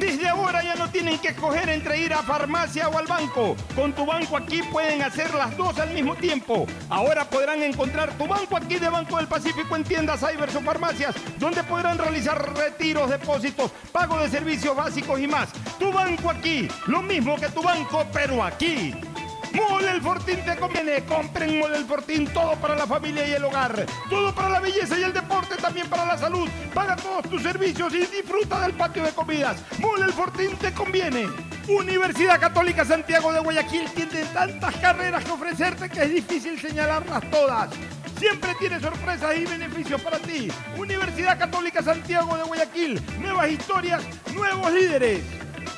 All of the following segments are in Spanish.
Desde ahora ya no tienen que escoger entre ir a farmacia o al banco. Con tu banco aquí pueden hacer las dos al mismo tiempo. Ahora podrán encontrar tu banco aquí de Banco del Pacífico en tiendas, cybers o farmacias, donde podrán realizar retiros, depósitos, pago de servicios básicos y más. Tu banco aquí, lo mismo que tu banco, pero aquí. Mole el Fortín te conviene. Compren Mole el Fortín, todo para la familia y el hogar. Todo para la belleza y el deporte, también para la salud. Paga todos tus servicios y disfruta del patio de comidas. Mole el Fortín te conviene. Universidad Católica Santiago de Guayaquil tiene tantas carreras que ofrecerte que es difícil señalarlas todas. Siempre tiene sorpresas y beneficios para ti. Universidad Católica Santiago de Guayaquil. Nuevas historias, nuevos líderes.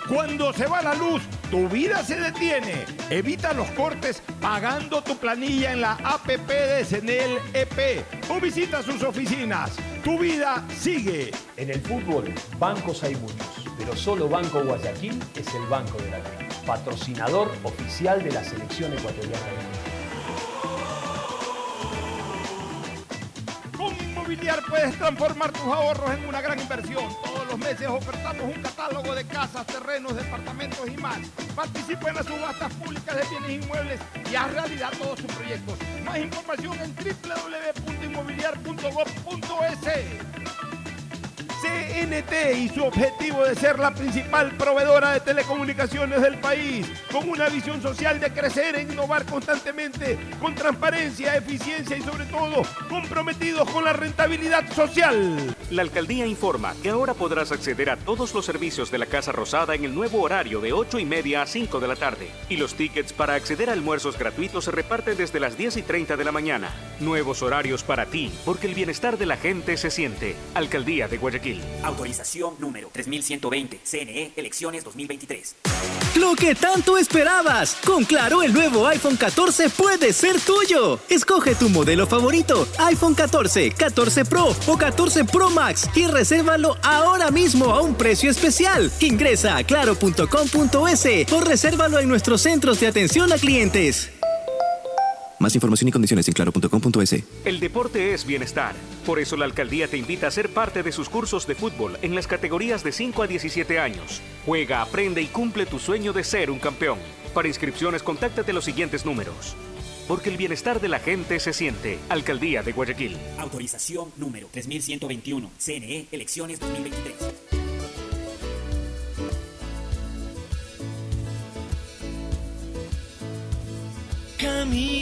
Cuando se va la luz, tu vida se detiene. Evita los cortes pagando tu planilla en la APP de Senel EP o visita sus oficinas. Tu vida sigue. En el fútbol, bancos hay muchos, pero solo Banco Guayaquil es el banco de la vida. Patrocinador oficial de la selección ecuatoriana Inmobiliar puedes transformar tus ahorros en una gran inversión. Todos los meses ofertamos un catálogo de casas, terrenos, departamentos y más. Participa en las subastas públicas de bienes inmuebles y haz realidad todos tus proyectos. Más información en www.inmobiliar.gov.es. CNT y su objetivo de ser la principal proveedora de telecomunicaciones del país, con una visión social de crecer e innovar constantemente, con transparencia, eficiencia y sobre todo comprometidos con la rentabilidad social. La alcaldía informa que ahora podrás acceder a todos los servicios de la Casa Rosada en el nuevo horario de 8 y media a 5 de la tarde. Y los tickets para acceder a almuerzos gratuitos se reparten desde las 10 y 30 de la mañana. Nuevos horarios para ti, porque el bienestar de la gente se siente. Alcaldía de Guayaquil. Autorización número 3120. CNE Elecciones 2023. Lo que tanto esperabas. Con Claro, el nuevo iPhone 14 puede ser tuyo. Escoge tu modelo favorito, iPhone 14, 14 Pro o 14 Pro Max y resérvalo ahora mismo a un precio especial. Ingresa a claro.com.es o resérvalo en nuestros centros de atención a clientes. Más información y condiciones en claro.com.es. El deporte es bienestar. Por eso la alcaldía te invita a ser parte de sus cursos de fútbol en las categorías de 5 a 17 años. Juega, aprende y cumple tu sueño de ser un campeón. Para inscripciones, contáctate los siguientes números. Porque el bienestar de la gente se siente. Alcaldía de Guayaquil. Autorización número 3121. CNE Elecciones 2023. Camino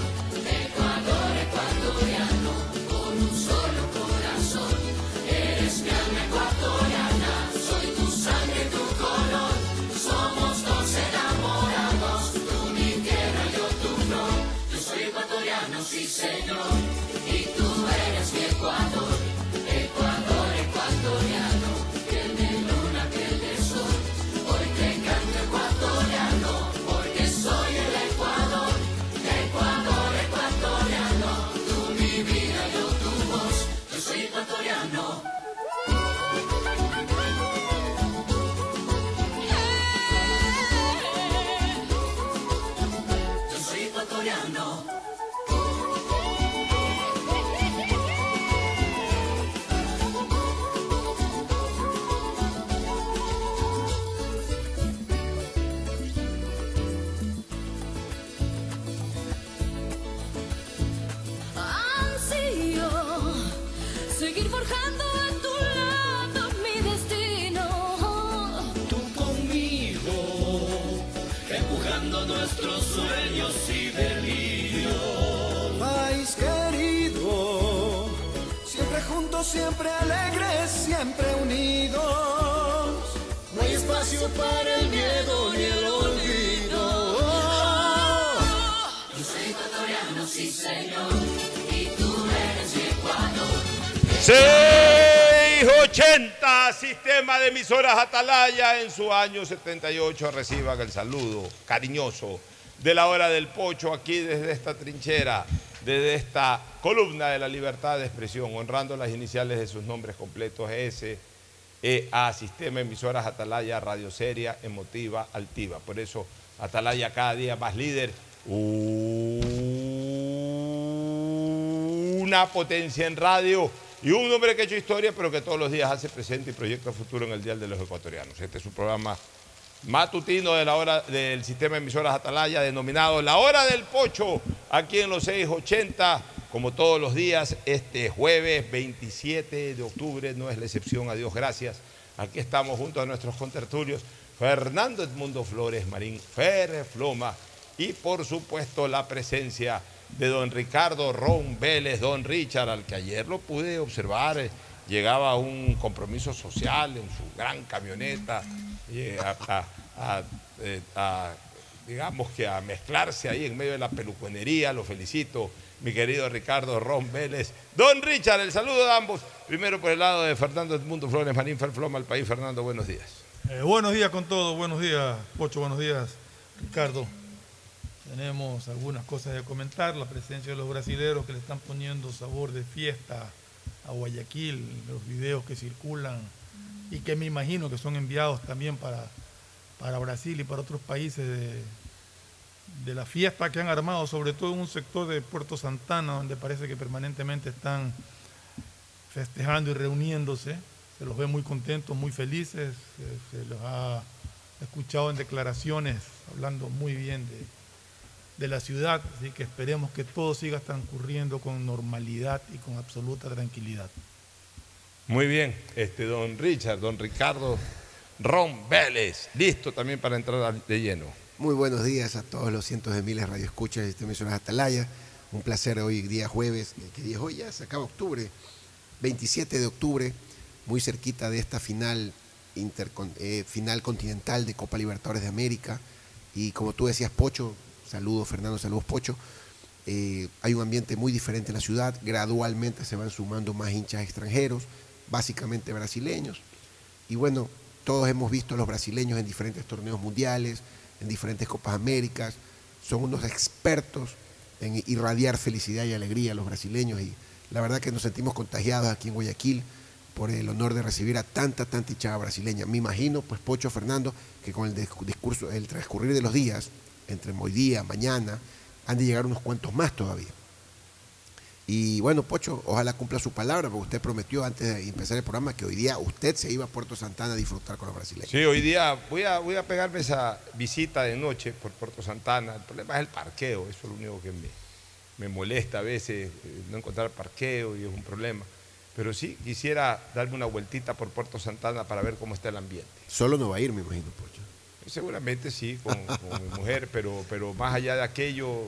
juntos, siempre alegres, siempre unidos. No hay espacio para el miedo ni el olvido. Yo soy ecuatoriano, sí señor, y tú eres mi Ecuador. 680, sistema de emisoras Atalaya en su año 78. Reciban el saludo cariñoso de la hora del pocho aquí desde esta trinchera, desde esta columna de la libertad de expresión, honrando las iniciales de sus nombres completos S, E, A, sistema emisoras Atalaya, radio seria, emotiva, altiva. Por eso Atalaya cada día más líder. Una potencia en radio y un hombre que ha hecho historia, pero que todos los días hace presente y proyecta futuro en el Dial de los Ecuatorianos. Este es su programa matutino de la hora del sistema de emisoras Atalaya, denominado La Hora del Pocho, aquí en los 680, como todos los días, este jueves 27 de octubre, no es la excepción, a Dios gracias. Aquí estamos junto a nuestros contertulios, Fernando Edmundo Flores Marín, Fer Floma, y por supuesto la presencia de don Ricardo Ron Vélez, don Richard, al que ayer lo pude observar, llegaba a un compromiso social en su gran camioneta, eh, eh, a, digamos que a mezclarse ahí en medio de la peluconería, lo felicito, mi querido Ricardo Ron Vélez. Don Richard, el saludo de ambos, primero por el lado de Fernando Edmundo Flores Marín Fer Floma, al país, Fernando, buenos días. Eh, buenos días con todos, buenos días, Pocho, buenos días, Ricardo. Tenemos algunas cosas de comentar, la presencia de los brasileros que le están poniendo sabor de fiesta a Guayaquil, los videos que circulan y que me imagino que son enviados también para, para Brasil y para otros países de, la fiesta que han armado, sobre todo en un sector de Puerto Santana, donde parece que permanentemente están festejando y reuniéndose. Se los ve muy contentos, muy felices. Se los ha escuchado en declaraciones hablando muy bien de, de la ciudad. Así que esperemos que todo siga transcurriendo con normalidad y con absoluta tranquilidad. Muy bien, este don Richard, don Ricardo Ron Vélez, listo también para entrar de lleno. Muy buenos días a todos los cientos de miles de radioescuchas de este emisoras Atalaya. Un placer hoy, día jueves, eh, que día es hoy ya, se acaba octubre, 27 de octubre, muy cerquita de esta final, intercon- eh, final continental de Copa Libertadores de América. Y como tú decías, Pocho, saludos Fernando, saludos Pocho. eh, hay un ambiente muy diferente en la ciudad, gradualmente se van sumando más hinchas extranjeros, básicamente brasileños. Y bueno, todos hemos visto a los brasileños en diferentes torneos mundiales, en diferentes Copas Américas. Son unos expertos en irradiar felicidad y alegría a los brasileños. Y la verdad que nos sentimos contagiados aquí en Guayaquil por el honor de recibir a tanta, tanta hinchada brasileña. Me imagino, pues Pocho Fernando, que con el discu- discurso, el transcurrir de los días, entre hoy día, mañana, han de llegar unos cuantos más todavía. Y bueno, Pocho, ojalá cumpla su palabra, porque usted prometió antes de empezar el programa que hoy día usted se iba a Puerto Santana a disfrutar con los brasileños. Sí, hoy día voy a, voy a pegarme esa visita de noche por Puerto Santana. El problema es el parqueo, eso es lo único que me, me molesta a veces, eh, no encontrar parqueo y es un problema. Pero sí, quisiera darme una vueltita por Puerto Santana para ver cómo está el ambiente. Solo no va a ir, me imagino, Pocho. Seguramente sí, con, con mi mujer, pero, pero más allá de aquello,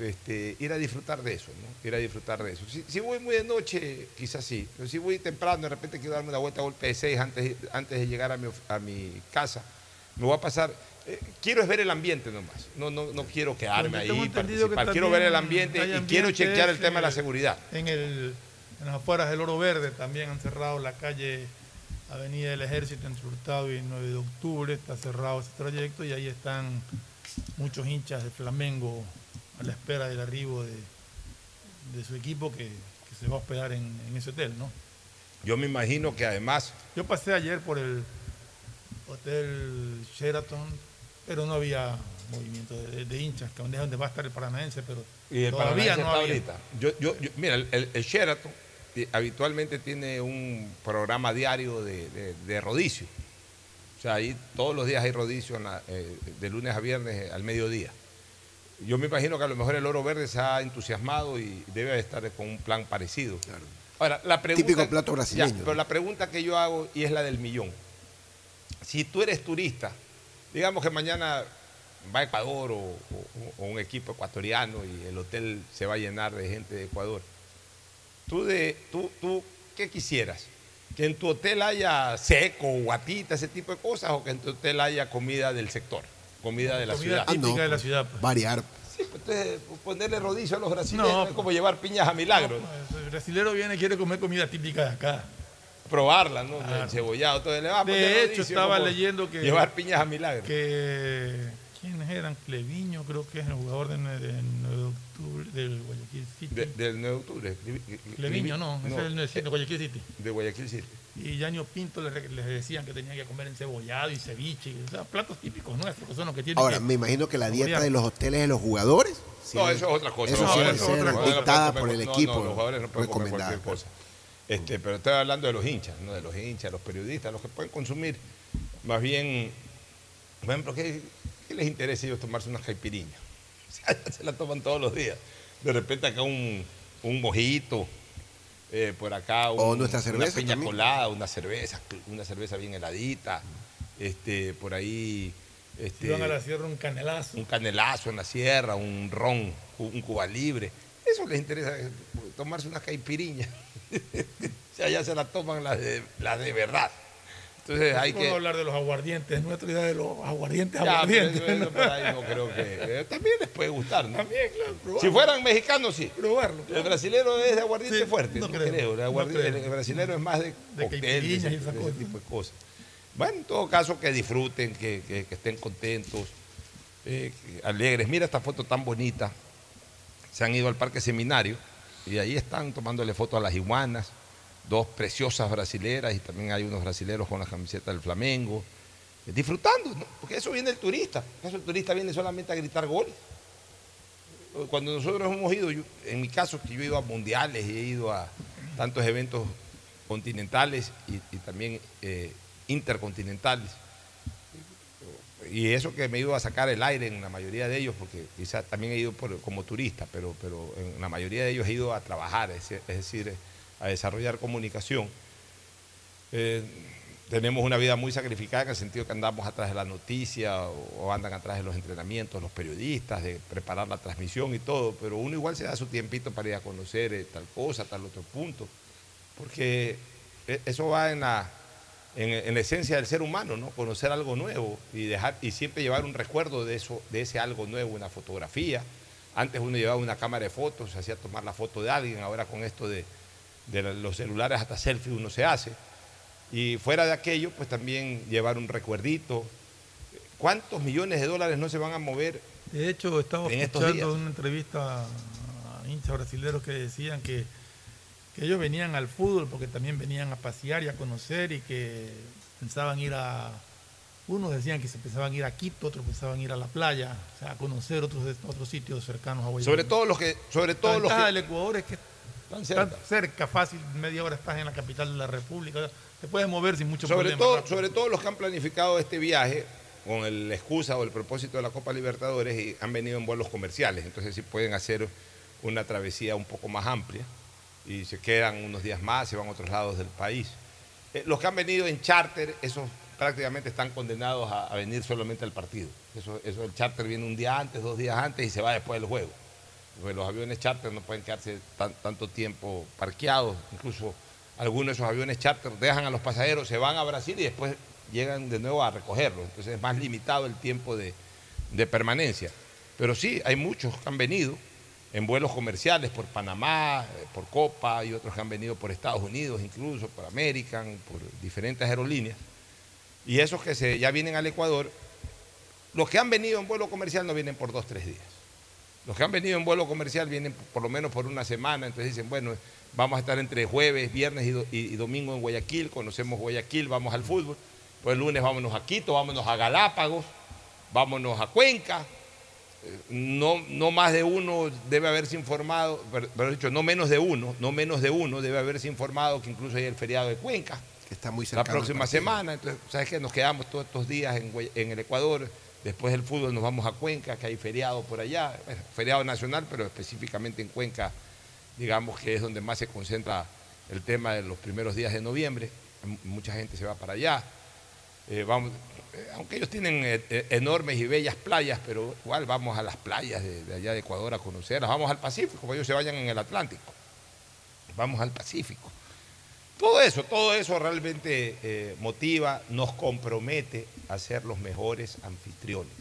este, ir a disfrutar de eso, ¿no? Ir a disfrutar de eso. Si, si voy muy de noche, quizás sí, pero si voy temprano, de repente quiero darme una vuelta a golpe de seis antes, antes de llegar a mi, a mi casa, me voy a pasar. eh, quiero es ver el ambiente nomás, no, no, no quiero quedarme tengo ahí, participar. quiero ver el ambiente y quiero chequear el tema de la seguridad. En, el, en las afueras del Oro Verde también han cerrado la calle Avenida del Ejército entre Hurtado y 9 de octubre. Está cerrado ese trayecto y ahí están muchos hinchas de Flamengo a la espera del arribo de, de su equipo que, que se va a hospedar en, en ese hotel, ¿no? Yo me imagino que además, Yo pasé ayer por el Hotel Sheraton, pero no había movimiento de, de hinchas, que es donde va a estar el paranaense, pero y el todavía Paranaense no está había. ahorita. Yo, yo, yo- mira, el, el- el Sheraton habitualmente tiene un programa diario de, de- de rodicio. O sea, ahí todos los días hay rodicio en la- eh, de lunes a viernes eh, al mediodía. Yo me imagino que a lo mejor el Oro Verde se ha entusiasmado y debe estar con un plan parecido. Ahora, la pregunta, Típico plato Ya, brasileño. pero la pregunta que yo hago y es la del millón. Si tú eres turista, digamos que mañana va a Ecuador o, o- o un equipo ecuatoriano y el hotel se va a llenar de gente de Ecuador. ¿Tú, de, tú, tú qué quisieras? ¿Que en tu hotel haya seco, guatita, ese tipo de cosas o que en tu hotel haya comida del sector, comida de la Comida ciudad? típica de la ciudad. pues. Variar. Sí, pues entonces ponerle rodicio a los brasileños No, es como llevar piñas a milagros. pues, El brasilero viene y quiere comer comida típica de acá. Probarla, ¿no? Claro. El cebollado, todo le va a poner De hecho, rodicio estaba leyendo que. Llevar piñas a milagros. Que. ¿Quiénes eran? Cleviño, creo que es el jugador de 9 de, 9 de octubre del Guayaquil City. De- del 9 de octubre. Cleviño, no, ese es el 9 de eh, Guayaquil City. De Guayaquil City. Y Yaño Pinto les, les decían que tenían que comer encebollado y ceviche, o sea, platos típicos nuestros, que son los que tienen Ahora, que me imagino que la dieta de los hoteles de los jugadores. No, eso es otra cosa. Eso Los sí debe no ser dictada no por el no, equipo. No, los jugadores no pueden comer cualquier cosa. Este, pero estoy hablando de los hinchas, ¿no? de los hinchas, los periodistas, los que pueden consumir. Más bien, por ejemplo, ¿qué, qué les interesa a ellos tomarse una caipiriña? O sea, se la toman todos los días. De repente acá un, un mojito, eh, por acá un- O nuestra cerveza una piña también. colada, una cerveza, una cerveza bien heladita, este, por ahí... Este, Si van a la sierra un canelazo. un canelazo en la sierra, un ron, un Cuba libre. Eso les interesa, eh, tomarse una caipiriña. o sea, ya se la toman las de, las de verdad. Entonces hay ¿Cómo que... hablar de los aguardientes? Nuestra idea de los aguardientes, Ya, pero aguardientes. eso- eso ¿no? por ahí no creo que... eh, también les puede gustar, ¿no? También, claro, probarlo. Si fueran mexicanos, sí. Probarlo. El brasilero es de aguardiente Sí, fuerte, no no, creo, creo. El, no aguardiente- creo. el brasilero es más de, De cóctel, ese, y ese tipo de cosas. Bueno, en todo caso, que disfruten, que, que- que estén contentos, eh, alegres. Mira esta foto tan bonita. Se han ido al Parque Seminario y ahí están tomándole fotos a las iguanas, dos preciosas brasileras y también hay unos brasileros con la camiseta del Flamengo, eh, disfrutando, ¿no? porque eso viene el turista. ¿Acaso el turista viene solamente a gritar goles? Cuando nosotros hemos ido, en mi caso, que yo he ido a mundiales y he ido a tantos eventos continentales y, también eh, intercontinentales. Y eso que me he ido a sacar el aire en la mayoría de ellos, porque quizás también he ido como turista, pero, pero en la mayoría de ellos he ido a trabajar, es, es decir, a desarrollar comunicación. Eh, tenemos una vida muy sacrificada en el sentido que andamos atrás de la noticia o, andan atrás de los entrenamientos, los periodistas, de preparar la transmisión y todo, pero uno igual se da su tiempito para ir a conocer eh, tal cosa, tal otro punto, porque eh, eso va en la, en la esencia del ser humano, ¿no? Conocer algo nuevo y dejar y siempre llevar un recuerdo de eso, de ese algo nuevo, una fotografía. Antes uno llevaba una cámara de fotos, se hacía tomar la foto de alguien, ahora con esto de, de los celulares hasta selfie uno se hace. Y fuera de aquello, pues también llevar un recuerdito. ¿Cuántos millones de dólares no se van a mover? De hecho, estaba En estos escuchando días. una entrevista a hinchas brasileños que decían que, que ellos venían al fútbol porque también venían a pasear y a conocer y que pensaban ir a, Unos decían que se pensaban ir a Quito, otros pensaban ir a la playa, o sea, a conocer otros, otros sitios cercanos a Guayaquil. Sobre todo los que, sobre todo la los que, del Ecuador es que Tan cerca. cerca. fácil, media hora estás en la capital de la República, te puedes mover sin mucho sobre problema. todo, rápido. sobre todo los que han planificado este viaje con el- la excusa o el propósito de la Copa Libertadores y han venido en vuelos comerciales, entonces sí pueden hacer una travesía un poco más amplia y se quedan unos días más, se van a otros lados del país. Eh, los que han venido en charter, esos prácticamente están condenados a, a venir solamente al partido. Eso, eso el charter viene un día antes, dos días antes y se va después del juego. Porque los aviones charter no pueden quedarse tan- tanto tiempo parqueados, incluso algunos de esos aviones charter dejan a los pasajeros, se van a Brasil y después llegan de nuevo a recogerlos. Entonces es más limitado el tiempo de, permanencia. Pero sí, hay muchos que han venido en vuelos comerciales por Panamá, eh, por Copa y otros que han venido por Estados Unidos, incluso por American, por diferentes aerolíneas. Y esos que ya vienen al Ecuador, los que han venido en vuelo comercial no vienen por dos, tres días. Los que han venido en vuelo comercial vienen por lo menos por una semana, entonces dicen, bueno, vamos a estar entre jueves, viernes y, do- y- y domingo en Guayaquil, conocemos Guayaquil, vamos al fútbol, pues el lunes vámonos a Quito, vámonos a Galápagos, vámonos a Cuenca, Eh, no, no más de uno debe haberse informado, per- pero dicho, no menos de uno, no menos de uno debe haberse informado que incluso hay el feriado de Cuenca, que está muy la cercano próxima semana. Entonces, ¿sabes qué? Nos quedamos todos estos días en el Ecuador. Después del fútbol nos vamos a Cuenca, que hay feriado por allá. Feriado nacional, pero específicamente en Cuenca, digamos que es donde más se concentra el tema de los primeros días de noviembre. Mucha gente se va para allá. Eh, vamos, eh, aunque ellos tienen eh, enormes y bellas playas, pero igual vamos a las playas de, allá de Ecuador a conocerlas. Vamos al Pacífico, ellos se vayan en el Atlántico. Vamos al Pacífico. Todo eso, todo eso realmente eh, motiva, nos compromete a ser los mejores anfitriones,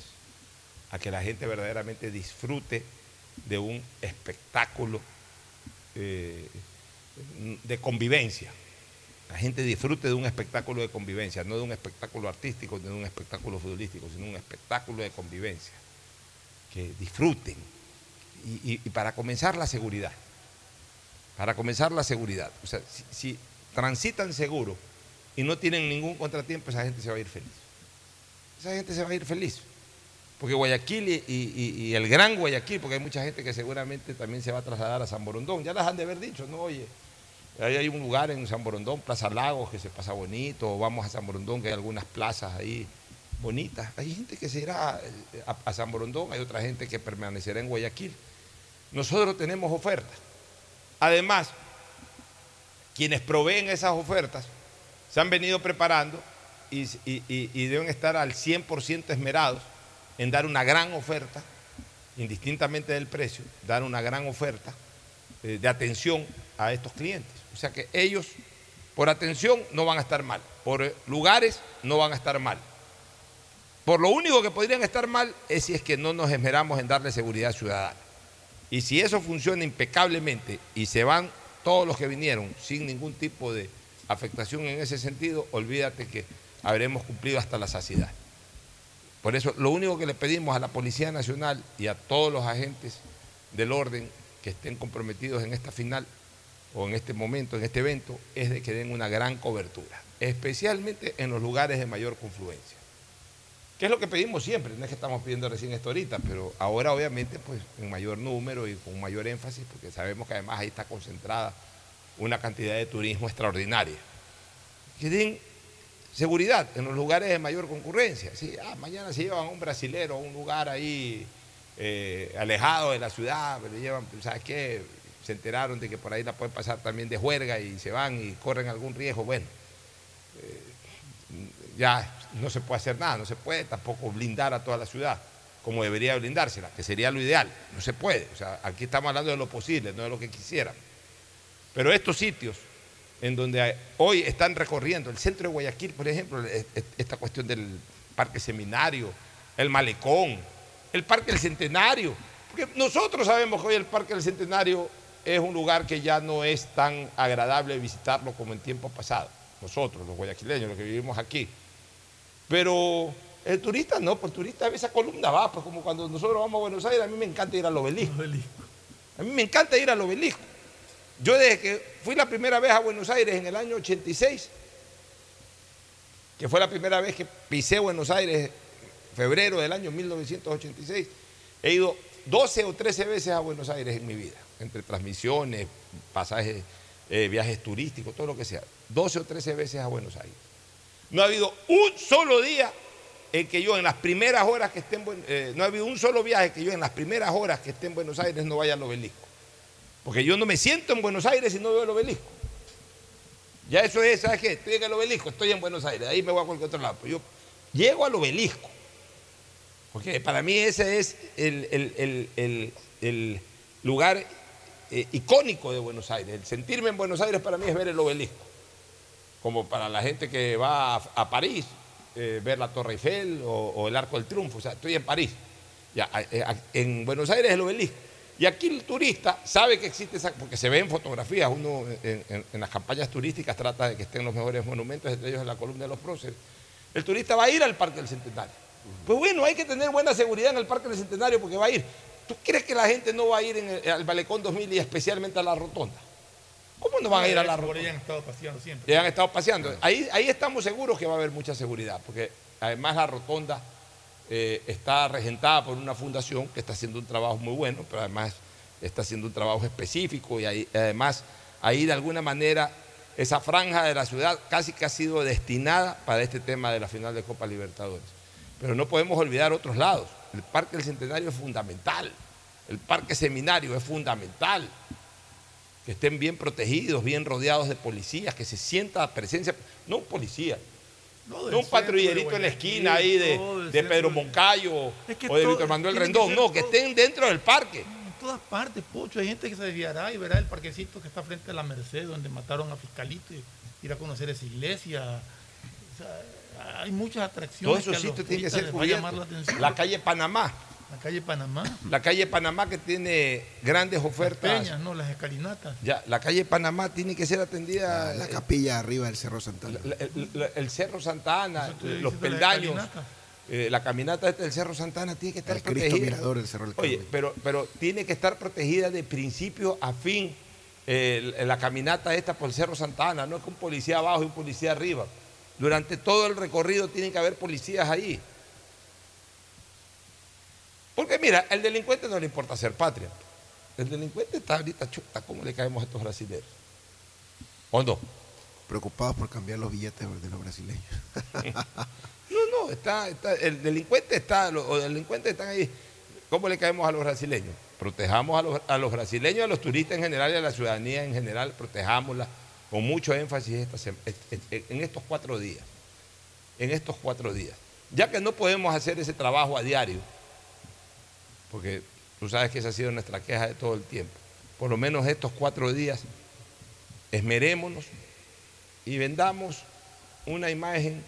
a que la gente verdaderamente disfrute de un espectáculo eh, de convivencia. La gente disfrute de un espectáculo de convivencia, no de un espectáculo artístico, ni de un espectáculo futbolístico, sino un espectáculo de convivencia. Que disfruten. Y, para comenzar, la seguridad. Para comenzar, la seguridad. O sea, si transitan seguro y no tienen ningún contratiempo, esa gente se va a ir feliz. Esa gente se va a ir feliz. Porque Guayaquil y, el gran Guayaquil, porque hay mucha gente que seguramente también se va a trasladar a San Borondón. Ya las han de haber dicho, ¿no? Oye, ahí hay un lugar en San Borondón, Plaza Lagos, que se pasa bonito, o vamos a San Borondón, que hay algunas plazas ahí bonitas. Hay gente que se irá a, a San Borondón, hay otra gente que permanecerá en Guayaquil. Nosotros tenemos ofertas. Además, quienes proveen esas ofertas se han venido preparando y, deben estar al 100% esmerados en dar una gran oferta, indistintamente del precio, dar una gran oferta eh, de atención a estos clientes. O sea que ellos, por atención, no van a estar mal, por lugares, no van a estar mal. Por lo único que podrían estar mal es si es que no nos esmeramos en darle seguridad ciudadana. Y si eso funciona impecablemente y se van todos los que vinieron sin ningún tipo de afectación en ese sentido, olvídate que habremos cumplido hasta la saciedad. Por eso, lo único que le pedimos a la Policía Nacional y a todos los agentes del orden que estén comprometidos en esta final o en este momento, en este evento, es de que den una gran cobertura, especialmente en los lugares de mayor confluencia. ¿Qué es lo que pedimos siempre? No es que estamos pidiendo recién esto ahorita, pero ahora obviamente pues en mayor número y con mayor énfasis, porque sabemos que además ahí está concentrada una cantidad de turismo extraordinaria. Que den seguridad en los lugares de mayor concurrencia. Sí, ah, mañana se llevan a un brasilero a un lugar ahí eh, alejado de la ciudad, pero llevan, ¿sabes qué? Se enteraron de que por ahí la pueden pasar también de juerga y se van y corren algún riesgo. Bueno, eh, ya no se puede hacer nada, no se puede tampoco blindar a toda la ciudad como debería blindársela, que sería lo ideal. No se puede. O sea, aquí estamos hablando de lo posible, no de lo que quisieran. Pero estos sitios en donde hoy están recorriendo, el centro de Guayaquil, por ejemplo, es- es- esta cuestión del parque seminario, el malecón, el parque del centenario, porque nosotros sabemos que hoy el parque del centenario es un lugar que ya no es tan agradable visitarlo como en tiempo pasado, nosotros, los guayaquileños, los que vivimos aquí. Pero el turista no, pues el turista ve esa columna va, pues como cuando nosotros vamos a Buenos Aires, a mí me encanta ir al obelisco. A mí me encanta ir al obelisco. Yo desde que fui la primera vez a Buenos Aires en el año 86, que fue la primera vez que pisé Buenos Aires, febrero del año 1986. He ido 12 o 13 veces a Buenos Aires en mi vida, entre transmisiones, pasajes, eh, viajes turísticos, todo lo que sea. 12 o 13 veces a Buenos Aires. No ha habido un solo día en que yo en las primeras horas que esté en Buen- eh, no ha habido un solo viaje que yo en las primeras horas que esté en Buenos Aires no vaya al obelisco. Porque yo no me siento en Buenos Aires si no veo el obelisco. Ya eso es, ¿sabes qué? Estoy en el obelisco, estoy en Buenos Aires, ahí me voy a cualquier otro lado. Pero yo llego al obelisco. Porque para mí ese es el lugar eh, icónico de Buenos Aires. El sentirme en Buenos Aires para mí es ver el obelisco. Como para la gente que va a, a París, eh, ver la Torre Eiffel o, o el Arco del Triunfo. O sea, estoy en París. Ya, eh, en Buenos Aires es el obelisco. Y aquí el turista sabe que existe esa, porque se ve en fotografías, uno en, en- en las campañas turísticas trata de que estén los mejores monumentos, entre ellos en la columna de los próceres. El turista va a ir al Parque del Centenario. Pues bueno, hay que tener buena seguridad en el Parque del Centenario porque va a ir. ¿Tú crees que la gente no va a ir en el- al Malecón 2000 y especialmente a la Rotonda? ¿Cómo no van a ir a la Rotonda? ahí han estado paseando siempre. Ya han estado paseando. Ahí, ahí estamos seguros que va a haber mucha seguridad, porque además la rotonda eh, está regentada por una fundación que está haciendo un trabajo muy bueno, pero además está haciendo un trabajo específico y ahí- además ahí de alguna manera esa franja de la ciudad casi que ha sido destinada para este tema de la final de Copa Libertadores. Pero no podemos olvidar otros lados. El Parque del Centenario es fundamental. El Parque Seminario es fundamental que estén bien protegidos, bien rodeados de policías, que se sienta la presencia, no un policía, No, un patrullerito en la esquina ahí de, todo Pedro Moncayo Es que o de todo- Víctor Manuel tiene Rendón, no, que todo. estén dentro del parque. En todas partes, Pocho. Hay gente que se desviará y verá el parquecito que está frente a la Merced, donde mataron a Fiscalito, y ir a conocer esa iglesia. O sea, hay muchas atracciones. Que a los sitios tienen que ser atención. La calle Panamá, La calle Panamá. la calle Panamá que tiene grandes ofertas. Peñas, no, las escalinatas. Ya, la calle Panamá tiene que ser atendida. La eh, capilla arriba del Cerro Santana. la- el, la- el Cerro Santa Ana, estoy los peldaños, escalinata. eh, la caminata esta del Cerro Santa Ana tiene que estar El Cristo protegida. Mirador del Cerro del Oye, pero, pero tiene que estar protegida de principio a fin eh, la caminata esta por el Cerro Santa Ana, no es que un policía abajo y un policía arriba. Durante todo el recorrido tienen que haber policías ahí. Porque mira, el delincuente no le importa ser patria. El delincuente está ahorita chuta, ¿cómo le caemos a estos brasileños? ¿O no? Preocupados por cambiar los billetes de los brasileños. No, no, está, está- el delincuente está, los, los delincuentes están ahí. ¿Cómo le caemos a los brasileños? Protejamos a los, a los brasileños, a los turistas en general y a la ciudadanía en general, protejámosla con mucho énfasis esta sem- est- est- en estos cuatro días. En estos cuatro días. Ya que no podemos hacer ese trabajo a diario, porque tú sabes que esa ha sido nuestra queja de todo el tiempo. Por lo menos estos cuatro días, esmerémonos y vendamos una imagen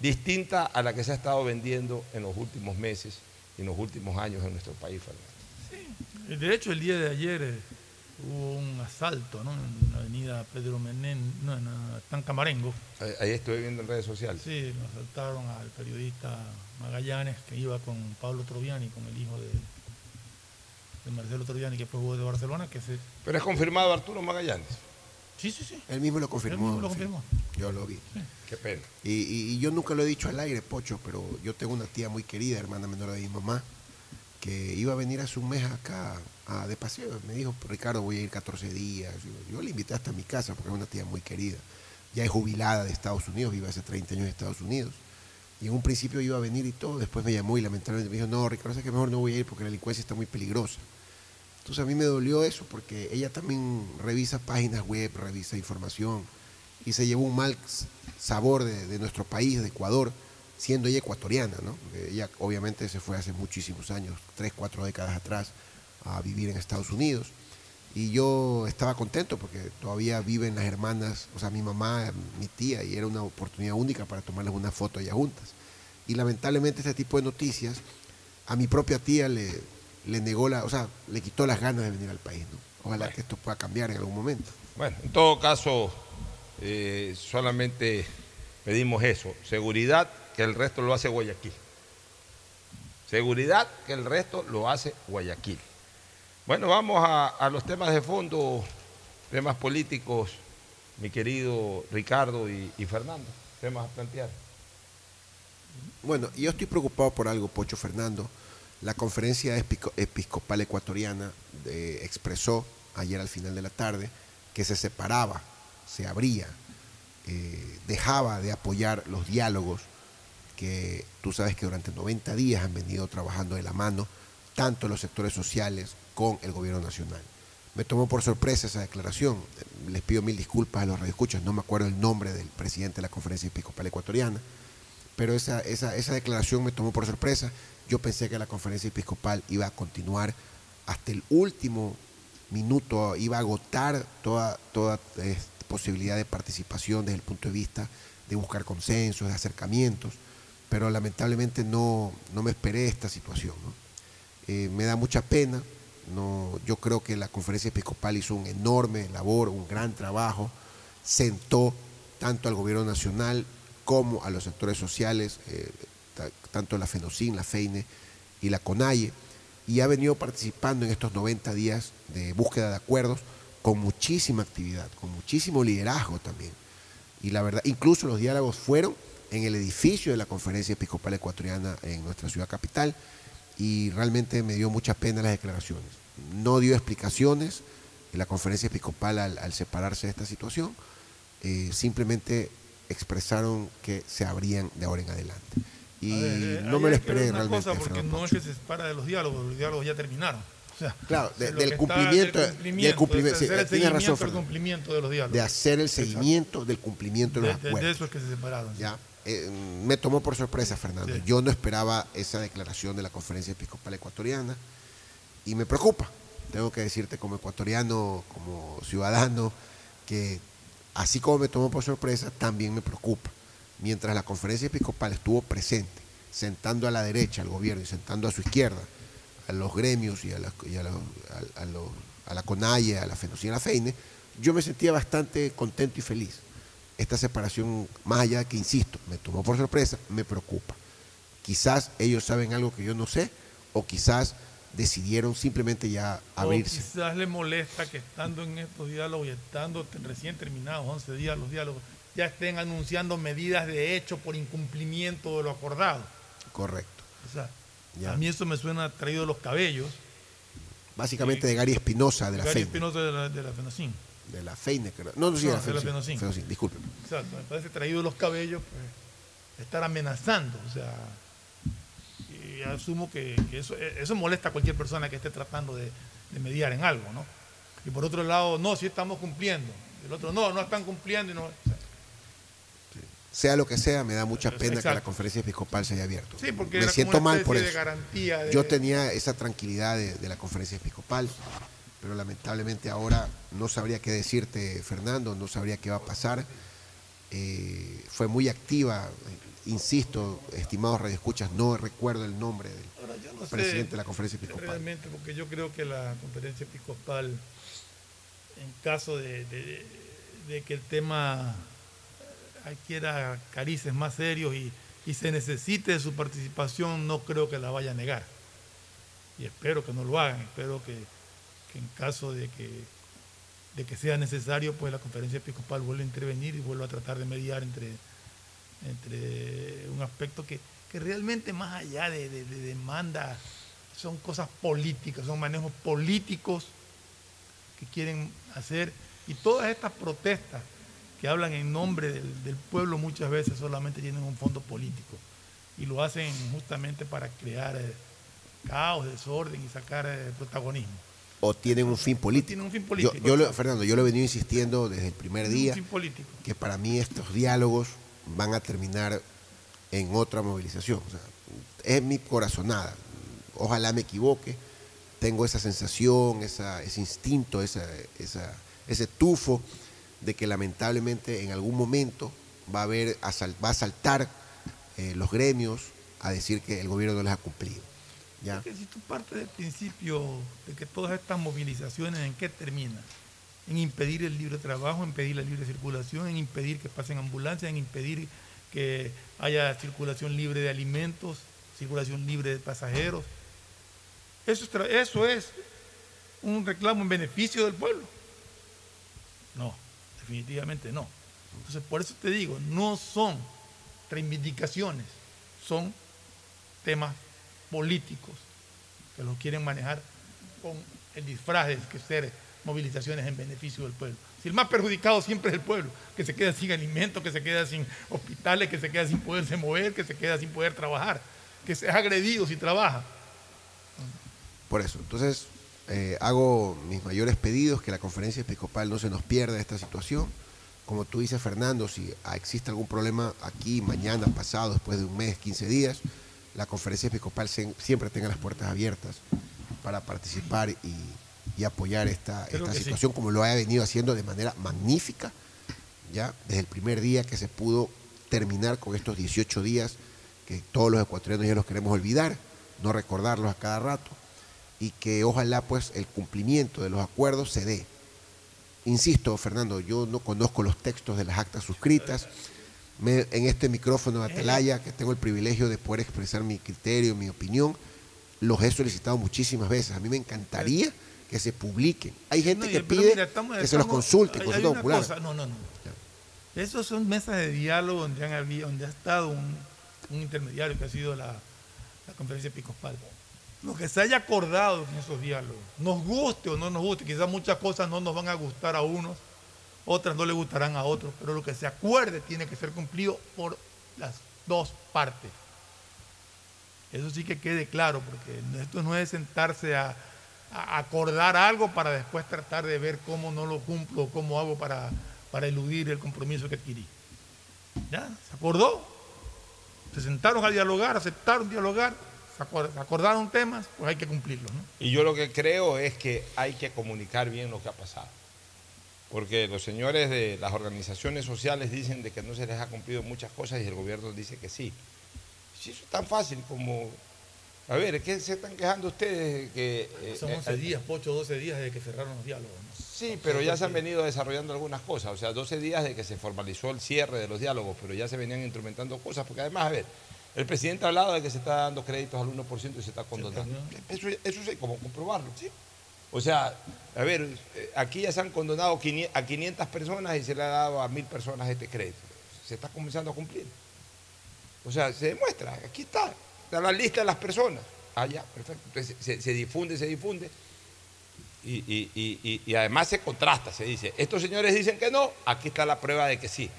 distinta a la que se ha estado vendiendo en los últimos meses y en los últimos años en nuestro país, Fernando. De hecho, el día de ayer eh, hubo un asalto ¿no? en la avenida Pedro Menén, no, en la Tancamarengo. Ahí- Ahí estuve viendo en redes sociales. Sí, lo asaltaron al periodista Magallanes, que iba con Pablo Troviani, con el hijo de, de Marcelo Troviani, que fue jugador de Barcelona, que se... Pero es confirmado Arturo Magallanes. Sí, sí, sí. Él mismo lo confirmó. Él mismo lo sí. confirmó. Yo lo vi. Qué pena. Y, y- y yo nunca lo he dicho al aire, Pocho, pero yo tengo una tía muy querida, hermana menor de mi mamá, que iba a venir hace un mes acá a- de paseo. Me dijo, Ricardo, voy a ir 14 días. Yo, yo le invité hasta mi casa porque es una tía muy querida. Ya es jubilada de Estados Unidos, vive hace 30 años en Estados Unidos. Y en un principio iba a venir y todo, después me llamó y lamentablemente me dijo, no, Ricardo, sé que mejor no voy a ir porque la delincuencia está muy peligrosa. Entonces a mí me dolió eso porque ella también revisa páginas web, revisa información y se llevó un mal sabor de, de nuestro país, de Ecuador, siendo ella ecuatoriana, ¿no? Ella obviamente se fue hace muchísimos años, tres, cuatro décadas atrás, a vivir en Estados Unidos. Y yo estaba contento porque todavía viven las hermanas, o sea, mi mamá, mi tía, y era una oportunidad única para tomarles una foto allá juntas. Y lamentablemente este tipo de noticias a mi propia tía le, le negó la, o sea, le quitó las ganas de venir al país, ¿no? Ojalá que esto pueda cambiar en algún momento. Bueno, en todo caso, eh, solamente pedimos eso, seguridad, que el resto lo hace Guayaquil. Seguridad, que el resto lo hace Guayaquil. Bueno, vamos a, los temas de fondo, temas políticos, mi querido Ricardo y, Fernando, temas a plantear. Bueno, yo estoy preocupado por algo, Pocho Fernando. La conferencia Episco- episcopal ecuatoriana eh, expresó ayer al final de la tarde que se separaba, se abría, eh, dejaba de apoyar los diálogos que tú sabes que durante 90 días han venido trabajando de la mano tanto los sectores sociales con el gobierno nacional. Me tomó por sorpresa esa declaración. Les pido mil disculpas a los radioescuchas, no me acuerdo el nombre del presidente de la Conferencia Episcopal Ecuatoriana, pero esa, esa, esa declaración me tomó por sorpresa. Yo pensé que la Conferencia Episcopal iba a continuar hasta el último minuto, iba a agotar toda, toda eh, posibilidad de participación desde el punto de vista de buscar consensos, de acercamientos, pero lamentablemente no, no me esperé esta situación. Eh, me da mucha pena. No, yo creo que la conferencia episcopal hizo un enorme labor, un gran trabajo, sentó tanto al gobierno nacional como a los sectores sociales, eh, ta- tanto la FENOCIN, la FEINE y la CONAIE, y ha venido participando en estos 90 días de búsqueda de acuerdos con muchísima actividad, con muchísimo liderazgo también. Y la verdad, incluso los diálogos fueron en el edificio de la Conferencia Episcopal Ecuatoriana en nuestra ciudad capital y realmente me dio mucha pena las declaraciones. No dio explicaciones en la Conferencia Episcopal al, al separarse de esta situación, eh, simplemente expresaron que se abrían de ahora en adelante. Y ver, eh, no me lo esperé realmente. cosa, porque no es que se separa de los diálogos, los diálogos ya terminaron. O sea, Claro, de- del cumplimiento, del del cumplimiento, cumplimiento, es sí, hacer el tienes razón, del cumplimiento de los diálogos. de hacer el seguimiento del cumplimiento de De, los de- acuerdos. de eso es que se separaron. sí. ¿ya? Eh, me tomó por sorpresa, Fernando. Sí. Yo no esperaba esa declaración de la Conferencia Episcopal Ecuatoriana y me preocupa. Tengo que decirte como ecuatoriano, como ciudadano, que así como me tomó por sorpresa, también me preocupa. Mientras la Conferencia Episcopal estuvo presente, sentando a la derecha al gobierno y sentando a su izquierda a los gremios y a la, y a los- a- a los- a la CONAIE, a la FENOCI y a la FEINE, yo me sentía bastante contento y feliz esta separación, más allá de que, insisto, me tomó por sorpresa, me preocupa. Quizás ellos saben algo que yo no sé, o quizás decidieron simplemente ya abrirse. O quizás le molesta que estando en estos diálogos y estando recién terminados 11 días los diálogos, ya estén anunciando medidas de hecho por incumplimiento de lo acordado. Correcto. O sea, Ya. a mí eso me suena traído de los cabellos. Básicamente de Gary Espinosa, de la Gary. Espinosa de la, de la FENOCIN. De la FEINE, creo. No, no, sí, No. FENOCIN, discúlpeme. Exacto, me parece traído los cabellos, pues, estar amenazando, o sea, y asumo que, que eso, eso molesta a cualquier persona que esté tratando de, de mediar en algo, ¿no? Y por otro lado, no, sí estamos cumpliendo. El otro, no, no están cumpliendo y no. o sea, Sea lo que sea, me da mucha pena que la conferencia episcopal se haya abierto. Sí, porque me era siento mal por eso. de garantía de- Yo tenía esa tranquilidad de, de la conferencia episcopal, pero lamentablemente ahora no sabría qué decirte, Fernando, no sabría qué va a pasar. Eh, fue muy activa, eh, insisto, estimados radioescuchas, no recuerdo el nombre del Ahora, sé presidente de la conferencia episcopal. Realmente, porque yo creo que la conferencia episcopal, en caso de, de- de que el tema adquiera carices más serios y, y se necesite de su participación, no creo que la vaya a negar. Y espero que no lo hagan, espero que, que en caso de que, de que sea necesario, pues la conferencia episcopal vuelva a intervenir y vuelva a tratar de mediar entre, entre un aspecto que, que realmente más allá de, de- de demanda son cosas políticas, son manejos políticos que quieren hacer y todas estas protestas que hablan en nombre del, del pueblo muchas veces solamente tienen un fondo político y lo hacen justamente para crear eh, caos, desorden y sacar eh, protagonismo. O tienen un fin político. tienen un fin Yo- político, yo lo- exacto. Fernando, yo lo he venido insistiendo desde el primer día que para mí estos diálogos van a terminar en otra movilización. O sea, es mi corazonada. Ojalá me equivoque. Tengo esa sensación, esa- ese instinto, esa, esa- ese tufo de que lamentablemente en algún momento va a, haber, va a saltar eh, los gremios a decir que el gobierno no les ha cumplido. ¿Ya? Porque si tú partes del principio de que todas estas movilizaciones, ¿en qué terminan? En impedir el libre trabajo, en impedir la libre circulación, en impedir que pasen ambulancias, en impedir que haya circulación libre de alimentos, circulación libre de pasajeros. Eso eso es un reclamo en beneficio del pueblo. No, definitivamente no. Entonces, por eso te digo, no son reivindicaciones, son temas políticos que los quieren manejar con el disfraz de que ser movilizaciones en beneficio del pueblo. Si el más perjudicado siempre es el pueblo, que se queda sin alimentos, que se queda sin hospitales, que se queda sin poderse mover, que se queda sin poder trabajar, que se es agredido si trabaja. Por eso, entonces eh, hago mis mayores pedidos, que la conferencia episcopal no se nos pierda esta situación. Como tú dices, Fernando, si existe algún problema aquí, mañana, pasado, después de un mes, 15 días, la conferencia episcopal siempre tenga las puertas abiertas para participar y, y apoyar esta, sí. situación como lo ha venido haciendo de manera magnífica, ya desde el primer día que se pudo terminar con estos 18 días que todos los ecuatorianos ya los queremos olvidar, no recordarlos a cada rato, y que ojalá pues el cumplimiento de los acuerdos se dé. Insisto, Fernando, yo no conozco los textos de las actas suscritas. Me- en este micrófono de Atalaya, que tengo el privilegio de poder expresar mi criterio, mi opinión, los he solicitado muchísimas veces. A mí me encantaría que se publiquen. Hay gente No, que pide mira, estamos- que se los consulte, hay- consulta hay una popular. cosa, no, no, no. Esos son mesas de diálogo donde, han habido, donde ha estado un, un intermediario que ha sido la, la conferencia episcopal. Lo que se haya acordado en esos diálogos, nos guste o no nos guste, quizás muchas cosas no nos van a gustar a unos, otras no le gustarán a otros, pero lo que se acuerde tiene que ser cumplido por las dos partes. Eso sí que quede claro, porque esto no es sentarse a, acordar algo para después tratar de ver cómo no lo cumplo, cómo hago para, para eludir el compromiso que adquirí. ¿Ya? ¿Se acordó? Se sentaron a dialogar, aceptaron dialogar, se acor- se acordaron temas, pues hay que cumplirlos. Y yo lo que creo es que hay que comunicar bien lo que ha pasado. Porque los señores de las organizaciones sociales dicen de que no se les ha cumplido muchas cosas y el gobierno dice que sí. Si eso es tan fácil como... A ver, ¿qué se están quejando ustedes? de Que, eh, Son eh, 11 días, 8 o 12 días desde que cerraron los diálogos. ¿no? Sí, pero ya se han venido desarrollando algunas cosas. O sea, 12 días de que se formalizó el cierre de los diálogos, pero ya se venían instrumentando cosas. Porque además, a ver, el presidente ha hablado de que se está dando créditos al 1% y se está condonando. Eso, eso sí, como comprobarlo. ¿sí? O sea, a ver, eh, aquí ya se han condonado 500 a 500 personas y se le ha dado a 1000 personas este crédito. Se está comenzando a cumplir. O sea, se demuestra, aquí está, está la lista de las personas. Ah, ya, perfecto. Entonces se, difunde, se difunde. Y- y- y- y además se contrasta, se dice, estos señores dicen que no, aquí está la prueba de que sí.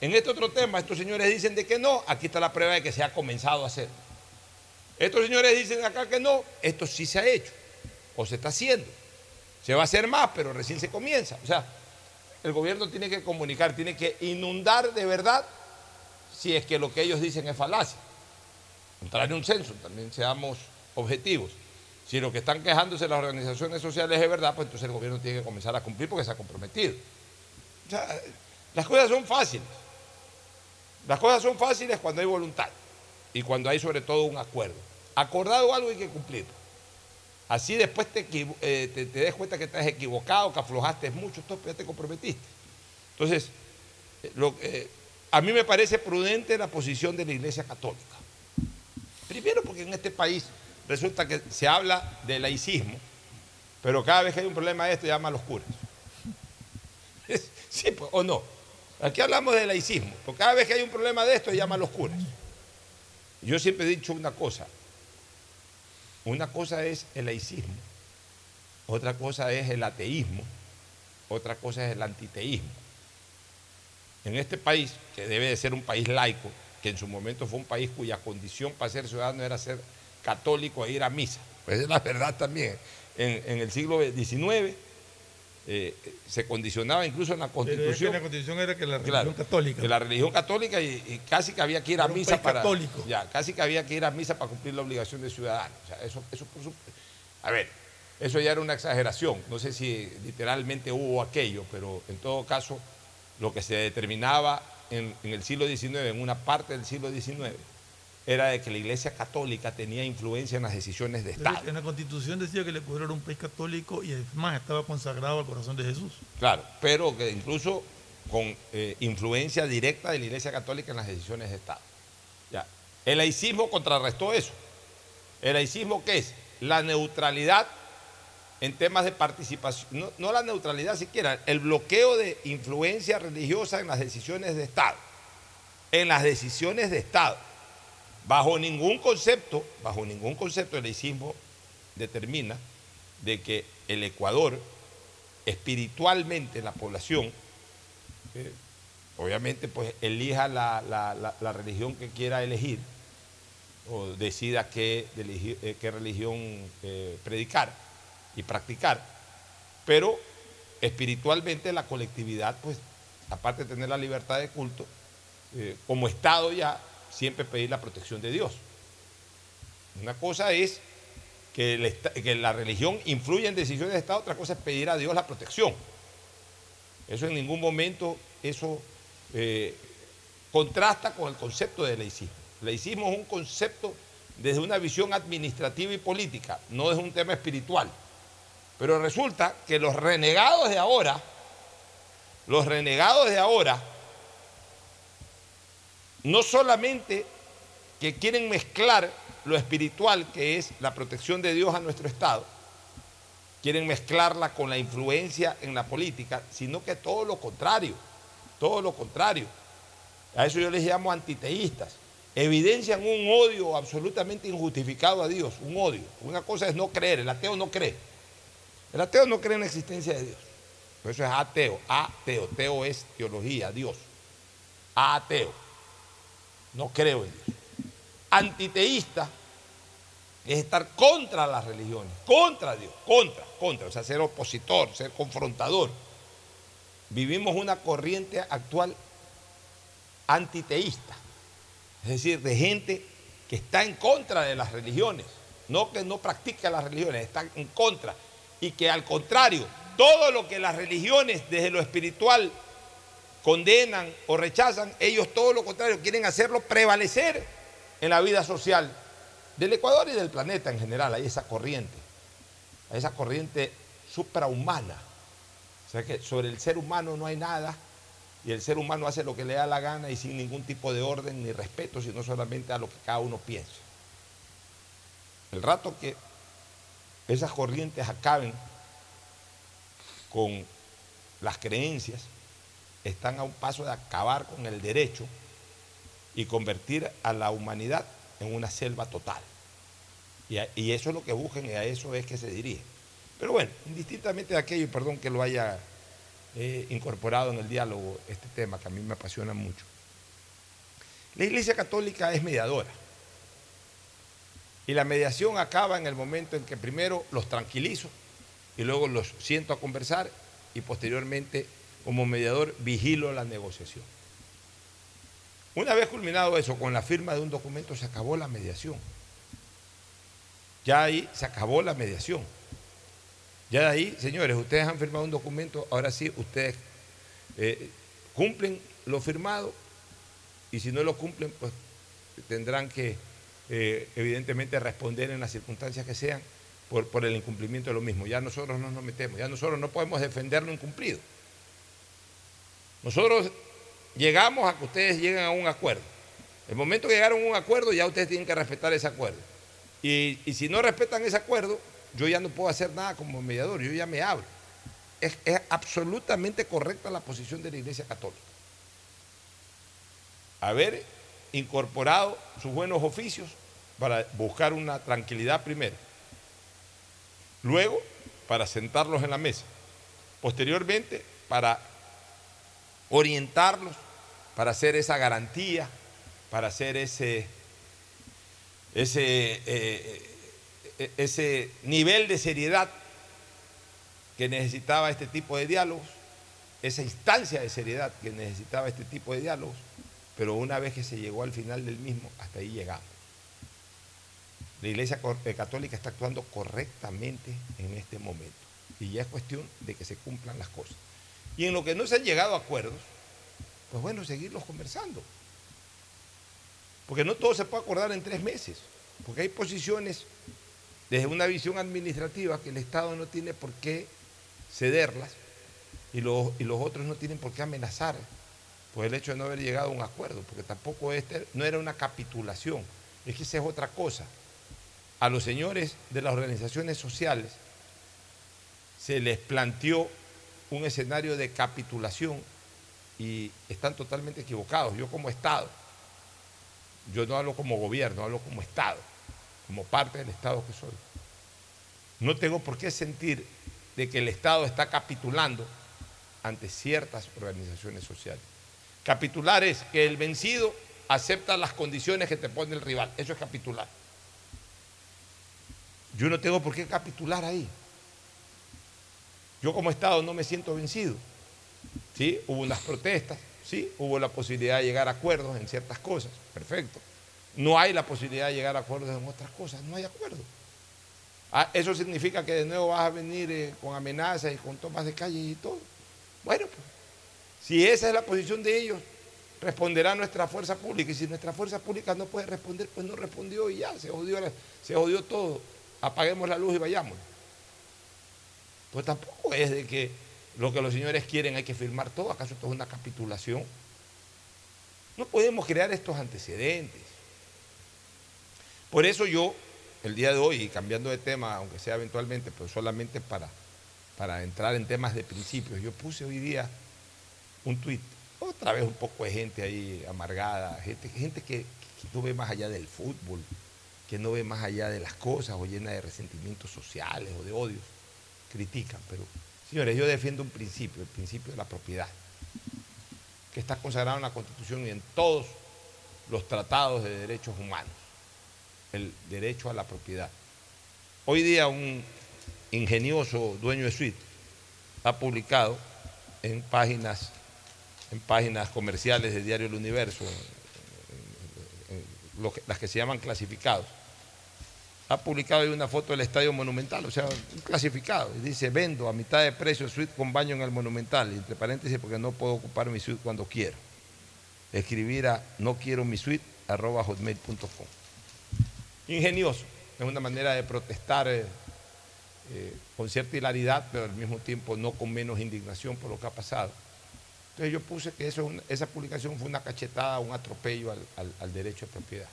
En este otro tema, estos señores dicen de que no, aquí está la prueba de que se ha comenzado a hacer. Estos señores dicen acá que no, esto sí se ha hecho, o se está haciendo. Se va a hacer más, pero recién se comienza. O sea, el gobierno tiene que comunicar, tiene que inundar de verdad si es que lo que ellos dicen es falacia. Contrario a un censo, también seamos objetivos. Si lo que están quejándose las organizaciones sociales es verdad, pues entonces el gobierno tiene que comenzar a cumplir porque se ha comprometido. O sea, las cosas son fáciles. Las cosas son fáciles cuando hay voluntad y cuando hay sobre todo un acuerdo. Acordado algo hay que cumplirlo. Así después eh, te, te des cuenta que estás equivocado, que aflojaste mucho, pero ya te comprometiste. Entonces, eh, eh, a mí me parece prudente la posición de la Iglesia Católica. Primero porque en este país resulta que se habla de laicismo, pero cada vez que hay un problema de esto llama a los curas. Sí, pues, o no. Aquí hablamos de laicismo, pero cada vez que hay un problema de esto llama a los curas. Yo siempre he dicho una cosa. Una cosa es el laicismo, otra cosa es el ateísmo, otra cosa es el antiteísmo. En este país, que debe de ser un país laico, que en su momento fue un país cuya condición para ser ciudadano era ser católico e ir a misa. Pues es la verdad también. En, en el siglo XIX eh, se condicionaba incluso en la Pero es que constitución. la constitución era que la religión Claro, católica. que la religión católica y, y casi que había que ir a Era misa para. católico. Ya, casi que había que ir a misa para cumplir la obligación de ciudadano. O sea, eso, eso por A ver, eso ya era una exageración. No sé si literalmente hubo aquello, pero en todo caso, lo que se determinaba en, en el siglo XIX, en una parte del siglo XIX, era de que la Iglesia Católica tenía influencia en las decisiones de Pero Estado. en la constitución decía que el Ecuador era un país católico y además estaba consagrado al corazón de Jesús. Claro, pero que incluso con eh, influencia directa de la Iglesia Católica en las decisiones de Estado. Ya. El laicismo contrarrestó eso. ¿El laicismo qué es? La neutralidad en temas de participación, no, no la neutralidad siquiera, el bloqueo de influencia religiosa en las decisiones de Estado. En las decisiones de Estado. Bajo ningún concepto, bajo ningún concepto el laicismo determina de que el Ecuador, espiritualmente la población, eh, obviamente pues elija la, religión que quiera elegir o decida qué, eh, religión eh, predicar y practicar, pero espiritualmente la colectividad pues aparte de tener la libertad de culto, como Estado ya siempre pedir la protección de Dios. Una cosa es que, la religión influye en decisiones de Estado, otra cosa es pedir a Dios la protección. Eso en ningún momento, eso eh, contrasta con el concepto de laicismo. Laicismo es un concepto desde una visión administrativa y política, no es un tema espiritual. Pero resulta que los renegados de ahora, los renegados de ahora, no solamente que quieren mezclar lo espiritual, que es la protección de Dios a nuestro Estado, quieren mezclarla con la influencia en la política, sino que todo lo contrario, todo lo contrario. A eso yo les llamo antiteístas. Evidencian un odio absolutamente injustificado a Dios, un odio. Una cosa es no creer, el ateo no cree. El ateo no cree en la existencia de Dios. Por eso es ateo, ateo, teo es teología, Dios. Ateo. No creo en Dios. Antiteísta es estar contra las religiones, contra Dios, contra, contra, o sea, ser opositor, ser confrontador. Vivimos una corriente actual antiteísta, es decir, de gente que está en contra de las religiones, no que no practica las religiones, están en contra. Y que al contrario, todo lo que las religiones desde lo espiritual condenan o rechazan, ellos todo lo contrario quieren hacerlo prevalecer en la vida social del Ecuador y del planeta en general. Hay esa corriente, hay esa corriente suprahumana. O sea que sobre el ser humano no hay nada y el ser humano hace lo que le da la gana y sin ningún tipo de orden ni respeto, sino solamente a lo que cada uno piensa. El rato que esas corrientes acaben con las creencias, están a un paso de acabar con el derecho y convertir a la humanidad en una selva total. Y, eso es lo que buscan y a eso es que se dirigen. Pero bueno, indistintamente de aquello, perdón que lo haya eh, incorporado en el diálogo este tema que a mí me apasiona mucho. La Iglesia Católica es mediadora. Y la mediación acaba en el momento en que primero los tranquilizo y luego los siento a conversar y posteriormente como mediador vigilo la negociación. Una vez culminado eso, con la firma de un documento se acabó la mediación. Ya ahí se acabó la mediación. Ya de ahí, señores, ustedes han firmado un documento, ahora sí, ustedes eh, cumplen lo firmado y si no lo cumplen, pues tendrán que eh, evidentemente responder en las circunstancias que sean por, por el incumplimiento de lo mismo. Ya nosotros no nos metemos, ya nosotros no podemos defender lo incumplido. Nosotros llegamos a que ustedes lleguen a un acuerdo. El momento que llegaron a un acuerdo, ya ustedes tienen que respetar ese acuerdo. Y, si no respetan ese acuerdo, yo ya no puedo hacer nada como mediador, yo ya me abro. Es, es absolutamente correcta la posición de la Iglesia Católica. Haber incorporado sus buenos oficios para buscar una tranquilidad primero. Luego, para sentarlos en la mesa. Posteriormente, para orientarlos, para hacer esa garantía, para hacer ese, ese, eh, eh, ese nivel de seriedad que necesitaba este tipo de diálogos, esa instancia de seriedad que necesitaba este tipo de diálogos, pero una vez que se llegó al final del mismo, hasta ahí llegamos. La Iglesia eh, Católica está actuando correctamente en este momento y ya es cuestión de que se cumplan las cosas. Y en lo que no se han llegado a acuerdos, pues bueno, seguirlos conversando. Porque no todo se puede acordar en tres meses, porque hay posiciones desde una visión administrativa que el Estado no tiene por qué cederlas y los, y los otros no tienen por qué amenazar por el hecho de no haber llegado a un acuerdo, porque tampoco este no era una capitulación, es que esa es otra cosa. A los señores de las organizaciones sociales se les planteó un escenario de capitulación y están totalmente equivocados. Yo como Estado yo no hablo como gobierno, hablo como Estado, como parte del Estado que soy. No tengo por qué sentir de que el Estado está capitulando ante ciertas organizaciones sociales. Capitular es que el vencido acepta las condiciones que te pone el rival. Eso es capitular. Yo no tengo por qué capitular ahí. Yo como Estado no me siento vencido. ¿Sí? Hubo unas protestas, ¿sí? Hubo la posibilidad de llegar a acuerdos en ciertas cosas. Perfecto. No hay la posibilidad de llegar a acuerdos en otras cosas. No hay acuerdo. Ah, eso significa que de nuevo vas a venir eh, con amenazas y con tomas de calle y todo. Bueno, pues, si esa es la posición de ellos, responderá nuestra fuerza pública. Y si nuestra fuerza pública no puede responder, pues no respondió y ya, se jodió, se jodió todo. Apaguemos la luz y vayamos. Pues tampoco es de que lo que los señores quieren hay que firmar todo. ¿Acaso esto es una capitulación? No podemos crear estos antecedentes. Por eso yo, el día de hoy, cambiando de tema, aunque sea eventualmente, pero solamente para, para entrar en temas de principios, yo puse hoy día un tuit, otra vez un poco de gente ahí amargada, gente, gente que no ve más allá del fútbol, que no ve más allá de las cosas o llena de resentimientos sociales o de odios, critican. Pero, señores, yo defiendo un principio, el principio de la propiedad, que está consagrado en la Constitución y en todos los tratados de derechos humanos, el derecho a la propiedad. Hoy día un ingenioso dueño de suite ha publicado en páginas, en páginas comerciales de Diario El Universo, las que se llaman clasificados, ha publicado ahí una foto del Estadio Monumental, o sea, un clasificado, y dice, vendo a mitad de precio suite con baño en el Monumental, entre paréntesis, porque no puedo ocupar mi suite cuando quiero. Escribir a no quiero mi suite arroba hotmail.com. Ingenioso, es una manera de protestar eh, eh, con cierta hilaridad, pero al mismo tiempo no con menos indignación por lo que ha pasado. Entonces yo puse que esa publicación fue una cachetada, un atropello al derecho de propiedad.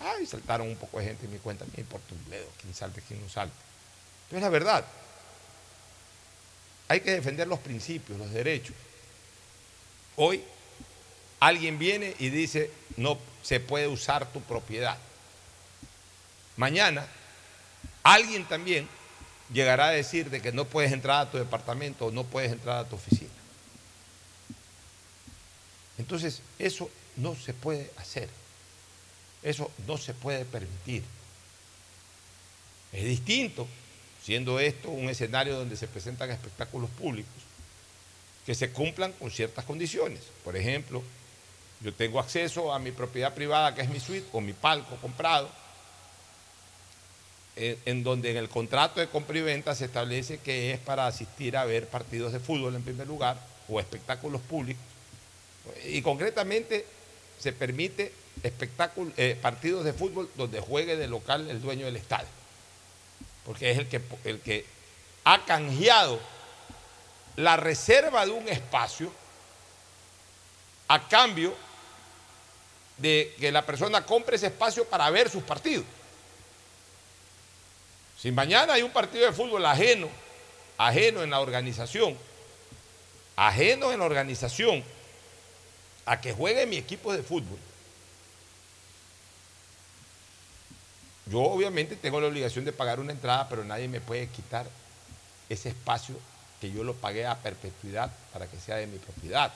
Ay, saltaron un poco de gente en mi cuenta, me importa un bledo, quién salte, quién no salte. Pero es la verdad. Hay que defender los principios, los derechos. Hoy alguien viene y dice, no se puede usar tu propiedad. Mañana alguien también llegará a decir de que no puedes entrar a tu departamento o no puedes entrar a tu oficina. Entonces, eso no se puede hacer. Eso no se puede permitir. Es distinto, siendo esto un escenario donde se presentan espectáculos públicos, que se cumplan con ciertas condiciones. Por ejemplo, yo tengo acceso a mi propiedad privada, que es mi suite, o mi palco comprado, eh, en donde en el contrato de compra y venta se establece que es para asistir a ver partidos de fútbol en primer lugar, o espectáculos públicos. Y concretamente se permite eh, partidos de fútbol donde juegue de local el dueño del estadio. Porque es el que, el que ha canjeado la reserva de un espacio a cambio de que la persona compre ese espacio para ver sus partidos. Si mañana hay un partido de fútbol ajeno, ajeno en la organización, ajeno en la organización, a que juegue mi equipo de fútbol, yo obviamente tengo la obligación de pagar una entrada, pero nadie me puede quitar ese espacio que yo lo pagué a perpetuidad para que sea de mi propiedad.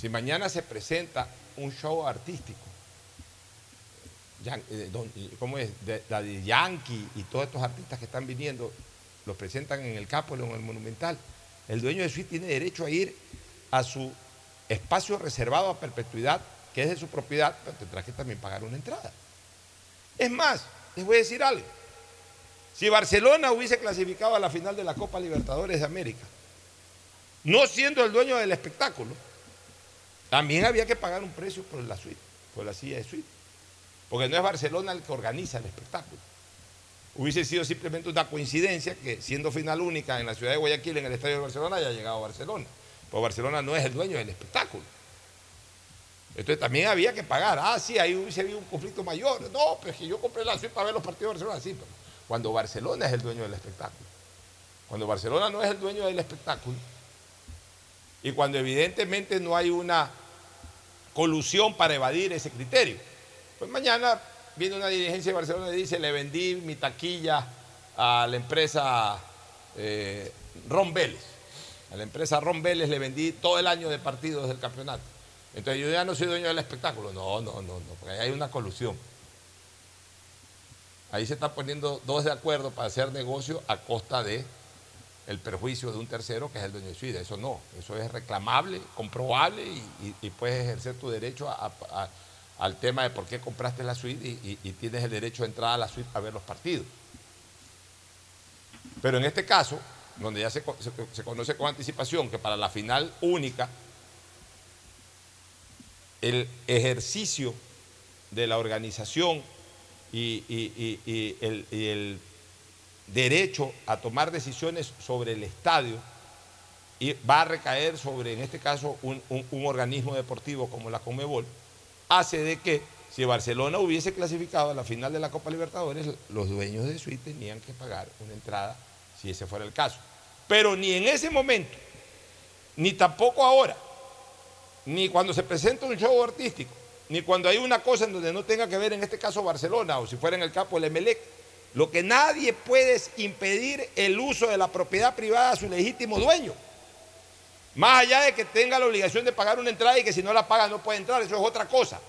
Si mañana se presenta un show artístico, eh, eh, ¿cómo es? La de Yankee y todos estos artistas que están viniendo, los presentan en el Capolo, en el Monumental, el dueño de suite tiene derecho a ir a su espacio reservado a perpetuidad, que es de su propiedad, pero tendrá que también pagar una entrada. Es más, les voy a decir algo. Si Barcelona hubiese clasificado a la final de la Copa Libertadores de América, no siendo el dueño del espectáculo, también había que pagar un precio por la suite, por la silla de suite. Porque no es Barcelona el que organiza el espectáculo. Hubiese sido simplemente una coincidencia que siendo final única en la ciudad de Guayaquil, en el estadio de Barcelona, haya llegado a Barcelona. Pero Barcelona no es el dueño del espectáculo. Entonces también había que pagar. Ah, sí, ahí hubiese habido un conflicto mayor. No, pero es que yo compré la suite para ver los partidos de Barcelona. Sí, pero cuando Barcelona es el dueño del espectáculo. Cuando Barcelona no es el dueño del espectáculo. Y cuando evidentemente no hay una colusión para evadir ese criterio. Pues mañana viene una dirigencia de Barcelona y dice, le vendí mi taquilla a la empresa eh. A la empresa Ron le vendí todo el año de partidos del campeonato. Entonces yo ya no soy dueño del espectáculo. No, no, no, no, porque ahí hay una colusión. Ahí se están poniendo dos de acuerdo para hacer negocio a costa de perjuicio de un tercero que es el dueño de suite. Eso no, eso es reclamable, comprobable y, puedes ejercer tu derecho al tema de por qué compraste la suite y, tienes el derecho de entrar a la suite a ver los partidos. Pero en este caso, donde ya se conoce con anticipación que para la final única, el ejercicio de la organización y, el, derecho a tomar decisiones sobre el estadio va a recaer sobre, en este caso, un, un- un organismo deportivo como la Comebol, hace de que si Barcelona hubiese clasificado a la final de la Copa Libertadores, los dueños de suite tenían que pagar una entrada si ese fuera el caso. Pero ni en ese momento, ni tampoco ahora, ni cuando se presenta un show artístico, ni cuando hay una cosa en donde no tenga que ver, en este caso Barcelona, o si fuera en el campo el Emelec, lo que nadie puede es impedir el uso de la propiedad privada a su legítimo dueño. Más allá de que tenga la obligación de pagar una entrada y que si no la paga no puede entrar, eso es otra cosa.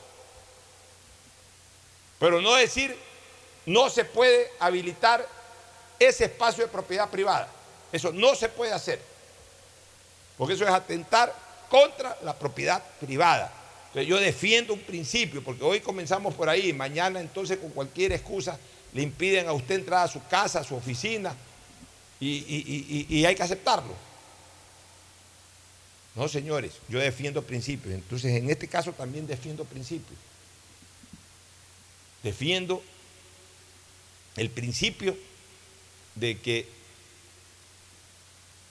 Pero no decir, no se puede habilitar ese espacio de propiedad privada. Eso no se puede hacer. Porque eso es atentar contra la propiedad privada. Entonces yo defiendo un principio, porque hoy comenzamos por ahí, mañana entonces con cualquier excusa le impiden a usted entrar a su casa, a su oficina, y, hay que aceptarlo. No, señores, yo defiendo principios. Entonces, en este caso también defiendo principios. Defiendo el principio de que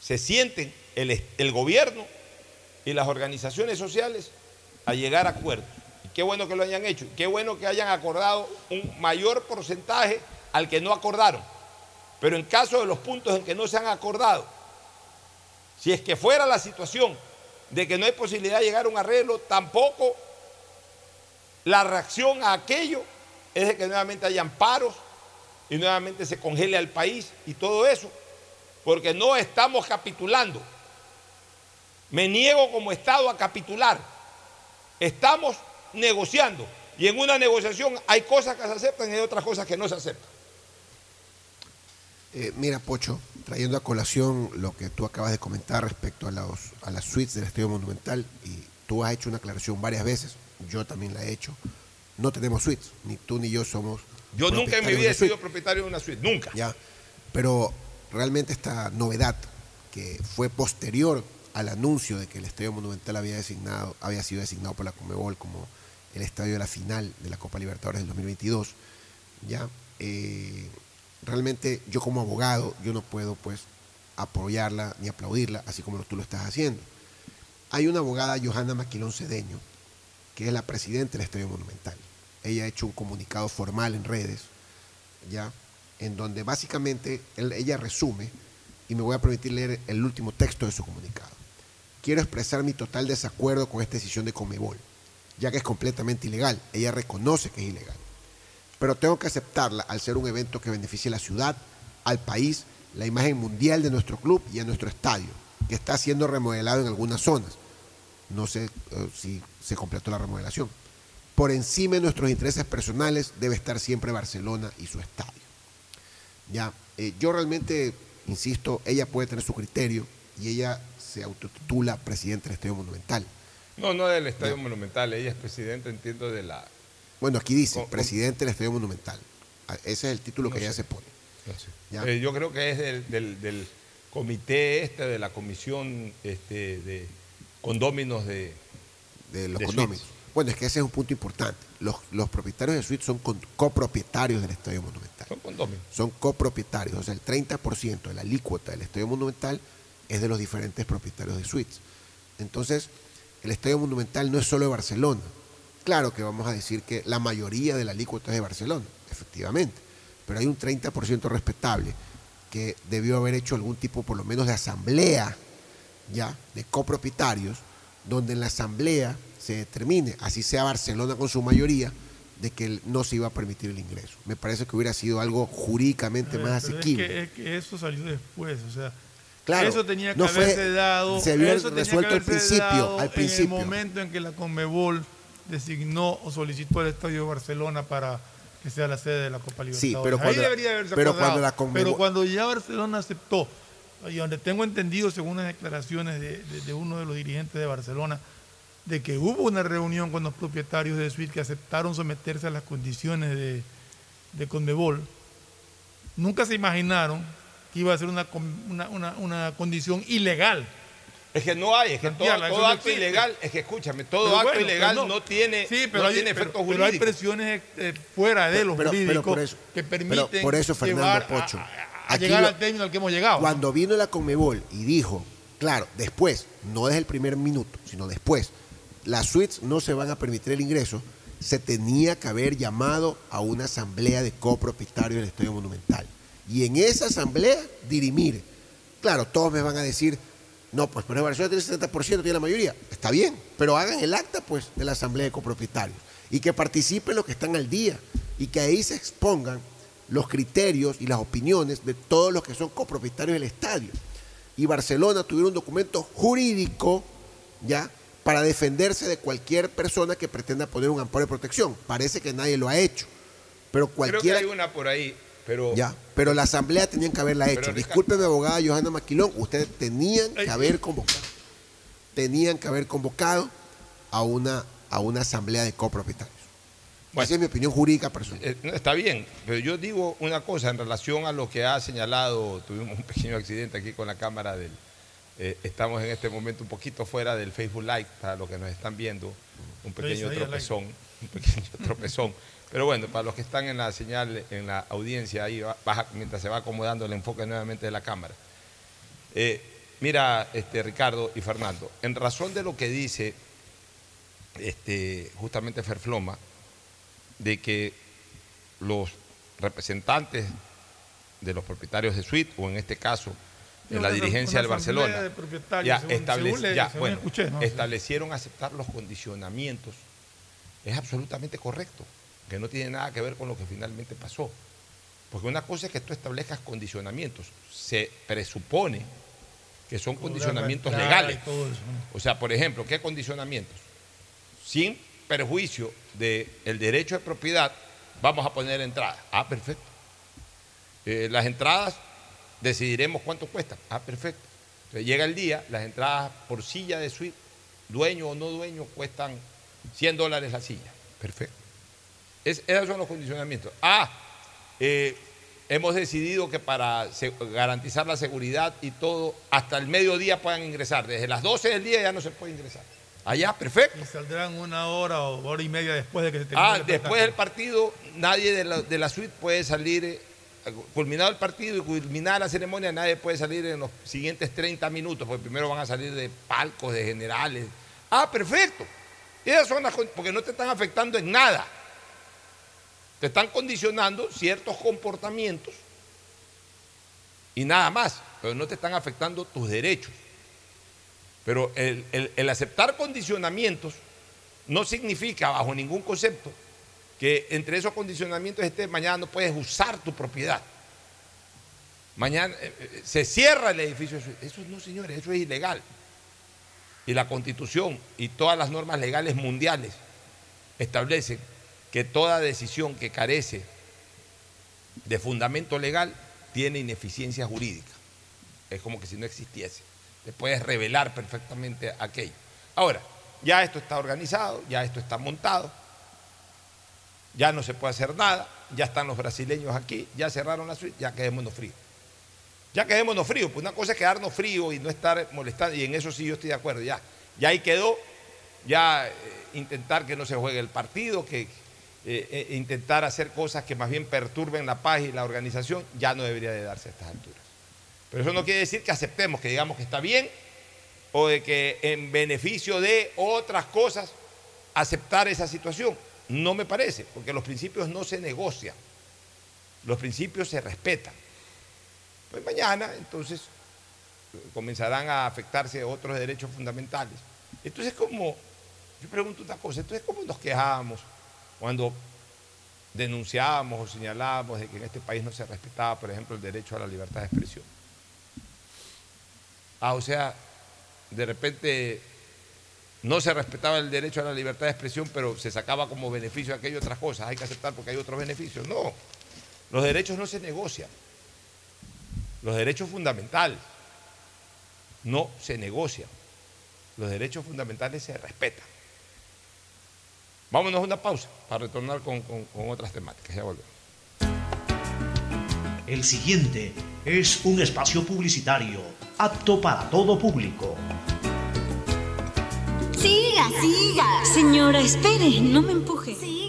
se sienten el gobierno y las organizaciones sociales a llegar a acuerdos. Qué bueno que lo hayan hecho. Qué bueno que hayan acordado un mayor porcentaje al que no acordaron. Pero en caso de los puntos en que no se han acordado, si es que fuera la situación de que no hay posibilidad de llegar a un arreglo, tampoco la reacción a aquello es de que nuevamente hayan paros y nuevamente se congele al país y todo eso, porque no estamos capitulando. Me niego como Estado a capitular. Estamos negociando y en una negociación hay cosas que se aceptan y hay otras cosas que no se aceptan. Eh, mira, Pocho, trayendo a colación lo que tú acabas de comentar respecto a, los, a las suites del Estadio Monumental, y tú has hecho una aclaración varias veces, yo también la he hecho. No tenemos suites, ni tú ni yo somos. Yo nunca en mi vida he sido propietario de una suite, nunca. Ya, pero realmente esta novedad que fue posterior al anuncio de que el Estadio Monumental había designado, había sido designado por la Comebol como el estadio de la final de la Copa Libertadores del 2022, ya, eh, realmente yo como abogado yo no puedo pues apoyarla ni aplaudirla así como tú lo estás haciendo. Hay una abogada, Johanna Maquilón Cedeño, que es la presidenta del Estadio Monumental. Ella ha hecho un comunicado formal en redes, ya, en donde básicamente ella resume, y me voy a permitir leer el último texto de su comunicado. Quiero expresar mi total desacuerdo con esta decisión de Comebol, ya que es completamente ilegal. Ella reconoce que es ilegal. Pero tengo que aceptarla al ser un evento que beneficie a la ciudad, al país, la imagen mundial de nuestro club y a nuestro estadio, que está siendo remodelado en algunas zonas. No sé eh, si se completó la remodelación. Por encima de nuestros intereses personales debe estar siempre Barcelona y su estadio. Ya, eh, yo realmente, insisto, ella puede tener su criterio y ella se autotitula presidente del Estadio Monumental. No, no del Estadio Monumental, ella es presidenta, entiendo, de la... Bueno, aquí dice, Con- presidente del Estadio Monumental. Ah, Ese es el título No que ella se pone. no sé. Ya. Eh, yo creo que es del, del- del comité este, de la comisión este, de condóminos de... de los de condóminos. suites. Bueno, es que ese es un punto importante. Los, los propietarios de suites son con- copropietarios del Estadio Monumental. Son condóminos. Son copropietarios. O sea, el 30% de la alícuota del Estadio Monumental es de los diferentes propietarios de suites. Entonces, el Estadio Monumental no es solo de Barcelona. Claro que vamos a decir que la mayoría de la alícuota es de Barcelona, efectivamente. Pero hay un 30% respetable que debió haber hecho algún tipo, por lo menos, de asamblea ya de copropietarios, donde en la asamblea se determine, así sea Barcelona con su mayoría, de que no se iba a permitir el ingreso. Me parece que hubiera sido algo jurídicamente ver, más asequible. Es que, es que eso salió después, o sea, Claro, eso tenía que no fue- haberse dado, se había eso resuelto al principio, al principio. En el momento en que la Conmebol designó o solicitó al Estadio de Barcelona para que sea la sede de la Copa Libertadores. Sí, pero Ahí cuando- debería haberse pero acordado. cuando la Conmebol- Pero cuando ya Barcelona aceptó, y donde tengo entendido, según las declaraciones de, de- de uno de los dirigentes de Barcelona, de que hubo una reunión con los propietarios de Suite que aceptaron someterse a las condiciones de, de Conmebol, nunca se imaginaron que iba a ser una, una, una- una condición ilegal. Es que no hay, es que todo, Santiago, todo eso no acto ilegal, es que escúchame, todo Pero acto bueno, ilegal no, tiene, Sí, pero, no hay, tiene pero- efectos pero hay jurídicos. presiones eh, fuera de los Pero- jurídicos eso- que pero permiten por eso, Fernando a- Pocho, a, a aquí llegar lo- al término al que hemos llegado. Cuando vino la Conmebol y dijo, claro, después, no desde el primer minuto, sino después, las suites no se van a permitir el ingreso, se tenía que haber llamado a una asamblea de copropietarios del Estadio Monumental. Y en esa asamblea dirimir. Claro, todos me van a decir, no, pues pero Barcelona tiene el 70%, tiene la mayoría. Está bien, pero hagan el acta pues de la asamblea de copropietarios y que participen los que están al día y que ahí se expongan los criterios y las opiniones de todos los que son copropietarios del estadio. Y Barcelona tuviera un documento jurídico, ¿ya? Para defenderse de cualquier persona que pretenda poner un amparo de protección. Parece que nadie lo ha hecho. Pero Creo que cualquiera. hay una por ahí, pero Ya, pero la asamblea tenían que haberla hecho. Discúlpeme, abogada Johanna Maquilón, ustedes tenían que haber convocado. Tenían que haber convocado a una, a una asamblea de copropietarios. Esa es mi opinión jurídica personal. Eh, está bien, pero yo digo una cosa en relación a lo que ha señalado, tuvimos un pequeño accidente aquí con la cámara del... eh, estamos en este momento un poquito fuera del Facebook Live, para los que nos están viendo, un pequeño tropezón, un pequeño tropezón. Pero bueno, para los que están en la señal, en la audiencia, ahí baja, mientras se va acomodando el enfoque nuevamente de la cámara. Eh, mira, este, Ricardo y Fernando, en razón de lo que dice este, justamente Ferfloma, de que los representantes de los propietarios de suite, o en este caso, de la dirigencia del Barcelona, de ya, según- establec- según le- ya, bueno, escuché, ¿no? establecieron aceptar los condicionamientos. Es absolutamente correcto, que no tiene nada que ver con lo que finalmente pasó. Porque una cosa es que tú establezcas condicionamientos, se presupone que son condicionamientos legales. O sea, por ejemplo, ¿qué condicionamientos? Sin perjuicio del derecho de propiedad, vamos a poner entradas. Ah, perfecto. Eh, las entradas decidiremos cuánto cuestan. Ah, perfecto. Entonces llega el día, las entradas por silla de suite, dueño o no dueño, cuestan 100 dólares la silla. Perfecto. Es- esos son los condicionamientos. Ah, eh, hemos decidido que para garantizar la seguridad y todo, hasta el mediodía puedan ingresar. Desde las 12 del día ya no se puede ingresar. Allá, perfecto. Y saldrán una hora o hora y media después de que se termine Ah, el después del partido, nadie de la, de la suite puede salir, eh, culminado el partido y culminada la ceremonia, nadie puede salir en los siguientes 30 minutos, porque primero van a salir de palcos, de generales. Ah, perfecto. Esas son las porque no te están afectando en nada. Te están condicionando ciertos comportamientos y nada más, pero no te están afectando tus derechos. Pero el, el- aceptar condicionamientos no significa, bajo ningún concepto, que entre esos condicionamientos esté mañana no puedes usar tu propiedad. Mañana eh, eh, se cierra el edificio. Eso no, señores, eso es ilegal. Y la constitución y todas las normas legales mundiales establecen que toda decisión que carece de fundamento legal tiene ineficiencia jurídica. Es como que si no existiese. Te puedes revelar perfectamente aquello. Ahora, ya esto está organizado, ya esto está montado, ya no se puede hacer nada, ya están los brasileños aquí, ya cerraron la suite, ya quedémonos fríos. Ya quedémonos fríos, pues una cosa es quedarnos fríos y no estar molestando, y en eso sí yo estoy de acuerdo, ya, ya ahí quedó, ya eh, intentar que no se juegue el partido, que eh, eh, intentar hacer cosas que más bien perturben la paz y la organización, ya no debería de darse a estas alturas. Pero eso no quiere decir que aceptemos, que digamos que está bien, o de que en beneficio de otras cosas aceptar esa situación. No me parece, porque los principios no se negocian, los principios se respetan. Pues mañana, entonces, comenzarán a afectarse otros derechos fundamentales. Entonces, como, yo pregunto una cosa, entonces, ¿cómo nos quejamos cuando denunciábamos o señalábamos de que en este país no se respetaba, por ejemplo, el derecho a la libertad de expresión. Ah, o sea, de repente no se respetaba el derecho a la libertad de expresión, pero se sacaba como beneficio aquello otras cosas. Hay que aceptar porque hay otros beneficios. No, los derechos no se negocian. Los derechos fundamentales no se negocian. Los derechos fundamentales se respetan. Vámonos a una pausa para retornar con, con- con otras temáticas. Ya volvemos. El siguiente es un espacio publicitario apto para todo público. Siga, siga. Señora, espere, no me empuje. Siga, siga.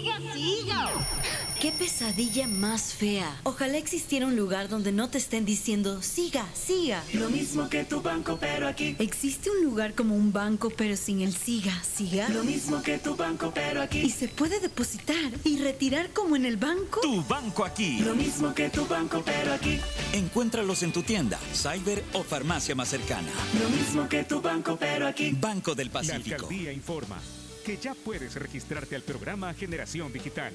Qué pesadilla más fea. Ojalá existiera un lugar donde no te estén diciendo, siga, siga. Lo mismo que tu banco, pero aquí. ¿Existe un lugar como un banco pero sin el siga, siga? Lo mismo que tu banco, pero aquí. ¿Y se puede depositar y retirar como en el banco? Tu banco aquí. Lo mismo que tu banco, pero aquí. Encuéntralos en tu tienda, cyber o farmacia más cercana. Lo mismo que tu banco, pero aquí. Banco del La Pacífico. alcaldía informa que ya puedes registrarte al programa Generación Digital.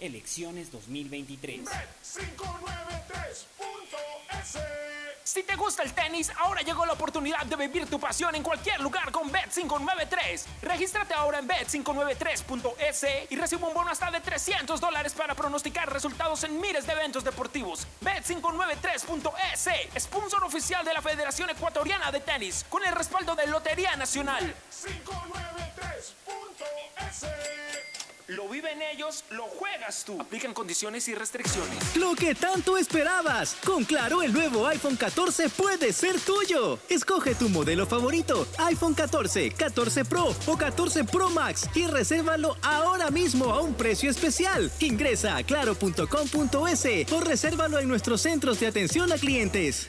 elecciones 2023. 593.es Si te gusta el tenis, ahora llegó la oportunidad de vivir tu pasión en cualquier lugar con Bet593. Regístrate ahora en bet593.es y recibe un bono hasta de 300 dólares para pronosticar resultados en miles de eventos deportivos. Bet593.es, sponsor oficial de la Federación Ecuatoriana de Tenis, con el respaldo de Lotería Nacional. 593.es Lo viven ellos, lo juegas tú. Aplican condiciones y restricciones. Lo que tanto esperabas. Con Claro, el nuevo iPhone 14 puede ser tuyo. Escoge tu modelo favorito, iPhone 14, 14 Pro o 14 Pro Max y resérvalo ahora mismo a un precio especial. Ingresa a claro.com.es o resérvalo en nuestros centros de atención a clientes.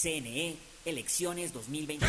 CNE, elecciones 2023.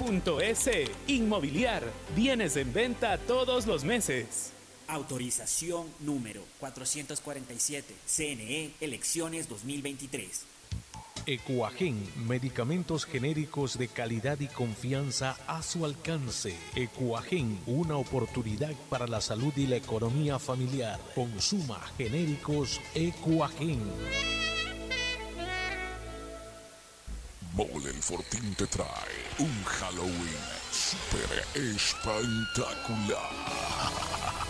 www.inmobiliariapublica.es. Inmobiliar. Bienes en venta todos los meses. Autorización número 447. CNE E, Elecciones 2023. Ecuagen, medicamentos genéricos de calidad y confianza a su alcance. Ecuagen, una oportunidad para la salud y la economía familiar. Consuma genéricos Ecuagen. Mole el Fortín te trae un Halloween super espectacular.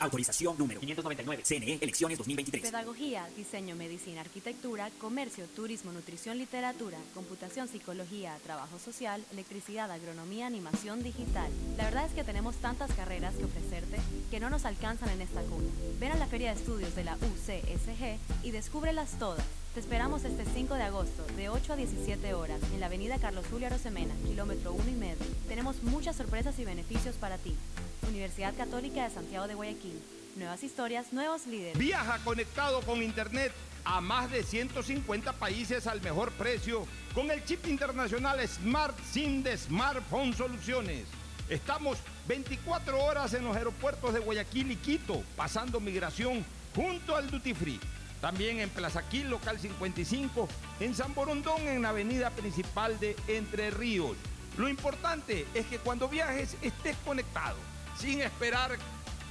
Autorización número 599. CNE Elecciones 2023. Pedagogía, diseño, medicina, arquitectura, comercio, turismo, nutrición, literatura, computación, psicología, trabajo social, electricidad, agronomía, animación digital. La verdad es que tenemos tantas carreras que ofrecerte que no nos alcanzan en esta cuna. Ven a la Feria de Estudios de la UCSG y descúbrelas todas. Te esperamos este 5 de agosto, de 8 a 17 horas, en la avenida Carlos Julio Arosemena, kilómetro 1 y medio. Tenemos muchas sorpresas y beneficios para ti. Universidad Católica de Santiago de Guayaquil. Nuevas historias, nuevos líderes. Viaja conectado con Internet a más de 150 países al mejor precio con el chip internacional Smart SIM de Smartphone Soluciones. Estamos 24 horas en los aeropuertos de Guayaquil y Quito, pasando migración junto al Duty Free. También en Plaza Quil, local 55, en San Borondón, en la avenida principal de Entre Ríos. Lo importante es que cuando viajes estés conectado, sin esperar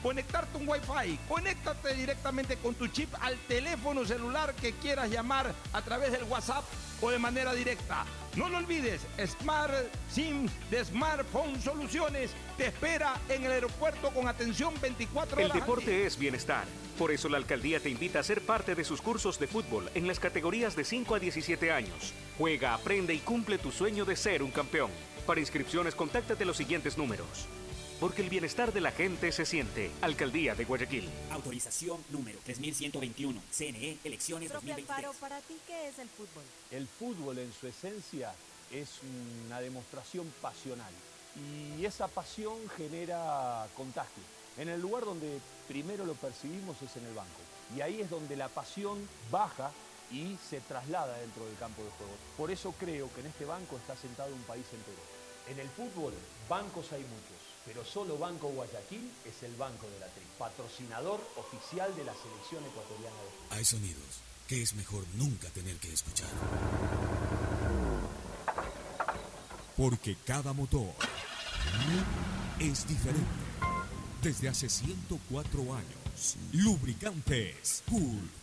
conectarte un Wi-Fi. Conéctate directamente con tu chip al teléfono celular que quieras llamar a través del WhatsApp o de manera directa. No lo olvides, Smart SIM de Smartphone Soluciones te espera en el aeropuerto con atención 24 horas. El deporte es bienestar. Por eso la alcaldía te invita a ser parte de sus cursos de fútbol en las categorías de 5 a 17 años. Juega, aprende y cumple tu sueño de ser un campeón. Para inscripciones, contáctate los siguientes números. Porque el bienestar de la gente se siente. Alcaldía de Guayaquil. Autorización número 3121. CNE Elecciones Profe 2023. Alfaro, ¿para ti qué es el fútbol? El fútbol en su esencia es una demostración pasional y esa pasión genera contagio. En el lugar donde primero lo percibimos es en el banco y ahí es donde la pasión baja y se traslada dentro del campo de juego. Por eso creo que en este banco está sentado un país entero. En el fútbol, bancos hay muchos, pero solo Banco Guayaquil es el banco de la tri, patrocinador oficial de la selección ecuatoriana de fútbol. Hay sonidos que es mejor nunca tener que escuchar. Porque cada motor es diferente. Desde hace 104 años, Lubricantes Cool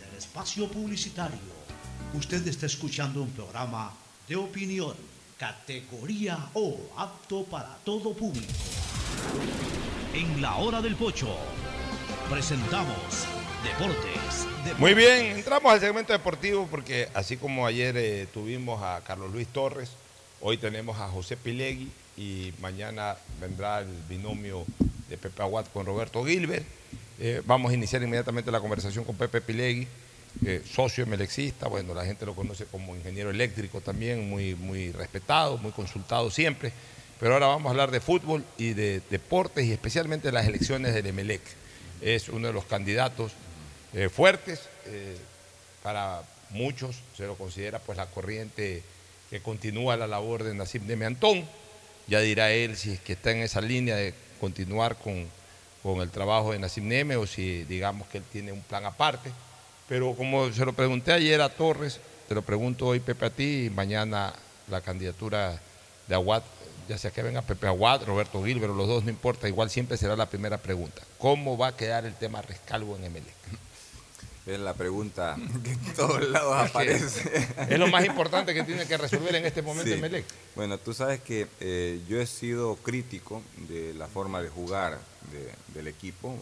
espacio publicitario. Usted está escuchando un programa de opinión, categoría O, apto para todo público. En la hora del pocho, presentamos Deportes. Deportes. Muy bien, entramos al segmento deportivo porque así como ayer eh, tuvimos a Carlos Luis Torres, hoy tenemos a José Pilegui y mañana vendrá el binomio de Pepe Aguad con Roberto Gilbert. Eh, vamos a iniciar inmediatamente la conversación con Pepe Pilegui, eh, socio emelexista, bueno, la gente lo conoce como ingeniero eléctrico también, muy, muy respetado, muy consultado siempre. Pero ahora vamos a hablar de fútbol y de deportes y especialmente de las elecciones del Emelec. Es uno de los candidatos eh, fuertes, eh, para muchos se lo considera pues la corriente que continúa la labor de Nassim de Antón. Ya dirá él si es que está en esa línea de continuar con, con el trabajo de Nassim Neme o si digamos que él tiene un plan aparte. Pero como se lo pregunté ayer a Torres, te lo pregunto hoy Pepe a ti y mañana la candidatura de Aguad, ya sea que venga Pepe Aguad, Roberto Gilbert, los dos no importa, igual siempre será la primera pregunta. ¿Cómo va a quedar el tema rescalvo en Emelec? Es la pregunta que en todos lados aparece. Es lo más importante que tiene que resolver en este momento Sí. Emelec. Bueno, tú sabes que eh, yo he sido crítico de la forma de jugar de- del equipo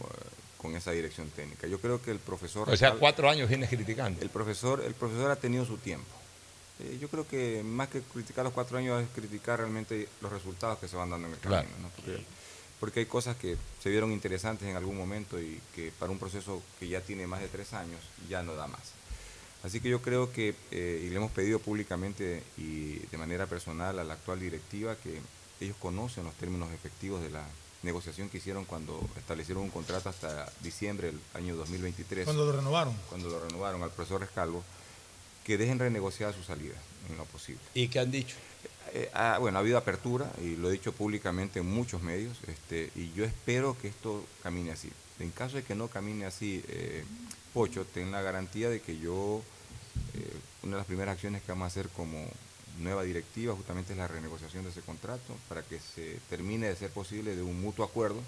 con esa dirección técnica. Yo creo que el profesor... O sea, cuatro años vienes criticando. El profesor, el profesor ha tenido su tiempo. Eh, yo creo que más que criticar los cuatro años es criticar realmente los resultados que se van dando en el Claro. camino. ¿no? Porque, porque hay cosas que se vieron interesantes en algún momento y que para un proceso que ya tiene más de tres años ya no da más. Así que yo creo que, eh, y le hemos pedido públicamente y de manera personal a la actual directiva que ellos conocen los términos efectivos de la negociación que hicieron cuando establecieron un contrato hasta diciembre del año 2023. Cuando lo renovaron. Cuando lo renovaron al profesor Rescalvo, que dejen renegociar su salida en lo posible. ¿Y qué han dicho? Eh, ah, bueno, ha habido apertura y lo he dicho públicamente en muchos medios este, y yo espero que esto camine así. En caso de que no camine así, eh, Pocho, ten la garantía de que yo, eh, una de las primeras acciones que vamos a hacer como nueva directiva justamente es la renegociación de ese contrato para que se termine de ser posible de un mutuo acuerdo,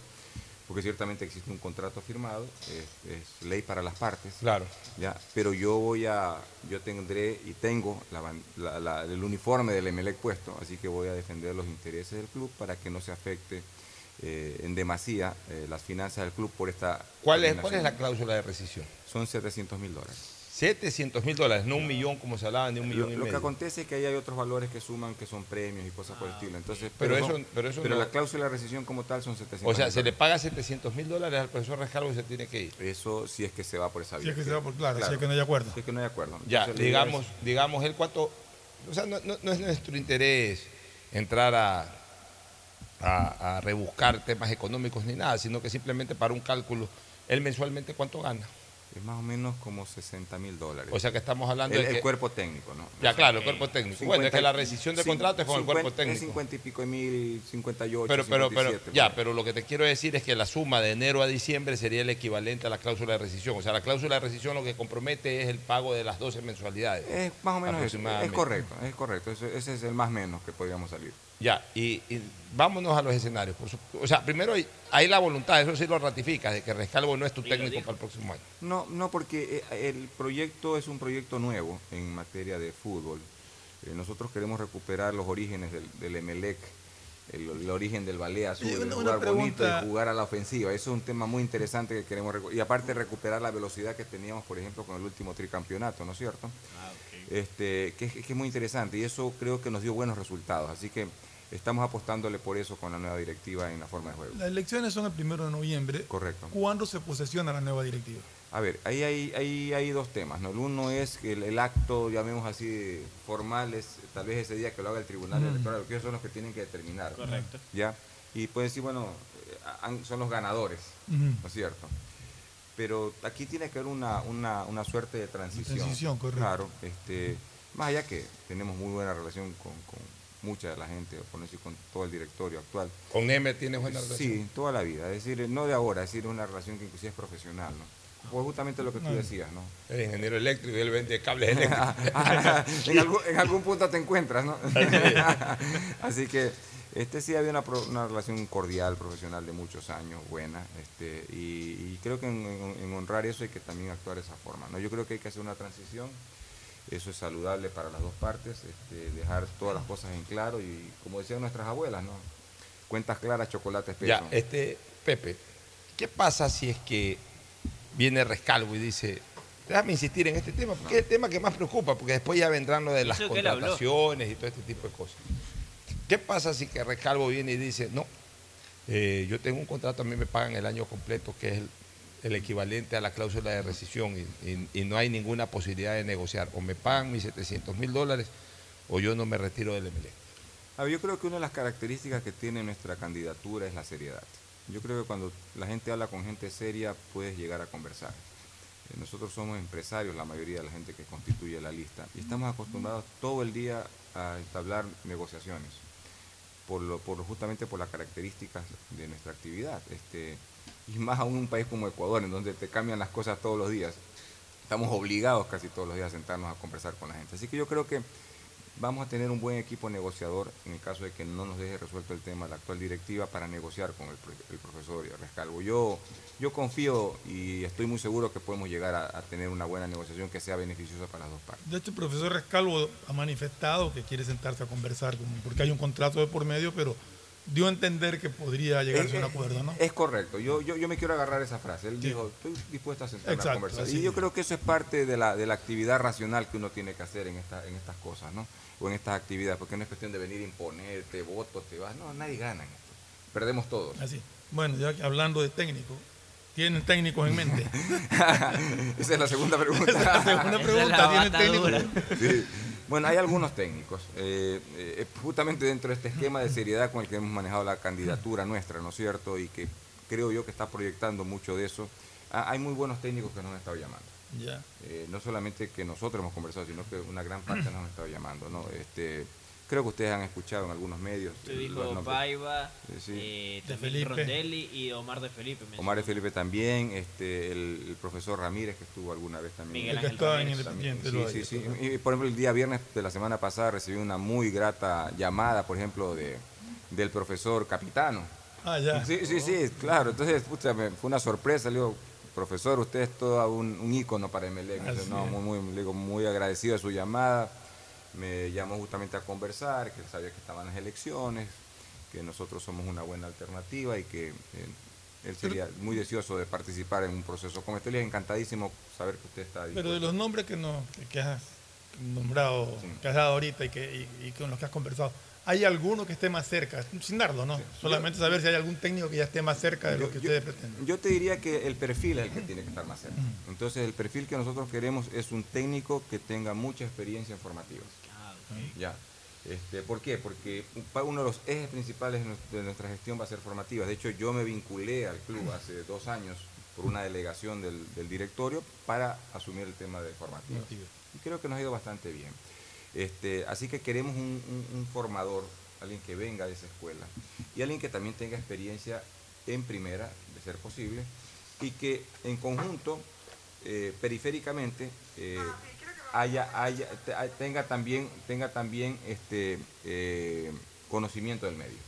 porque ciertamente existe un contrato firmado, es, es ley para las partes. Claro. Ya, pero yo voy a, yo tendré y tengo la la- la- el uniforme del Emelec puesto, así que voy a defender los intereses del club para que no se afecte eh, en demasía eh, las finanzas del club por esta. ¿Cuál es, ¿Cuál es la cláusula de rescisión? Son 700 mil dólares. 700 mil dólares, no un millón como se hablaba, ni un millón Lo, y lo que medio. acontece es que ahí hay otros valores que suman, que son premios y cosas por el estilo. Entonces, Ah, Pero eso- pero eso no- la cláusula de rescisión como tal son 700 O sea, se le paga 700 mil dólares al profesor Rescalvo y se tiene que ir. Eso si es que se va por esa Si vía. es que se va por- claro, si es que no hay acuerdo. Si es que no hay acuerdo. Ya, Entonces, digamos, es- digamos, él cuánto. O sea, no, no- no es nuestro interés entrar a, a, a rebuscar temas económicos ni nada, sino que simplemente para un cálculo, él mensualmente cuánto gana. Es más o menos como 60 mil dólares. O sea que estamos hablando el, de el que- cuerpo técnico, ¿no? Ya, claro, el cuerpo técnico. Bueno, es que la rescisión de cin- contrato es con el cuerpo 50 técnico. Es 50 y pico de mil, 58, Pero, pero, pero, 57, ya, pero lo que te quiero decir es que la suma de enero a diciembre sería el equivalente a la cláusula de rescisión. O sea, la cláusula de rescisión lo que compromete es el pago de las 12 mensualidades. Es más o menos eso. Es correcto, es correcto. Ese, ese es el más menos que podríamos salir. Ya, y, y vámonos a los escenarios. por su- o sea, primero hay, hay la voluntad, eso sí lo ratificas, de que Rescalvo no es tu técnico para el próximo año. No, no, porque eh, el proyecto es un proyecto nuevo en materia de fútbol. Eh, nosotros queremos recuperar los orígenes del, del Emelec, el, el origen del ballet azul, Y el una- jugar bonito y jugar a la ofensiva. Eso es un tema muy interesante que queremos recu- Y aparte recuperar la velocidad que teníamos, por ejemplo, con el último tricampeonato, ¿no es cierto? este, que, es- que es muy interesante y eso creo que nos dio buenos resultados. Así que estamos apostándole por eso con la nueva directiva en la forma de juego. Las elecciones son el primero de noviembre. Correcto. ¿Cuándo se posesiona la nueva directiva? A ver, ahí hay, ahí hay dos temas. ¿no? El uno es que el, el acto, llamemos así, formal, es tal vez ese día que lo haga el Tribunal Mm. Electoral, que ellos son los que tienen que determinar. Correcto. ¿Ya? Y pueden decir, bueno, eh, son los ganadores. ¿no es cierto? Pero aquí tiene que haber una, una, una suerte de transición. Transición, correcto. Claro, este, más allá que tenemos muy buena relación con, con mucha de la gente, por no decir con todo el directorio actual. ¿Con M tienes buena relación? Sí, toda la vida. Es decir, no de ahora, es decir, una relación que inclusive es profesional, ¿no? Pues justamente lo que tú decías, ¿no? El ingeniero eléctrico y él vende cables eléctricos. en, algún, en algún punto te encuentras, ¿no? Así que este sí había una, una relación cordial, profesional de muchos años, buena, este, y, y creo que en, en- en honrar eso hay que también actuar de esa forma, ¿no? Yo creo que hay que hacer una transición, eso es saludable para las dos partes, este, dejar todas las cosas en claro y como decían nuestras abuelas, ¿no? Cuentas claras, chocolate espeso. Ya, este, Pepe, ¿qué pasa si es que viene Rescalvo y dice, déjame insistir en este tema, porque es el tema que más preocupa, porque después ya vendrán lo de las contrataciones y todo este tipo de cosas. ¿Qué pasa si que Rescalvo viene y dice, no, Eh, yo tengo un contrato, a mí me pagan el año completo, que es el, el equivalente a la cláusula de rescisión y, no hay ninguna posibilidad de negociar. O me pagan mis 700 mil dólares o yo no me retiro del MLE. Yo creo que una de las características que tiene nuestra candidatura es la seriedad. Yo creo que cuando la gente habla con gente seria puedes llegar a conversar. Eh, Nosotros somos empresarios, la mayoría de la gente que constituye la lista, y estamos acostumbrados todo el día a entablar negociaciones, por lo, por justamente por las características de nuestra actividad. Este, y más aún un país como Ecuador, en donde te cambian las cosas todos los días. Estamos obligados casi todos los días a sentarnos a conversar con la gente. Así que yo creo que vamos a tener un buen equipo negociador en el caso de que no nos deje resuelto el tema la actual directiva para negociar con el, el profesor Rescalvo. Yo, yo confío y estoy muy seguro que podemos llegar a, a tener una buena negociación que sea beneficiosa para las dos partes. De hecho, el profesor Rescalvo ha manifestado que quiere sentarse a conversar, con- porque hay un contrato de por medio, pero dio a entender que podría llegarse a un Eh, acuerdo, ¿no? Es correcto, yo, yo, yo me quiero agarrar esa frase. Él Sí. dijo, estoy dispuesto a sentarme a Exacto, conversar. así Y yo es. creo que eso es parte de la, de la actividad racional que uno tiene que hacer en, esta, en estas cosas, ¿no? O en estas actividades, porque no es cuestión de venir a imponer, te voto, te vas. No, nadie gana en esto. Perdemos todos. Así. Bueno, ya que hablando de técnicos, ¿tienen técnicos en mente? Esa es la segunda pregunta. Esa es la segunda pregunta, ¿tienen técnicos? Sí. Bueno, hay algunos técnicos. eh, eh, justamente dentro de este esquema de seriedad con el que hemos manejado la candidatura nuestra, ¿no es cierto? Y que creo yo que está proyectando mucho de eso. Ah, hay muy buenos técnicos que nos han estado llamando. Ya. Eh, no solamente que nosotros hemos conversado, sino que una gran parte nos han estado llamando, ¿no? Este, creo que ustedes han escuchado en algunos medios. Eh, dijo. Paiva, Eh, sí. eh, De también Felipe. Rondelli y Omar de Felipe. Omar de Felipe también, este, el, el profesor Ramírez que estuvo alguna vez también. Miguel Ángel estaba en Ramírez Independiente. Sí, sí, sí. Y, por ejemplo, el día viernes de la semana pasada recibí una muy grata llamada, por ejemplo, de, del profesor Capitano. Ah, ya. Sí, sí, sí, claro. Entonces, pucha, me- fue una sorpresa. Le digo, profesor, usted es todo un, un ícono para dice, Así no, muy, muy, le digo, muy agradecido de su llamada. Me llamó justamente a conversar, que él sabía que estaban las elecciones, que nosotros somos una buena alternativa y que eh, él sería muy deseoso de participar en un proceso como este. Le encantadísimo saber que usted está Pero dispuesto. de los nombres que, no, que- has nombrado, Sí. que has dado ahorita y, que, y, y con los que has conversado, ¿hay alguno que esté más cerca? Sin darlo, ¿no? Solamente saber si hay algún técnico que ya esté más cerca de lo que ustedes pretenden. Yo te diría que el perfil es el que tiene que estar más cerca. Entonces, el perfil que nosotros queremos es un técnico que tenga mucha experiencia en formativas. Ah. Ya. Este, ¿Por qué? Porque uno de los ejes principales de nues- de nuestra gestión va a ser formativas. De hecho, yo me vinculé al club hace dos años por una delegación del, del directorio para asumir el tema de formativas. Y creo que nos ha ido bastante bien. Este, así que queremos un, un- un formador, alguien que venga de esa escuela y alguien que también tenga experiencia en primera, de ser posible, y que en conjunto, eh, periféricamente, eh, haya, haya, te- a- tenga también, tenga también este, eh, conocimiento del medio.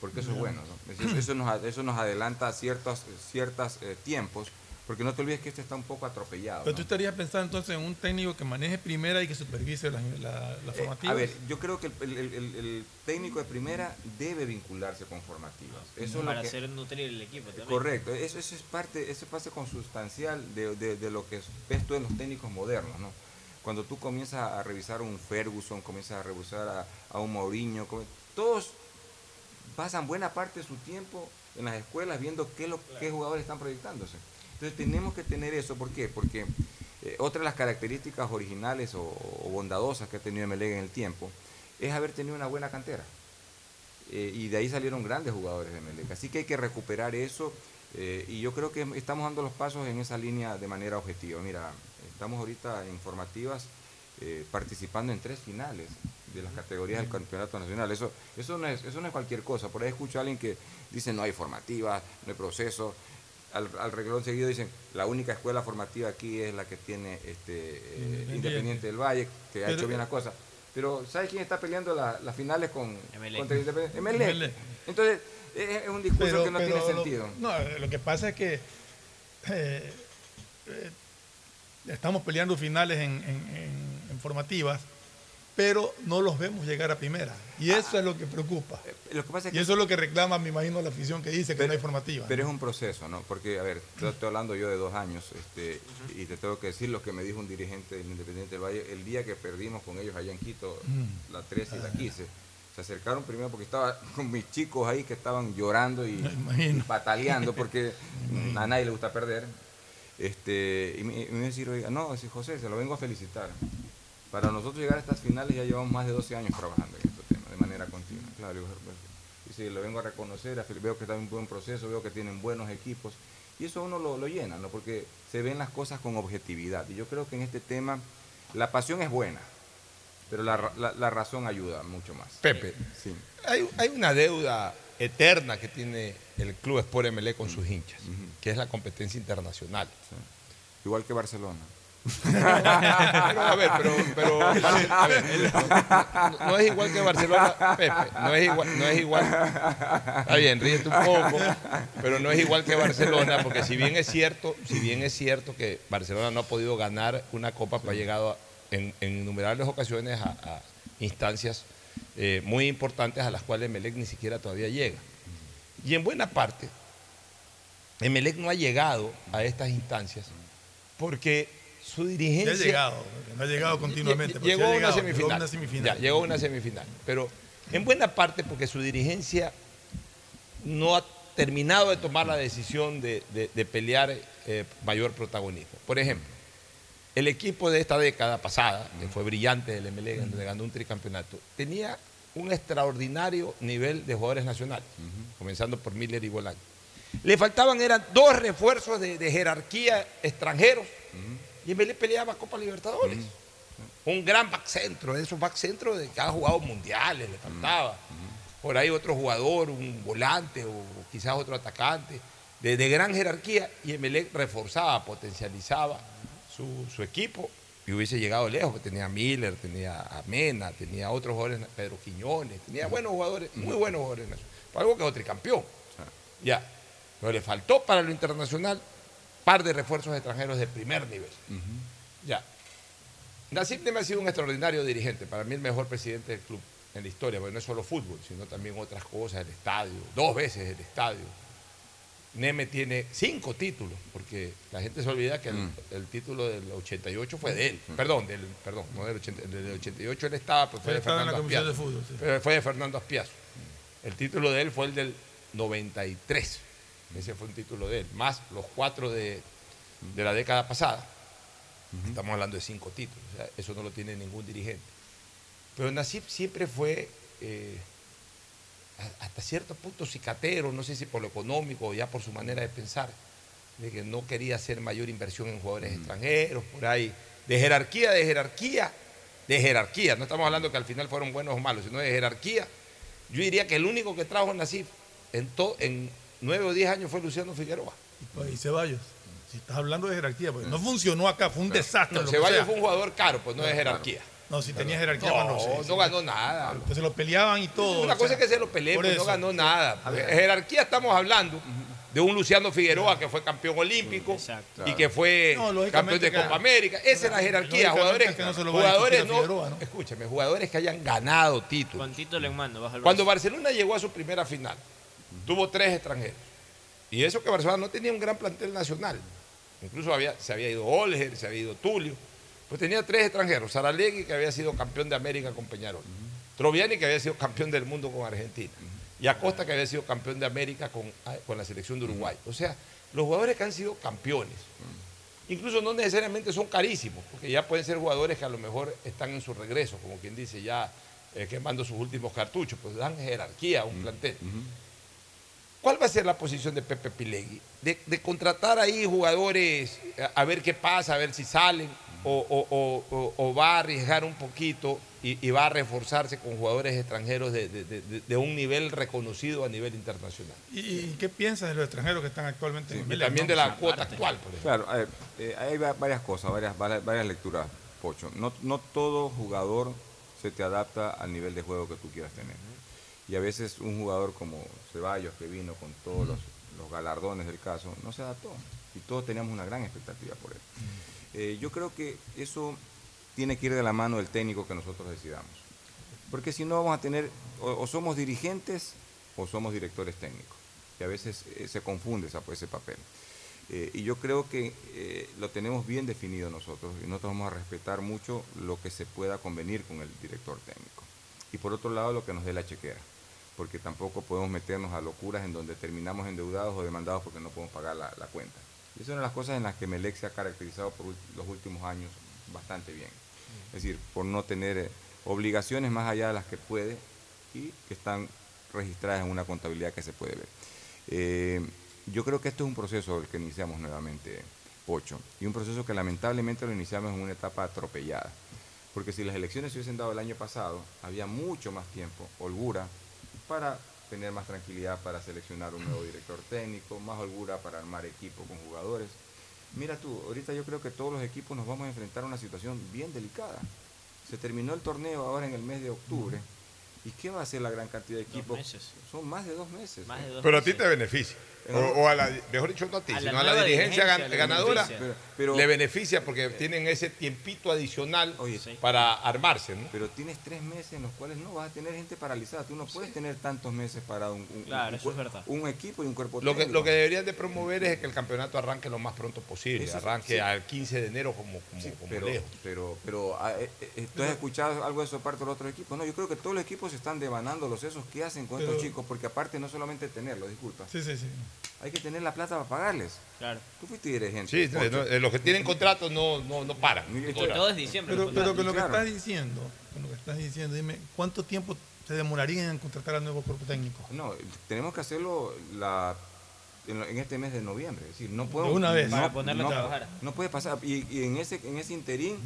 Porque eso es bueno, ¿no? Eso, eso nos, a- eso nos adelanta ciertos ciertas, eh, tiempos, porque no te olvides que esto está un poco atropellado. Pero ¿no? tú estarías pensando entonces en un técnico que maneje primera y que supervise las la, las Eh, a ver, yo creo que el, el- el- el- el técnico de primera debe vincularse con formativas. Eso es lo para que- hacer nutrir el equipo también. Correcto, eso, eso es parte, eso es parte consustancial de, de- de lo que ves tú en los técnicos modernos, ¿no? Cuando tú comienzas a revisar un Ferguson, comienzas a revisar a, a un Mourinho, todos pasan buena parte de su tiempo en las escuelas viendo qué, lo, qué jugadores están proyectándose. Entonces tenemos que tener eso, ¿por qué? Porque eh, otra de las características originales o, o bondadosas que ha tenido MLE en el tiempo es haber tenido una buena cantera. Eh, y de ahí salieron grandes jugadores de Melec. Así que hay que recuperar eso eh, y yo creo que estamos dando los pasos en esa línea de manera objetiva. Mira, estamos ahorita en formativas eh, participando en tres finales de las categorías del campeonato nacional. Eso, eso, no es, eso no es cualquier cosa. Por ahí escucho a alguien que dice no hay formativas, no hay proceso. Al, al reglón seguido dicen la única escuela formativa aquí es la que tiene este, eh, Independiente. Independiente del Valle, que ha Pero- hecho bien las cosas. Pero ¿sabes quién está peleando la- las finales con, contra Independiente? Emelec. Emelec. Entonces, es, es un discurso Pero- que no tiene lo- sentido. no, lo que pasa es que eh, eh, estamos peleando finales en, en- en- en formativas, pero no los vemos llegar a primera. Y eso es lo que preocupa. Lo que pasa es y eso es lo que reclama, me imagino, la afición que dice que no hay formativa. Pero es un proceso, ¿no? Porque, a ver, te estoy hablando yo de dos años, este, y te tengo que decir lo que me dijo un dirigente del Independiente del Valle el día que perdimos con ellos allá en Quito, Mm. la 13 y la 15. Se acercaron primero porque estaba con mis chicos ahí que estaban llorando y, y pataleando porque a nadie le gusta perder. Este, y me, y me decir, oiga, no, si José, se lo vengo a felicitar. Para nosotros llegar a estas finales ya llevamos más de 12 años trabajando en estos temas, de manera continua. Claro, pues, dice, lo vengo a reconocer, veo que está en un buen proceso, veo que tienen buenos equipos. Y eso uno lo, lo llena, ¿no? Porque se ven las cosas con objetividad. Y yo creo que en este tema la pasión es buena, pero la, la- la razón ayuda mucho más. Pepe, Sí. hay, hay una deuda eterna que tiene el Club Sport MLE con sus hinchas, que es la competencia internacional. Igual que Barcelona. Pero, a ver, pero, a ver, el- no, no es igual que Barcelona, Pepe, no es igual, no es igual. Está bien, ríete un poco, pero no es igual que Barcelona, porque si bien es cierto, si bien es cierto que Barcelona no ha podido ganar una copa, pero ha llegado a- en, en innumerables ocasiones a, a instancias eh, muy importantes a las cuales Melec ni siquiera todavía llega. Y en buena parte, Emelec no ha llegado a estas instancias porque su Ya dirigencia... ha llegado, no ha llegado continuamente. Llegó ha una semifinal. llegó una semifinal. Ya, llegó una semifinal. Pero en buena parte porque su dirigencia no ha terminado de tomar la decisión de, de- de pelear eh, mayor protagonismo. Por ejemplo, el equipo de esta década pasada, que fue brillante del MLE, ganó un tricampeonato, tenía un extraordinario nivel de jugadores nacionales, comenzando por Miller y Bolaño. Le faltaban, eran dos refuerzos de, jerarquía extranjeros, y MLE peleaba Copa Libertadores. Un gran back centro, de esos back centros de que ha jugado mundiales, le faltaba. Por ahí otro jugador, un volante o quizás otro atacante, de, gran jerarquía, y Emelec reforzaba, potencializaba su equipo y hubiese llegado lejos. Tenía a Miller, tenía a Mena, tenía otros jugadores, Pedro Quiñones, tenía buenos jugadores, muy buenos jugadores. Por algo que es tricampeón. Ya. Pero le faltó para lo internacional par de refuerzos extranjeros de primer nivel. Ya. Nassim Neme ha sido un extraordinario dirigente, para mí el mejor presidente del club en la historia, porque no es solo fútbol, sino también otras cosas, el estadio, dos veces el estadio. Neme tiene cinco títulos, porque la gente se olvida que el, el título del 88 fue de él. Perdón, del, perdón, no del, 80, del 88 él estaba, pero fue Él de estaba en la Fernando comisión Aspiazo. de fútbol, sí. Pero fue de Fernando Aspiazo. El título de él fue el del 93. Ese fue un título de él, más los cuatro de, de la década pasada. Estamos hablando de cinco títulos, o sea, eso no lo tiene ningún dirigente. Pero Nasib siempre fue eh, hasta cierto punto cicatero, no sé si por lo económico o ya por su manera de pensar, de que no quería hacer mayor inversión en jugadores extranjeros, por ahí, de jerarquía, de jerarquía, de jerarquía. No estamos hablando que al final fueron buenos o malos, sino de jerarquía. Yo diría que el único que trajo en, to- en nueve o diez años fue Luciano Figueroa. Pues, Y Ceballos, si estás hablando de jerarquía, porque no funcionó acá, fue un desastre. No, Ceballos fue un jugador caro, pues no de Claro. jerarquía. No, si tenía jerarquía, No, cuando no, se- se- ganó nada. Pues se lo peleaban y todo. Una cosa sea, es que se lo peleé, por pues no ganó nada. Jerarquía estamos hablando de un Luciano Figueroa que fue campeón olímpico y que fue No, campeón de Copa América. Esa es la jerarquía. Jugadores, que no jugadores no, Figueroa, ¿no? escúchame, jugadores que hayan ganado títulos. El Cuando. Barcelona llegó a su primera final, tuvo tres extranjeros. Y eso que Barcelona no tenía un gran plantel nacional. Incluso había, se había ido Olger, se había ido Tulio. Pues tenía tres extranjeros. Saralegui, que había sido campeón de América con Peñarol. Troviani, que había sido campeón del mundo con Argentina. Y Acosta, que había sido campeón de América con, ah, con la selección de Uruguay. O sea, los jugadores que han sido campeones, incluso no necesariamente son carísimos, porque ya pueden ser jugadores que a lo mejor están en su regreso, como quien dice, ya eh, quemando sus últimos cartuchos, pues dan jerarquía a un plantel. ¿Cuál va a ser la posición de Pepe Pilegui? De, de contratar ahí jugadores a ver qué pasa, a ver si salen, o, o- o- o- o va a arriesgar un poquito y, y va a reforzarse con jugadores extranjeros de, de- de- de- de un nivel reconocido a nivel internacional. ¿Y, y qué piensas de los extranjeros que están actualmente en y Melec, también de la cuota actual, por ejemplo. Claro, ver, eh, hay va- varias cosas, varias, varias, varias lecturas, Pocho. No, no todo jugador se te adapta al nivel de juego que tú quieras tener. Y a veces un jugador como Ceballos, que vino con todos los, los galardones del caso, no se adaptó. Y todos teníamos una gran expectativa por él. Eh, yo creo que eso tiene que ir de la mano del técnico que nosotros decidamos. Porque si no vamos a tener, o, somos dirigentes o somos directores técnicos. Y a veces eh, se confunde esa, ese papel. Eh, y yo creo que lo tenemos bien definido nosotros y nosotros vamos a respetar mucho lo que se pueda convenir con el director técnico. y por otro lado lo que nos dé la chequera, porque tampoco podemos meternos a locuras en donde terminamos endeudados o demandados porque no podemos pagar la, la cuenta. Y es una de las cosas en las que Melec se ha caracterizado por los últimos años bastante bien. Es decir, por no tener eh, obligaciones más allá de las que puede y que están registradas en una contabilidad que se puede ver. Eh, yo creo que esto es un proceso el que iniciamos nuevamente, Pocho, y un proceso que lamentablemente lo iniciamos en una etapa atropellada. Porque si las elecciones se hubiesen dado el año pasado, había mucho más tiempo, holgura, para tener más tranquilidad para seleccionar un nuevo director técnico, más holgura para armar equipo con jugadores. Mira tú, ahorita yo creo que todos los equipos nos vamos a enfrentar a una situación bien delicada. Se terminó el torneo ahora en el mes de octubre. ¿Y qué va a hacer la gran cantidad de equipos? meses. Son más de dos meses. Más de dos Pero a ti te beneficia. O, o a la, mejor dicho, no a ti, A la sino a la dirigencia, ganadora. beneficia. Pero- pero- le beneficia porque tienen ese tiempito adicional Oye, para armarse, ¿no? Pero tienes tres meses en los cuales no vas a tener gente paralizada. Tú no puedes tener tantos meses para un, un- Claro, un eso es cuer- verdad. un equipo y un cuerpo Lo que, lo que deberían de promover es que el campeonato arranque lo más pronto posible, Eso- arranque sí. al 15 de enero como, como, Sí, como pero, lejos. pero, pero ah, eh, eh, ¿tú has escuchado algo de eso parte de los otros equipos? No, yo creo que todos los equipos se están devanando los esos que hacen con Pero- estos chicos, porque aparte no solamente tenerlo, disculpa, Sí, sí, sí. Hay que tener la plata para pagarles. Claro. Tú fuiste dirigente. Sí, no, los que tienen contratos no, no, no paran. Esto- Todo es diciembre. Pero, pero con lo que claro. estás diciendo, con lo que estás diciendo, dime, ¿cuánto tiempo se demoraría en contratar al nuevo cuerpo técnico? No, tenemos que hacerlo la, en, este mes de noviembre. Es decir, no podemos. una vez. No, Para ponerlo a trabajar. no puede pasar. Y, y en, ese, en ese interín,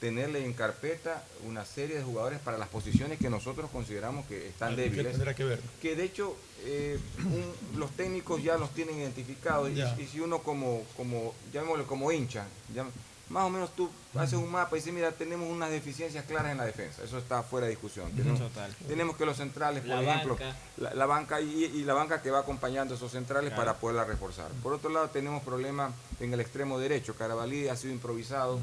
tenerle en carpeta una serie de jugadores para las posiciones que nosotros consideramos que están débiles. tendrá que ver. que de hecho eh, un- los técnicos ya los tienen identificados y, si uno como, como, llamémoslo como hincha, ya- más o menos tú haces un mapa y dices, mira, tenemos unas deficiencias claras en la defensa, eso está fuera de discusión. Tenemos, Total. tenemos que los centrales, por La ejemplo, banca. la, la banca y, y la banca que va acompañando a esos centrales Claro. para poderla reforzar. Por otro lado, tenemos problemas en el extremo derecho. Carabalí ha sido improvisado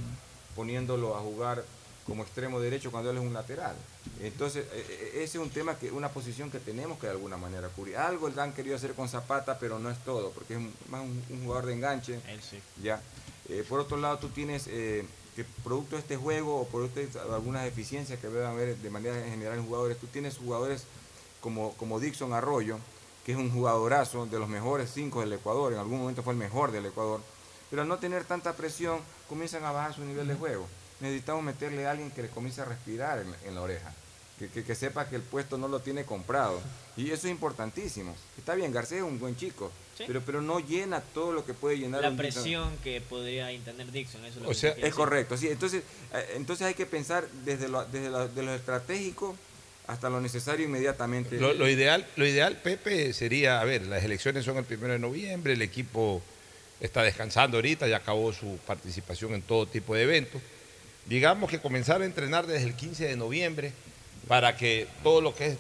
poniéndolo a jugar como extremo derecho cuando él es un lateral. Entonces, eh, eh, ese es un tema, que una posición que tenemos que de alguna manera cubrir. Algo el han querido hacer con Zapata, pero no es todo, porque es más un, un jugador de enganche. Él sí. Ya. Eh, por otro lado, tú tienes eh, que producto de este juego o producto de algunas deficiencias que deben haber de manera general en jugadores, tú tienes jugadores como, como Dixon Arroyo, que es un jugadorazo de los mejores cinco del Ecuador, en algún momento fue el mejor del Ecuador, pero al no tener tanta presión comienzan a bajar su nivel de juego. Necesitamos meterle a alguien que le comience a respirar en, en la oreja, que, que- que sepa que el puesto no lo tiene comprado. Y eso es importantísimo. Está bien, Garcés es un buen chico, Sí. pero, pero no llena todo lo que puede llenar La un Dixon. presión que podría tener Dixon. Eso es lo O que sea, se quiere Es decir. correcto, sí. Entonces, eh, entonces hay que pensar desde lo, desde lo, de lo estratégico hasta lo necesario inmediatamente. Lo, lo ideal, lo ideal, Pepe, sería, a ver, las elecciones son el primero de noviembre, el equipo está descansando ahorita, ya acabó su participación en todo tipo de eventos. Digamos que comenzar a entrenar desde el 15 de noviembre para que todo lo que es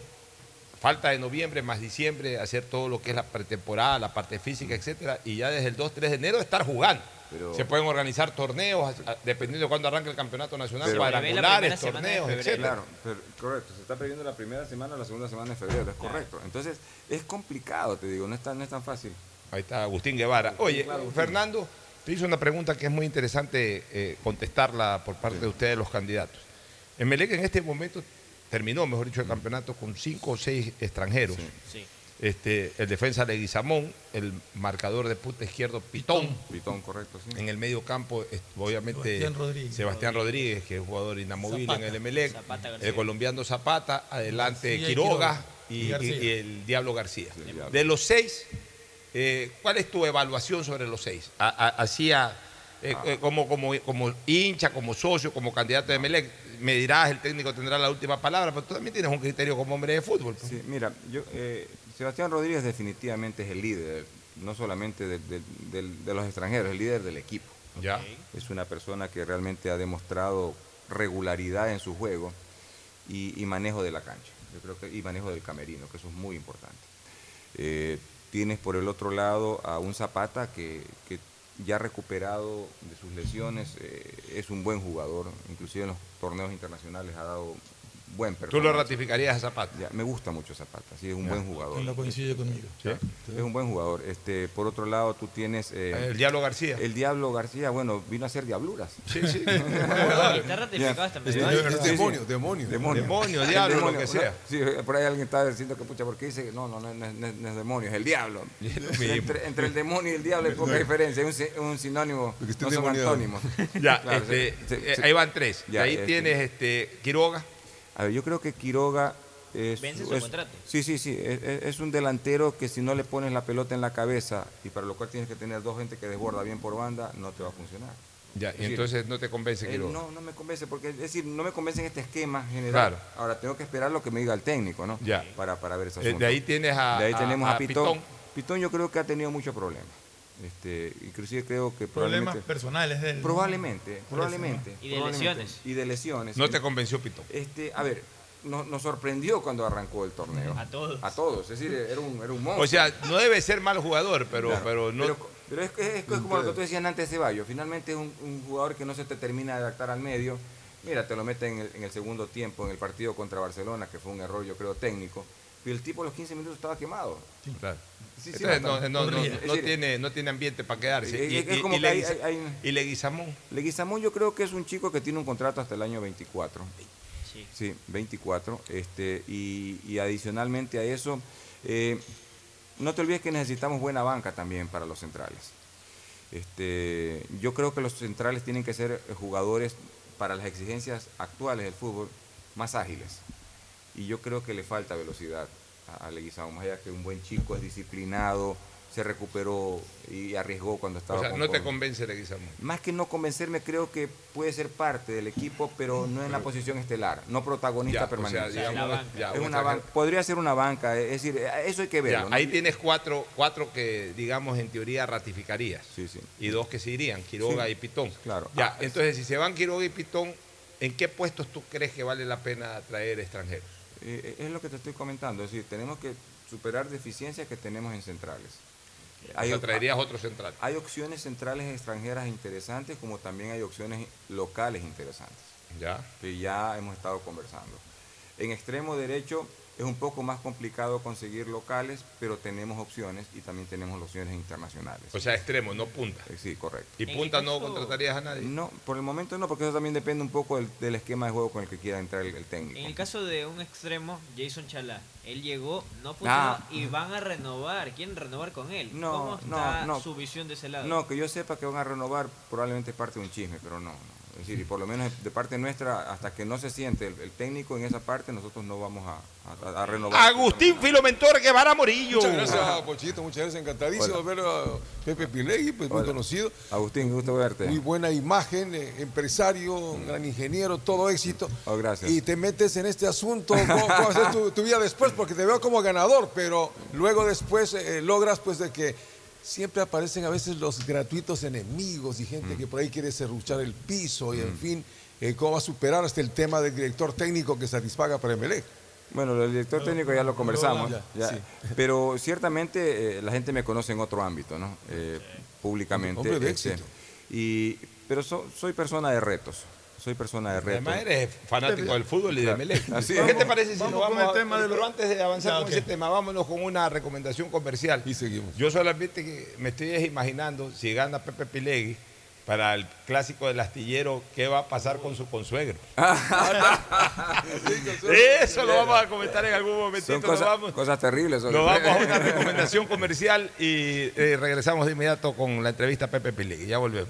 falta de noviembre más diciembre, hacer todo lo que es la pretemporada, la parte física, etcétera, y ya desde el 2-3 de enero estar jugando. Pero- Se pueden organizar torneos, dependiendo de cuándo arranque el campeonato nacional, Pero- cuadrangulares, torneos, etcétera. Claro, pero- correcto. Se está perdiendo la primera semana o la segunda semana de febrero, es correcto. Entonces, es complicado, te digo, no es tan, no es tan fácil. Ahí está Agustín Guevara. Oye, claro, Agustín. Fernando, te hizo una pregunta que es muy interesante eh, contestarla por parte de ustedes, los candidatos. Emelec en este momento terminó, mejor dicho, el campeonato con cinco o seis extranjeros. Sí. Este, el defensa Leguizamón, el marcador de punta izquierdo Pitón. Pitón, correcto, sí. En el medio campo, obviamente, Sebastián Rodríguez. Sebastián Rodríguez, que es jugador inamovible Zapata. en el Emelec. El colombiano Zapata, adelante Quiroga y, Quiroga. Y García. y- y el Diablo García. el Diablo. De los seis, eh, ¿cuál es tu evaluación sobre los seis? A- a- Hacía eh, Ah. eh, como, como, como hincha, como socio, como candidato de Emelec. Me dirás, el técnico tendrá la última palabra, pero tú también tienes un criterio como hombre de fútbol. pues. Sí, mira, yo, eh, Sebastián Rodríguez definitivamente es el líder, no solamente de los extranjeros, el líder del equipo. Ya. Es una persona que realmente ha demostrado regularidad en su juego y, y manejo de la cancha. Yo creo que, y manejo del camerino, que eso es muy importante. Eh, tienes por el otro lado a un Zapata que, que ya recuperado de sus lesiones, eh, es un buen jugador, inclusive en los torneos internacionales ha dado buen ¿Tú lo ratificarías a Zapata? Ya, me gusta mucho Zapata, sí, es un Ya. buen jugador. No coincide conmigo. Sí, Es un buen jugador. Este, por otro lado, tú tienes... eh, El Diablo García. El Diablo García, bueno, vino a hacer diabluras. Sí, sí. Está ratificado esta Sí, demonio, sí. demonio. Demonio, diablo, lo que sea. Sí, por ahí alguien estaba diciendo que pucha, porque dice, no, no, no, no, es- no es- no es demonio, es el diablo. Entre, entre el demonio y el diablo hay poca diferencia, es un, si- un sinónimo, no son antónimos. Ya, Claro, este, eh, ahí van tres. Ya, y ahí este, tienes este, Quiroga. A ver, yo creo que Quiroga es, Vence su es- contrato. sí, sí, sí, es, un delantero que si no le pones la pelota en la cabeza y para lo cual tienes que tener dos gente que desborda bien por banda, no te va a funcionar. Ya, y decir, entonces no te convence eh, Quiroga. no, no me convence, porque es decir, no me convence en este esquema general. Claro. Ahora tengo que esperar lo que me diga el técnico, ¿no? Ya. Para, para ver ese Eh, de ahí tienes a- De ahí a- tenemos a, a Pitón. Pitón. Pitón yo creo que ha tenido muchos problemas. Este, inclusive creo que Problemas probablemente, personales. ¿no? probablemente, probablemente. Y de probablemente. lesiones. Y de lesiones. No te convenció Pitón. Este, a ver, nos, nos sorprendió cuando arrancó el torneo. A todos. A todos, es decir, era un, era un monstruo. O sea, no debe ser mal jugador, pero, Claro. pero no. Pero, pero es, que- es que es como lo que tú decías antes de Ceballos. Finalmente es un, un jugador que no se te termina de adaptar al medio. Mira, te lo mete en el, en el segundo tiempo, en el partido contra Barcelona, que fue un error, yo creo, técnico. Pero el tipo a los 15 minutos estaba quemado. Claro. Sí, sí, Entonces, no, tiene, no tiene ambiente para quedarse. Y, es y- como y que hay- Leguiza- hay- hay- y Leguizamón. Leguizamón yo creo que es un chico que tiene un contrato hasta el año 24. Sí. Sí, 24. Este, y, y adicionalmente a eso, eh, no te olvides que necesitamos buena banca también para los centrales. Este, yo creo que los centrales tienen que ser jugadores para las exigencias actuales del fútbol más ágiles. Y yo creo que le falta velocidad a, a Leguizamón, más allá que un buen chico, es disciplinado, se recuperó y arriesgó cuando estaba O sea, con- no te con- convence Leguizamón. más que no convencerme, creo que puede ser parte del equipo, pero no en la posición estelar, no protagonista Ya, o sea, permanente. digamos, banca. ya, Es un una extranjero. ban- podría ser una banca, es decir, eso hay que Ya, verlo. ¿no? ahí tienes cuatro, cuatro que, digamos, en teoría ratificarías. Sí, sí. Y dos que se irían, Quiroga Sí. y Pitón. Claro. Ya, Ah, entonces, si se van Quiroga y Pitón, ¿en qué puestos tú crees que vale la pena traer extranjeros? Eh, es lo que te estoy comentando, es decir, tenemos que superar deficiencias que tenemos en centrales. o sea, traerías otro central. Hay opciones centrales extranjeras interesantes, como también hay opciones locales interesantes. Ya. que ya hemos estado conversando. En extremo derecho es un poco más complicado conseguir locales, pero tenemos opciones y también tenemos opciones internacionales. O sea, extremo, no punta. Eh, Sí, correcto. ¿Y punta no contratarías a nadie? No, por el momento no, porque eso también depende un poco del, del esquema de juego con el que quiera entrar el, el técnico. En el caso de un extremo, Jason Chalá, él llegó, no funcionó Ah. y van a renovar. ¿Quieren renovar con él? No, ¿Cómo no, está no. su visión de ese lado? No, que yo sepa que van a renovar probablemente es parte de un chisme, pero no. no. Es decir, y por lo menos de parte nuestra, hasta que no se siente el, el técnico en esa parte, nosotros no vamos a, a- a renovar. Agustín Filomentor Guevara Morillo. Muchas gracias, Pochito, muchas gracias. Encantadísimo Hola. ver a Pepe Pilegui, pues muy conocido. Agustín, gusto verte. Muy buena imagen, eh, empresario, un gran ingeniero, todo éxito. Oh, gracias. Y te metes en este asunto, ¿cómo, cómo va a ser tu, tu vida después? Porque te veo como ganador, pero luego después eh, logras pues de que siempre aparecen a veces los gratuitos enemigos y Mm. gente que por ahí quiere serruchar el piso y en fin, eh, cómo va a superar hasta el tema del director técnico que satisfaga para Emelec. Bueno, el director técnico ya lo conversamos, ya, ya, sí. pero ciertamente eh, la gente me conoce en otro ámbito, ¿no? Eh, públicamente. Hombre de este, y, pero so- soy persona de retos, soy persona de retos. Además eres fanático del fútbol y de. Melec. Así ¿Qué es. te parece si Vamos nos con vamos el a- tema de lo- Pero antes de avanzar Ya, con ese tema, vámonos con una recomendación comercial. Y seguimos. Yo solamente que me estoy imaginando si gana Pepe Pilegui para el clásico del astillero, ¿qué va a pasar con su consuegro? Eso lo vamos a comentar en algún momentito. Son Nos cosas, vamos, cosas terribles. son- nos vamos a una recomendación comercial y eh, regresamos de inmediato con la entrevista a Pepe Pilegui. Ya volvemos.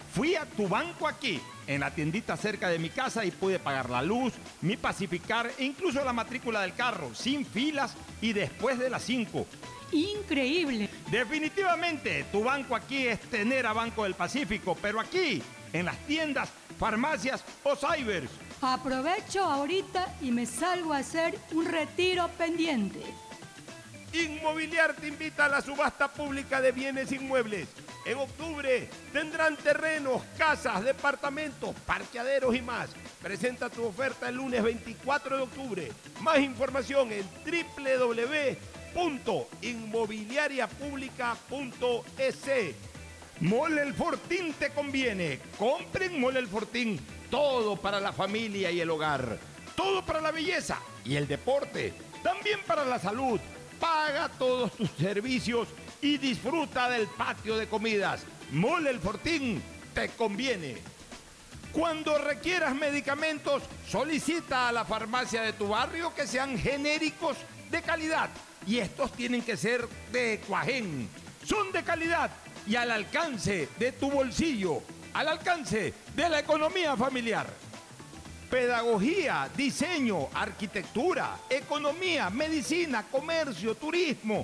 Fui a tu banco aquí, en la tiendita cerca de mi casa y pude pagar la luz, mi pacificar e incluso la matrícula del carro, sin filas y después de las 5. Increíble. Definitivamente, tu banco aquí es tener a Banco del Pacífico, pero aquí, en las tiendas, farmacias o cybers. Aprovecho ahorita y me salgo a hacer un retiro pendiente. Inmobiliar te invita a la subasta pública de bienes inmuebles. En octubre tendrán terrenos, casas, departamentos, parqueaderos y más. Presenta tu oferta el lunes 24 de octubre. Más información en www.inmobiliariapublica.es. Mole el Fortín te conviene. Compren Mole el Fortín. Todo para la familia y el hogar. Todo para la belleza y el deporte. También para la salud. Paga todos tus servicios y disfruta del patio de comidas. Mole el Fortín te conviene. Cuando requieras medicamentos, solicita a la farmacia de tu barrio que sean genéricos de calidad. Y estos tienen que ser de Cuajén. Son de calidad y al alcance de tu bolsillo, al alcance de la economía familiar. Pedagogía, diseño, arquitectura, economía, medicina, comercio, turismo,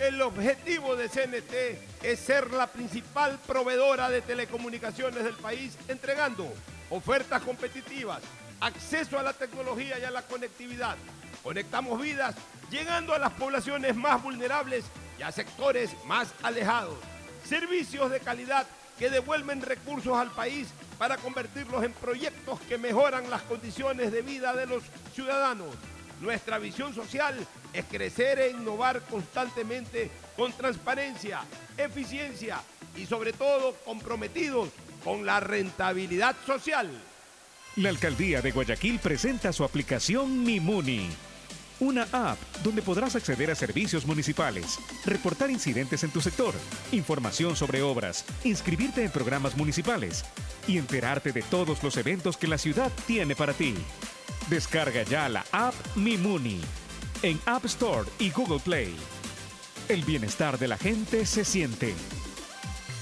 El objetivo de CNT es ser la principal proveedora de telecomunicaciones del país, entregando ofertas competitivas, acceso a la tecnología y a la conectividad. Conectamos vidas, llegando a las poblaciones más vulnerables y a sectores más alejados. Servicios de calidad que devuelven recursos al país para convertirlos en proyectos que mejoran las condiciones de vida de los ciudadanos. Nuestra visión social es crecer e innovar constantemente con transparencia, eficiencia y sobre todo comprometidos con la rentabilidad social. La alcaldía de Guayaquil presenta su aplicación Mimuni. Una app donde podrás acceder a servicios municipales, reportar incidentes en tu sector, información sobre obras, inscribirte en programas municipales y enterarte de todos los eventos que la ciudad tiene para ti. Descarga ya la app Mimuni en App Store y Google Play. El bienestar de la gente se siente.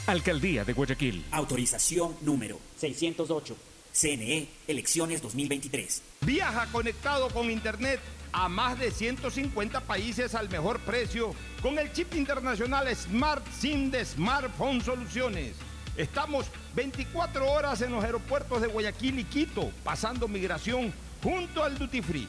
Alcaldía de Guayaquil. Autorización número 608. CNE, elecciones 2023. Viaja conectado con Internet a más de 150 países al mejor precio con el chip internacional Smart SIM de Smartphone Soluciones. Estamos 24 horas en los aeropuertos de Guayaquil y Quito, pasando migración junto al Duty Free.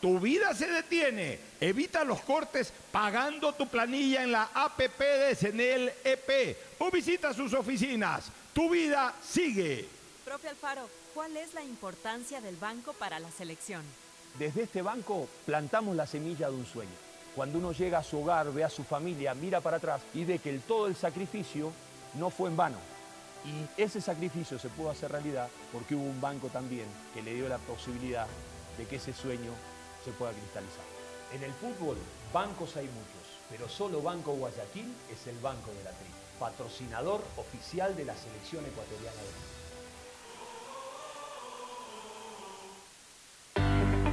tu vida se detiene. Evita los cortes pagando tu planilla en la APP de Senel EP o visita sus oficinas. Tu vida sigue. Profe Alfaro, ¿cuál es la importancia del banco para la selección? Desde este banco plantamos la semilla de un sueño. Cuando uno llega a su hogar, ve a su familia, mira para atrás y ve que el, todo el sacrificio no fue en vano. Y ese sacrificio se pudo hacer realidad porque hubo un banco también que le dio la posibilidad de que ese sueño se pueda cristalizar. En el fútbol, bancos hay muchos, pero solo Banco Guayaquil es el banco de la tri, patrocinador oficial de la selección ecuatoriana de fútbol.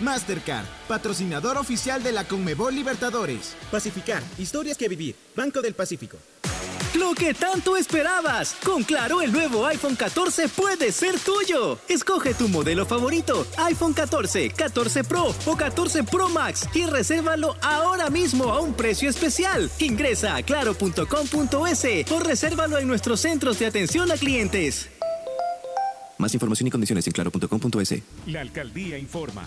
Mastercard, patrocinador oficial de la Conmebol Libertadores. Pacificar, historias que vivir. Banco del Pacífico. Lo que tanto esperabas. Con Claro, el nuevo iPhone 14 puede ser tuyo. Escoge tu modelo favorito, iPhone 14, 14 Pro o 14 Pro Max y resérvalo ahora mismo a un precio especial. Ingresa a claro.com.es o resérvalo en nuestros centros de atención a clientes. Más información y condiciones en claro.com.es. La alcaldía informa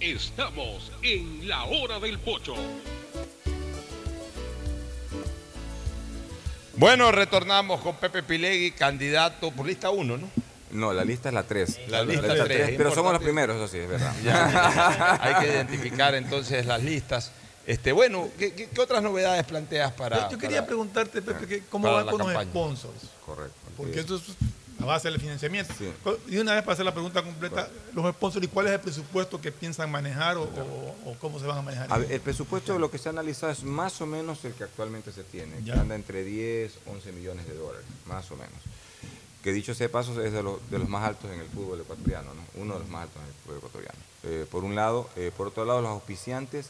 Estamos en la hora del pocho. Bueno, retornamos con Pepe Pilegui, candidato por lista 1, ¿no? No, la lista es la 3. La lista es tres, es Pero somos los primeros, eso sí, es verdad. Ya, hay que identificar entonces las listas. Este, bueno, ¿qué, qué- qué otras novedades planteas para.? Yo, yo quería para- preguntarte, Pepe, que ¿cómo van la con los sponsors? Correcto. Porque eso es la base del financiamiento. Y una vez para hacer la pregunta completa, los sponsors, ¿y cuál es el presupuesto que piensan manejar o, o- o cómo se van a manejar? A ver, el presupuesto de lo que se ha analizado es más o menos el que actualmente se tiene, que Ya. anda entre 10, 11 millones de dólares, más o menos. Que dicho sea paso, es de los, de los más altos en el fútbol ecuatoriano, ¿no? uno de los más altos en el fútbol ecuatoriano. Eh, por un lado, eh, por otro lado, los auspiciantes,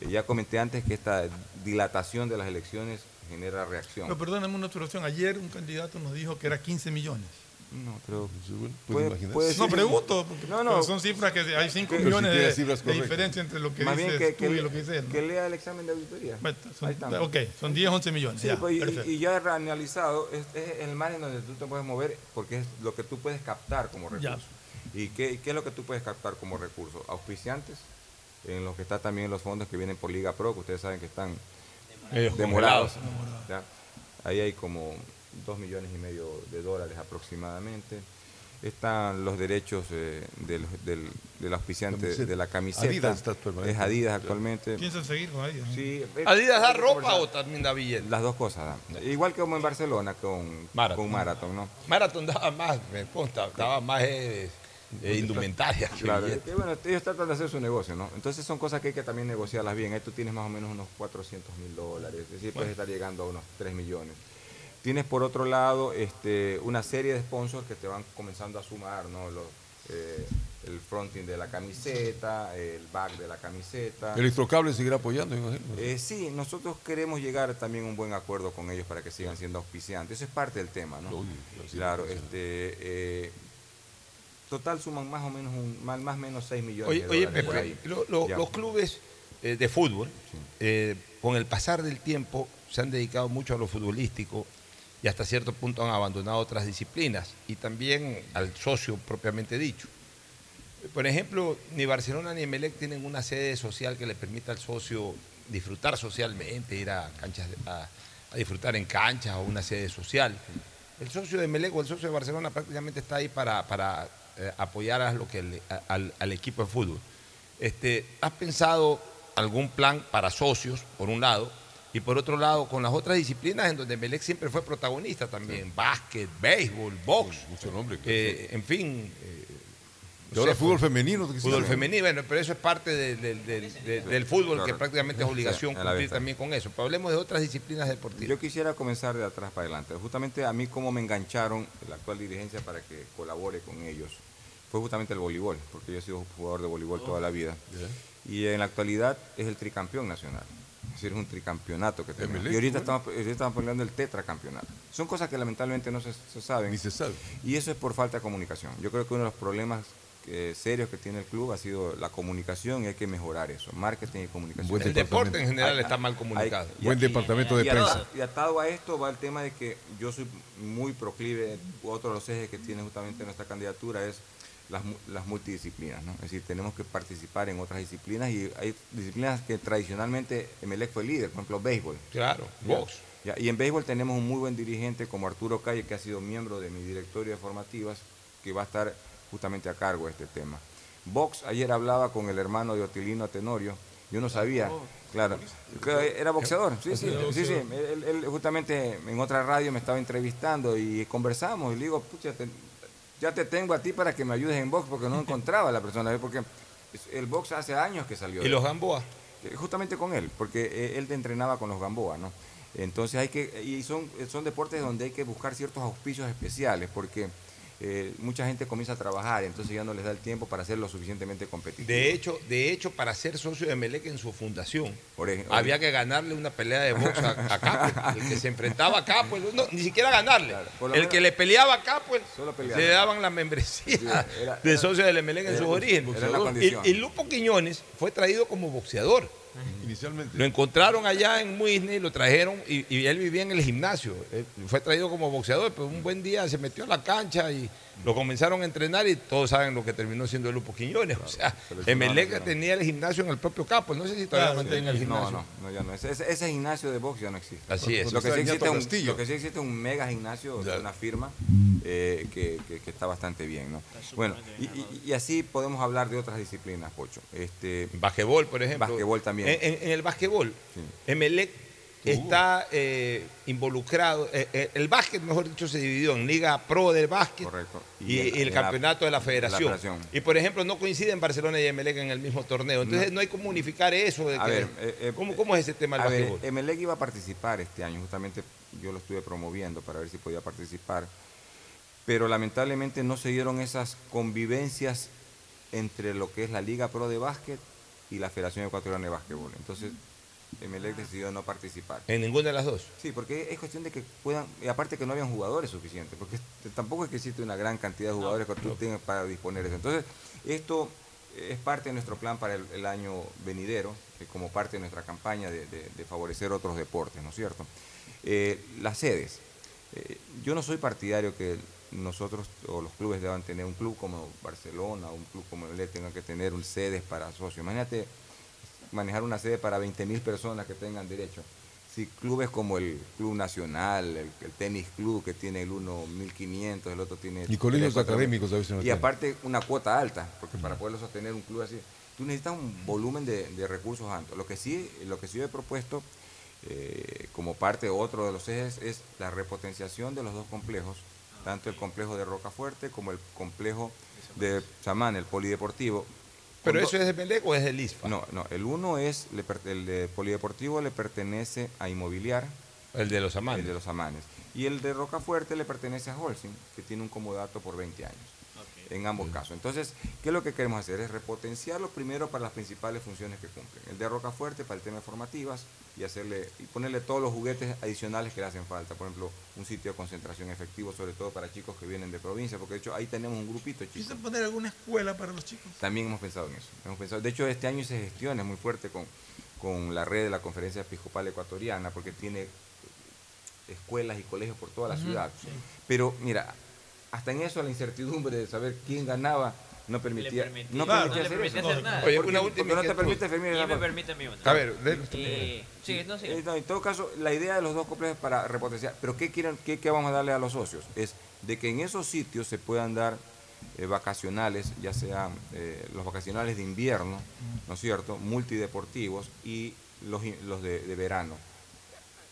eh, ya comenté antes que esta dilatación de las elecciones genera reacción. Pero perdóname una observación. Ayer un candidato nos dijo que era 15 millones. No, pero puede puede- imaginar. puede no pregunto, porque No, no. son cifras que hay 5 Que- millones si de, cifras de diferencia entre lo que Más dices que, tú que y lo que dice que lea el examen de auditoría. Bueno, son- ok, son 10, 11 millones. Sí, ya, pues, y- perfecto. y, ya reanalizado, es, es el margen donde tú te puedes mover porque es lo que tú puedes captar como Ya. recurso. ¿Y qué, qué es lo que tú puedes captar como recurso? Auspiciantes, en los que están también los fondos que vienen por Liga Pro, que ustedes saben que están Ellos demorados. congelados. ¿ya? Ahí hay como 2 millones y medio de dólares aproximadamente. Están los derechos eh, del, del, del auspiciante Camiseta. de la camiseta. Adidas está actualmente. Es Adidas actualmente. Piensan seguir con Adidas. Sí, es- ¿Adidas da que ropa o también da billetes? Las dos cosas. dan. Igual que como en Barcelona con Marathon. con Marathon, ¿no? Marathon daba más, me consta, daba más eh, eh, indumentaria. Claro, que bueno, ellos tratan de hacer su negocio, ¿no? Entonces son cosas que hay que también negociarlas bien. Ahí tú tienes más o menos unos 400 mil dólares, es decir, puedes estar llegando a unos 3 millones. Tienes por otro lado este, una serie de sponsors que te van comenzando a sumar, ¿no? Los, eh, el fronting de la camiseta, el back de la camiseta. Electrocable seguirá apoyando, imagino. Eh, sí, nosotros queremos llegar también a un buen acuerdo con ellos para que sigan siendo auspiciantes. Eso es parte del tema, ¿no? claro, este, eh, total suman más o menos un, más, más menos 6 millones Oye, de oye, dólares por ahí. lo- lo- Ya. los clubes eh, de fútbol, eh, con el pasar del tiempo, se han dedicado mucho a lo futbolístico y hasta cierto punto han abandonado otras disciplinas y también al socio propiamente dicho. Por ejemplo, ni Barcelona ni Emelec tienen una sede social que le permita al socio disfrutar socialmente, ir a canchas, de- a, a disfrutar en canchas o una sede social. El socio de Emelec o el socio de Barcelona prácticamente está ahí para, para, eh, apoyar a lo que le- a- al, al equipo de fútbol. Este, ¿Has pensado algún plan para socios, por un lado, y por otro lado, con las otras disciplinas en donde Emelec siempre fue protagonista también, básquet, béisbol, box, Mucho nombre. eh, en fin. eh, Y ahora sé, fútbol femenino. Fútbol femenino, bueno, pero eso es parte de- de- de- de- del fútbol, que prácticamente es obligación Sí, cumplir también con eso. Pero hablemos de otras disciplinas deportivas. Yo quisiera comenzar de atrás para adelante. Justamente a mí cómo me engancharon la actual dirigencia para que colabore con ellos fue justamente el voleibol, porque yo he sido jugador de voleibol toda la vida. Y en la actualidad es el tricampeón nacional. Es decir, es un tricampeonato que tenemos. Y ahorita estamos, ahorita estamos peleando el tetracampeonato. Son cosas que lamentablemente no se, se saben. Ni se sabe. Y eso es por falta de comunicación. Yo creo que uno de los problemas eh, serios que tiene el club ha sido la comunicación y hay que mejorar eso. Marketing y comunicación. Buen El deporte en general está mal comunicado. y- Buen y- departamento de y atado- prensa. Y atado a esto va el tema de que yo soy muy proclive, otro de los ejes que tiene justamente nuestra candidatura es las, mu- las multidisciplinas, ¿no? Es decir, tenemos que participar en otras disciplinas y hay disciplinas que tradicionalmente Emelec fue líder, por ejemplo, béisbol. Claro, box. ya, y en béisbol tenemos un muy buen dirigente como Arturo Calle, que ha sido miembro de mi directorio de formativas, que va a estar justamente a cargo de este tema. Box, ayer hablaba con el hermano de Otilino Tenorio, yo no sabía, claro, que era boxeador, sí, sí, sí, sí, él, él justamente en otra radio me estaba entrevistando y conversamos y le digo, pucha, ya te tengo a ti para que me ayudes en box porque no encontraba a la persona, porque el box hace años que salió. ¿Y los Gamboa? Eh, Justamente con él, porque eh, él te entrenaba con los Gamboa, ¿no? Entonces hay que, y son, son deportes donde hay que buscar ciertos auspicios especiales, porque eh, mucha gente comienza a trabajar, entonces ya no les da el tiempo para ser lo suficientemente competitivo. De hecho, de hecho, para ser socio de Melec en su fundación, Por ejemplo, había que ganarle una pelea de box a, Capel. El que se enfrentaba a Capel, no, ni siquiera ganarle. el que le peleaba a peleaba. le daban la membresía Sí, era- de socio del Emelec en sus orígenes. y Lupo Quiñones fue traído como boxeador. Inicialmente. Lo encontraron allá en Muisne, lo trajeron y, él vivía en el gimnasio. Él fue traído como boxeador, pero un buen día se metió a la cancha y lo comenzaron a entrenar y todos saben lo que terminó siendo el Lupo Quiñones. O sea, Emelec tenía el gimnasio en el propio campo. No sé si todavía Claro, mantienen el gimnasio. No, no, no, ya no. Ese, gimnasio de box ya no existe. Así es. Lo que, sí existe un, lo que sí existe un mega gimnasio de una firma eh, que, que- que está bastante bien, ¿no? Bueno, y, y- y así podemos hablar de otras disciplinas, Pocho. Este, Basquetbol, por ejemplo. Basquetbol también. En, en- el basquetbol, Sí. Emelec está eh, involucrado. eh, eh, el básquet, mejor dicho, se dividió en Liga Pro del básquet Correcto. y, Y el campeonato de la de la federación. Y por ejemplo, no coinciden Barcelona y Emelec en el mismo torneo. Entonces no, hay como unificar eso. De A que- ver, eh, ¿cómo, cómo es ese tema del A ver? Emelec iba a participar este año, justamente yo lo estuve promoviendo para ver si podía participar, pero lamentablemente no se dieron esas convivencias entre lo que es la Liga Pro de Básquet y la Federación Ecuatoriana de Básquetbol. Entonces, Emelec decidió no participar. En ninguna de las dos. Sí, porque es cuestión de que puedan, y aparte que no habían jugadores suficientes, porque tampoco es que existe una gran cantidad de jugadores que tú tengas para disponer de eso. Entonces, esto es parte de nuestro plan para el, el año venidero, eh, como parte de nuestra campaña de, de- de favorecer otros deportes, ¿no es cierto? Eh, las sedes. Eh, yo no soy partidario que nosotros o los clubes deban tener un club como Barcelona un club como el tengan que tener un sedes para socios. Imagínate manejar una sede para 20.000 personas que tengan derecho. Si clubes como el Club Nacional, el, el Tenis Club, que tiene el uno 1.500, el otro tiene... Y colegios 3.000, 4.000, académicos a veces no Y tienen. aparte una cuota alta, porque para poderlo sostener un club así, tú necesitas un volumen de, de recursos alto. Lo que sí, lo que sí yo he propuesto eh, como parte otro de los ejes es la repotenciación de los dos complejos, tanto el complejo de Rocafuerte como el complejo de Samán, el polideportivo. ¿Pero eso es de o es del ISFA? No, no, el uno es, el de polideportivo le pertenece a Inmobiliar, El de los amanes. el de los Amanes, y el de Rocafuerte le pertenece a Holcim, que tiene un comodato por 20 años en ambos casos. Entonces, ¿qué es lo que queremos hacer? Es repotenciarlo primero para las principales funciones que cumplen. El de Rocafuerte para el tema de formativas y hacerle y ponerle todos los juguetes adicionales que le hacen falta. Por ejemplo, un sitio de concentración efectivo, sobre todo para chicos que vienen de provincia, porque de hecho ahí tenemos un grupito de chicos. ¿Quise poner alguna escuela para los chicos? También hemos pensado en eso. Hemos pensado, de hecho, este año hice gestiones muy fuerte con, con la red de la Conferencia Episcopal Ecuatoriana, porque tiene escuelas y colegios por toda la ciudad. sí. Pero mira, hasta en eso la incertidumbre de saber quién ganaba no permitía, permitía- no Claro, permitía no le hacer permitía eso. hacer nada. Oye, Porque- una última porque no te permite Fermín, Y me permite a mí una. A ver, Eh, sí, no, sí. No, en todo caso, la idea de los dos complejos es para repotenciar. Pero ¿qué, quieren, qué, qué vamos a darle a los socios? Es de que en esos sitios se puedan dar eh, vacacionales, ya sean eh, los vacacionales de invierno, ¿no es cierto? Multideportivos y los, in- los de, de verano,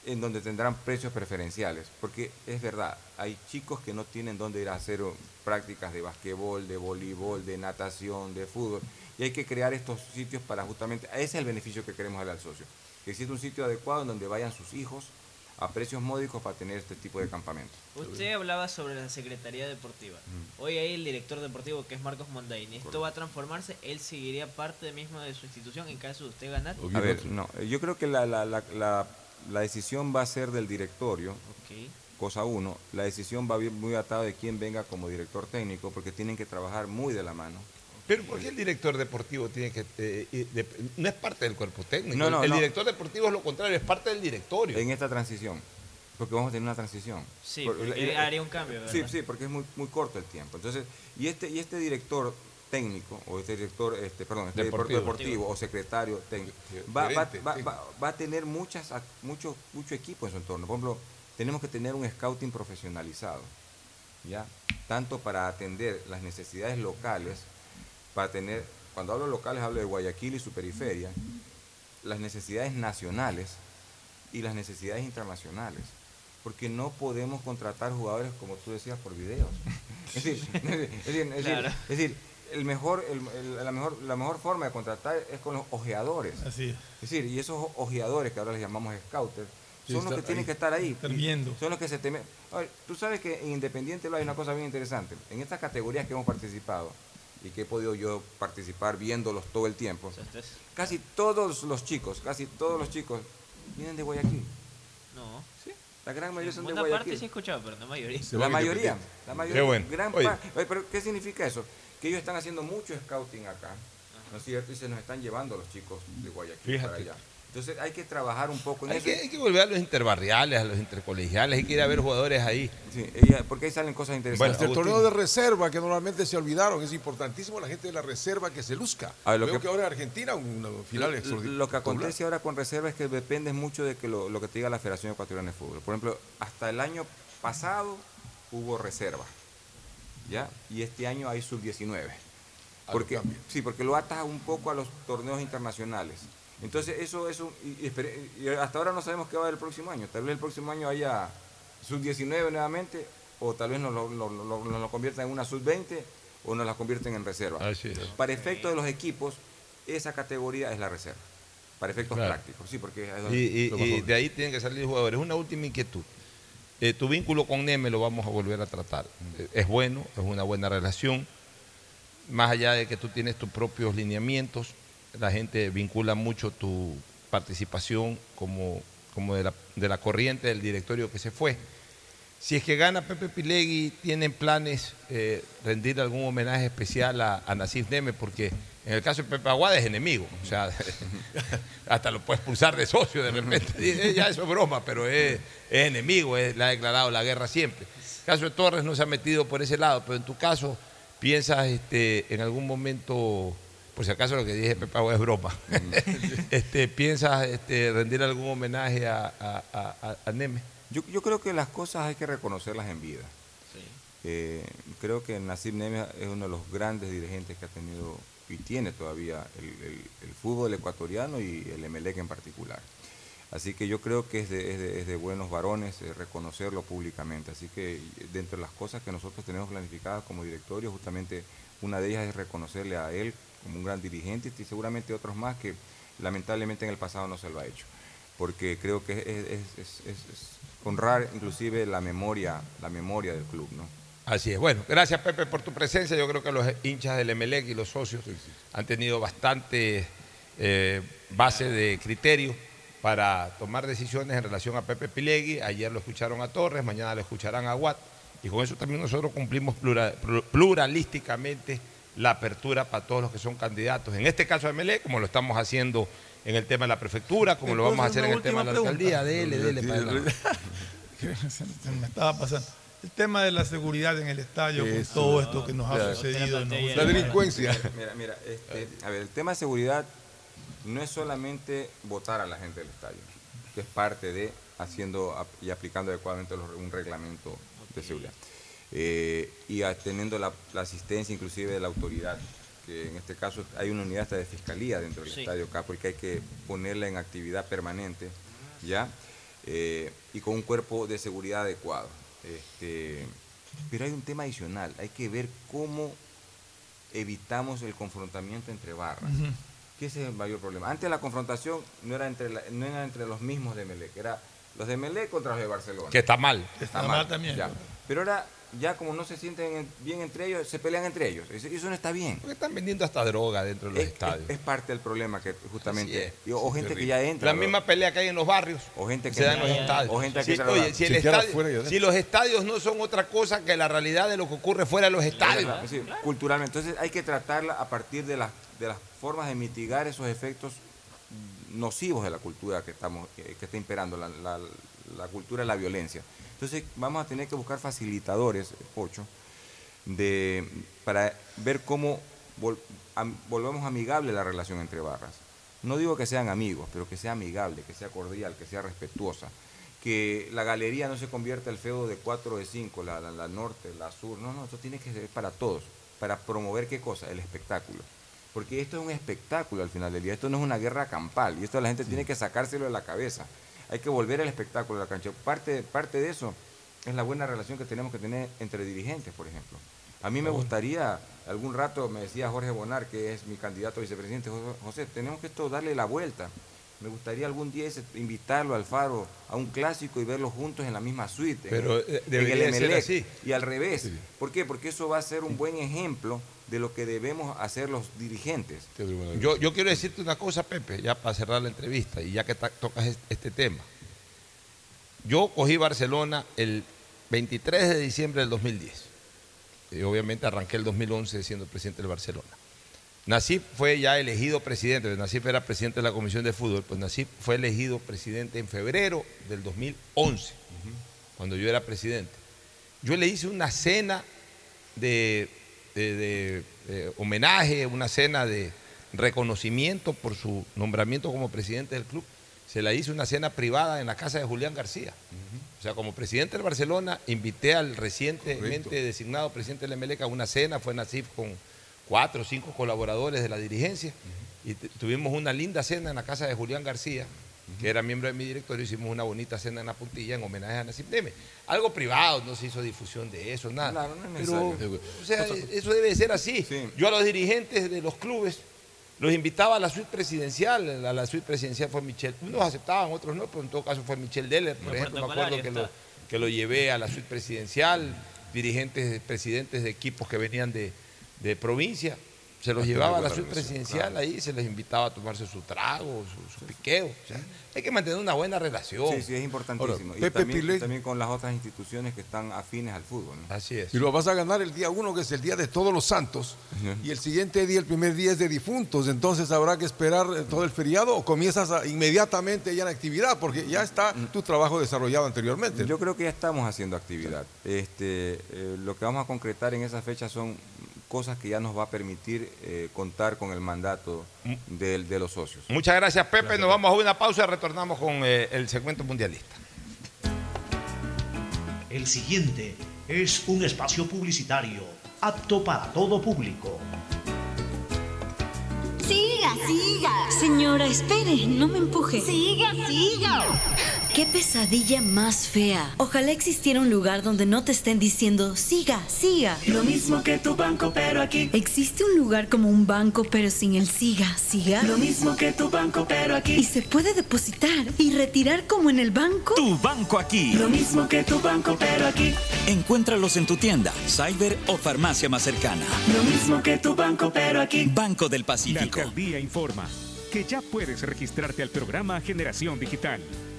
en donde tendrán precios preferenciales. Porque es verdad, hay chicos que no tienen dónde ir a hacer oh, prácticas de basquetbol, de voleibol, de natación, de fútbol. Y hay que crear estos sitios para justamente, ese es el beneficio que queremos darle al socio. Que existe un sitio adecuado en donde vayan sus hijos a precios módicos para tener este tipo de campamentos. Usted hablaba sobre la Secretaría Deportiva. Hoy hay el director deportivo que es Marcos Mondaini. Esto va a transformarse, él seguiría parte mismo de su institución en caso de usted ganar. A ver, no, yo creo que la, la, la, la, la decisión va a ser del directorio, cosa uno. La decisión va a ir muy atada de quién venga como director técnico, porque tienen que trabajar muy de la mano. Pero ¿por qué el director deportivo tiene que... eh, de- no es parte del cuerpo técnico. No, no, el no. director deportivo es lo contrario, es parte del directorio. En esta transición, porque vamos a tener una transición. Sí, Por- el- haría un cambio, ¿verdad? Sí, sí, porque es muy, muy corto el tiempo. Entonces, y este, y este director técnico, o este director, este, perdón, este Deportivo. deportivo, deportivo o secretario técnico, va, va- va- va- va a tener muchas, mucho, mucho equipo en su entorno. Por ejemplo, tenemos que tener un scouting profesionalizado, ¿ya? Tanto para atender las necesidades locales, para tener, cuando hablo locales hablo de Guayaquil y su periferia, las necesidades nacionales y las necesidades internacionales. Porque no podemos contratar jugadores, como tú decías, por videos. es decir, es decir, es decir- Claro. es decir, el mejor, el- el- la, mejor, la mejor forma de contratar es con los ojeadores. Así es. Es decir, y esos ojeadores que ahora les llamamos scouters, Sí, son los que tienen que estar ahí. viendo. Son los que se temen. A ver, tú sabes que en Independiente lo hay una cosa bien interesante. En estas categorías que hemos participado y que he podido yo participar viéndolos todo el tiempo, casi todos los chicos, casi todos los chicos vienen de Guayaquil. No. Sí. La gran mayoría son de Buena Guayaquil. parte sí he escuchado, pero no mayoría. La mayoría, la mayoría, Qué bueno. gran Oye. Oye, pero ¿qué significa eso? Que ellos están haciendo mucho scouting acá, ¿no es cierto? Y se nos están llevando los chicos de Guayaquil para Fíjate. allá. Entonces hay que trabajar un poco en Hay eso. que, hay que volver a los interbarriales, a los intercolegiales, hay que ir a ver jugadores ahí. Sí, ella- porque ahí salen cosas interesantes. el torneo de reserva que normalmente se olvidaron, es importantísimo la gente de la reserva que se luzca. A ver, lo Veo que- que, ahora en Argentina una final Lo-. Lo que acontece ahora con reserva es que depende mucho de que lo, lo que te diga la Federación Ecuatoriana de Fútbol. Por ejemplo, hasta el año pasado hubo reserva, ¿ya? Y este año hay sub-19. Porque, sí, porque lo atas un poco a los torneos internacionales. Entonces, eso, y espere- y hasta ahora no sabemos qué va a haber el próximo año. Tal vez el próximo año haya sub-19 nuevamente, o tal vez nos lo, lo- lo- conviertan en una sub-20 o nos la convierten en reserva. Así es. Para efectos de los equipos, esa categoría es la reserva. Para efectos Claro. prácticos, sí, porque es Y, y- de ahí tienen que salir jugadores. Una última inquietud. Eh, tu vínculo con Neme lo vamos a volver a tratar. Eh, Es bueno, es una buena relación. Más allá de que tú tienes tus propios lineamientos, la gente vincula mucho tu participación como, como de, la, de la corriente del directorio que se fue. Si es que gana Pepe Pilegui, ¿tienen planes eh, rendir algún homenaje especial a, a Nasif Neme? Porque en el caso de Pepe Aguada es enemigo. O sea, hasta lo puedes pulsar de socio de repente. Ya eso es broma, pero es, es enemigo, es- le ha declarado la guerra siempre. El caso de Torres no se ha metido por ese lado, pero en tu caso, ¿piensas este, en algún momento, por si acaso lo que dije Pepe Aguada es broma, este, ¿piensas este, rendir algún homenaje a- a- a Neme? Yo, yo creo que las cosas hay que reconocerlas en vida. Eh, creo que Nasib Neme es uno de los grandes dirigentes que ha tenido y tiene todavía el, el- el fútbol ecuatoriano y el Emelec en particular. Así que yo creo que es de, es de- es de buenos varones eh, reconocerlo públicamente. Así que dentro de las cosas que nosotros tenemos planificadas como directorio, justamente una de ellas es reconocerle a él como un gran dirigente y seguramente otros más que lamentablemente en el pasado no se lo ha hecho. Porque creo que es honrar inclusive la memoria, la memoria del club, ¿no? Así es. Bueno, gracias Pepe por tu presencia. Yo creo que los hinchas del Emelec y los socios han tenido bastante eh, base de criterio para tomar decisiones en relación a Pepe Pilegui. Ayer lo escucharon a Torres, mañana lo escucharán a Watt. Y con eso también nosotros cumplimos plura- plu- pluralísticamente la apertura para todos los que son candidatos. En este caso de Emelec, como lo estamos haciendo en el tema de la prefectura, como lo vamos a hacer en el tema de la alcaldía. Dele, dele para me estaba pasando. El tema de la seguridad en el estadio, con todo esto que nos ha Claro. sucedido. en los La delincuencia. Mira, mira, este, a ver, el tema de seguridad no es solamente votar a la gente del estadio, que es parte de haciendo y aplicando adecuadamente un reglamento de seguridad. Eh, y teniendo la, la asistencia inclusive de la autoridad, que en este caso hay una unidad hasta de fiscalía dentro del Sí. estadio acá, porque hay que ponerla en actividad permanente, ¿ya? Eh, y con un cuerpo de seguridad adecuado. Este, pero hay un tema adicional, hay que ver cómo evitamos el confrontamiento entre barras. Que ese es el mayor problema. Antes la confrontación no era entre, la- no era entre los mismos de Melec, era Los de Melec contra los de Barcelona. Que está mal. Está mal también. ya. Pero ahora, ya como no se sienten en- bien entre ellos, se pelean entre ellos. Eso, eso no está bien. Porque están vendiendo hasta droga dentro de los Es, estadios. es- es parte del problema que justamente. Y- o gente que ya entra. La misma pelea que hay en los barrios. O gente que se da en los estadios. o gente que Sí, oye, si, el estadio- fuera si los estadios no son otra cosa que la realidad de lo que ocurre fuera de los estadios. Es decir, culturalmente. Entonces hay que tratarla a partir de las, de las formas de mitigar esos efectos nocivos de la cultura que estamos que, que está imperando, la, la- la cultura de la violencia. Entonces vamos a tener que buscar facilitadores, Pocho, de, para ver cómo vol- am- volvemos amigable la relación entre barras. No digo que sean amigos, pero que sea amigable, que sea cordial, que sea respetuosa. Que la galería no se convierta el feudo de 4 de 5, la, la- la norte, la sur. No, no, esto tiene que ser para todos. Para promover qué cosa? El espectáculo. Porque esto es un espectáculo al final del día. Esto no es una guerra campal. Y esto la gente tiene que sacárselo de la cabeza. Hay que volver al espectáculo de la cancha. Parte, parte de eso es la buena relación que tenemos que tener entre dirigentes, por ejemplo. A mí me gustaría, algún rato me decía Jorge Bonar, que es mi candidato a vicepresidente, "Jo- José, tenemos que esto darle la vuelta. Me gustaría algún día invitarlo al Faro a un clásico y verlos juntos en la misma suite. en Pero, el- eh, en el ser Emelec, así. Y al revés. ¿Por qué? Porque eso va a ser un buen ejemplo de lo que debemos hacer los dirigentes. Yo, yo quiero decirte una cosa, Pepe, ya para cerrar la entrevista y ya que tocas es- este tema. Yo cogí Barcelona el 23 de diciembre del 2010. Y obviamente arranqué el 2011 siendo presidente del Barcelona. Nasif fue ya elegido presidente, Nasif era presidente de la Comisión de Fútbol, pues Nasif fue elegido presidente en febrero del 2011, cuando yo era presidente. Yo le hice una cena de, de- de- de homenaje, una cena de reconocimiento por su nombramiento como presidente del club. Se la hice una cena privada en la casa de Julián García. O sea, como presidente del Barcelona, invité al recientemente Correcto. designado presidente del Emelec a una cena, fue Nasif con cuatro o cinco colaboradores de la dirigencia, y tuvimos una linda cena en la casa de Julián García, que era miembro de mi directorio, hicimos una bonita cena en la puntilla en homenaje a Nasif Neme. Algo privado, no se hizo difusión de eso, nada. Claro, no es Pero, necesario. o sea, eso debe ser así. Yo a los dirigentes de los clubes los invitaba a la suite presidencial, a la suite presidencial fue Michelle. Unos aceptaban, otros no, pero en todo caso fue Michelle Deller, por Lo ejemplo, me acuerdo que lo, que lo llevé a la suite presidencial, dirigentes, presidentes de equipos que venían de, de provincia, se los llevaba a la suite presidencial claro. ahí, se les invitaba a tomarse su trago, su, su piqueo. o sea, hay que mantener una buena relación. Sí, sí, es importantísimo. Ahora, y, Pepe también, y también con las otras instituciones que están afines al fútbol. ¿no? Así es. Y lo vas a ganar el día uno, que es el día de todos los santos. Y el siguiente día, el primer día es de difuntos. Entonces habrá que esperar eh, todo el feriado o comienzas a- inmediatamente ya en actividad, porque ya está tu trabajo desarrollado anteriormente. Yo creo que ya estamos haciendo actividad. Este, eh, lo que vamos a concretar en esa fecha son cosas que ya nos va a permitir eh, contar con el mandato del- de, los socios. Muchas gracias, Pepe. Nos vamos a una pausa y retornamos con eh, el segmento mundialista. El siguiente es un espacio publicitario apto para todo público. Siga, siga. Señora, espere, no me empuje. Siga, siga. Qué pesadilla más fea. Ojalá existiera un lugar donde no te estén diciendo, siga, siga. Lo mismo que tu banco, pero aquí. ¿Existe un lugar como un banco, pero sin el siga, siga? Lo mismo que tu banco, pero aquí. ¿Y se puede depositar y retirar como en el banco? Tu banco aquí. Lo mismo que tu banco, pero aquí. Encuéntralos en tu tienda, cyber o farmacia más cercana. Lo mismo que tu banco, pero aquí. Banco del La Pacífico. alcaldía informa que ya puedes registrarte al programa Generación Digital.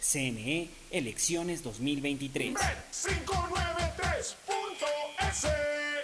CNE Elecciones 2023. 593.es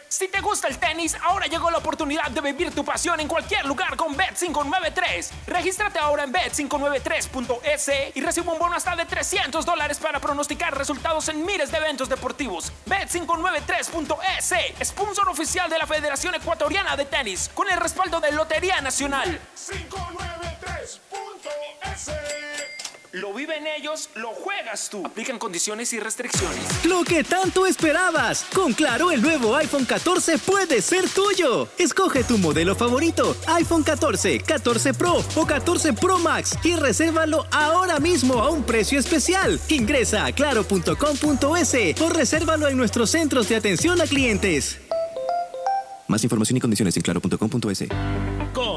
Si te gusta el tenis, ahora llegó la oportunidad de vivir tu pasión en cualquier lugar con Bet593. Regístrate ahora en bet593.es y recibe un bono hasta de 300 dólares para pronosticar resultados en miles de eventos deportivos. Bet593.es, sponsor oficial de la Federación Ecuatoriana de Tenis, con el respaldo de Lotería Nacional. 593.es lo viven ellos, lo juegas tú. Aplican condiciones y restricciones. Lo que tanto esperabas. Con Claro, el nuevo iPhone 14 puede ser tuyo. Escoge tu modelo favorito, iPhone 14, 14 Pro o 14 Pro Max y resérvalo ahora mismo a un precio especial. Ingresa a claro.com.es o resérvalo en nuestros centros de atención a clientes. Más información y condiciones en claro.com.es.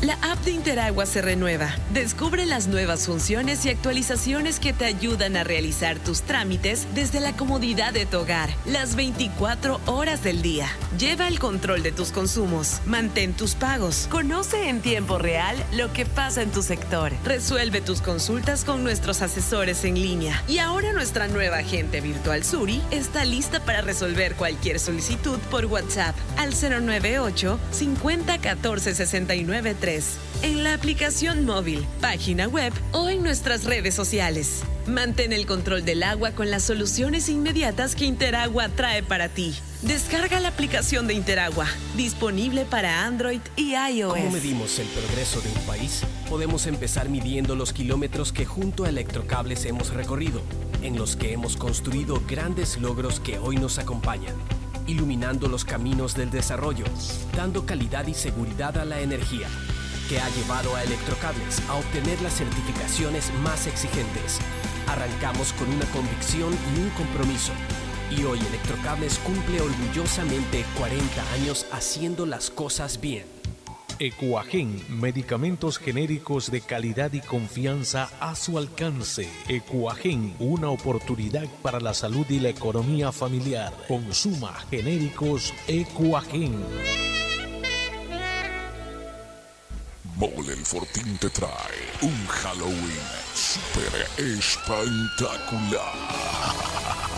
La app de Interagua se renueva. Descubre las nuevas funciones y actualizaciones que te ayudan a realizar tus trámites desde la comodidad de tu hogar, las 24 horas del día. Lleva el control de tus consumos, mantén tus pagos, conoce en tiempo real lo que pasa en tu sector, resuelve tus consultas con nuestros asesores en línea. Y ahora nuestra nueva agente virtual Suri está lista para resolver cualquier solicitud por WhatsApp al 098 50 14 69 en la aplicación móvil, página web o en nuestras redes sociales. Mantén el control del agua con las soluciones inmediatas que Interagua trae para ti. Descarga la aplicación de Interagua, disponible para Android y iOS. ¿Cómo medimos el progreso de un país? Podemos empezar midiendo los kilómetros que junto a Electrocables hemos recorrido, en los que hemos construido grandes logros que hoy nos acompañan iluminando los caminos del desarrollo, dando calidad y seguridad a la energía, que ha llevado a Electrocables a obtener las certificaciones más exigentes. Arrancamos con una convicción y un compromiso. Y hoy Electrocables cumple orgullosamente 40 años haciendo las cosas bien. Ecuagen, medicamentos genéricos de calidad y confianza a su alcance. Ecuagen, una oportunidad para la salud y la economía familiar. Consuma genéricos Ecuagen. Mole el Fortín te trae un Halloween super espectacular.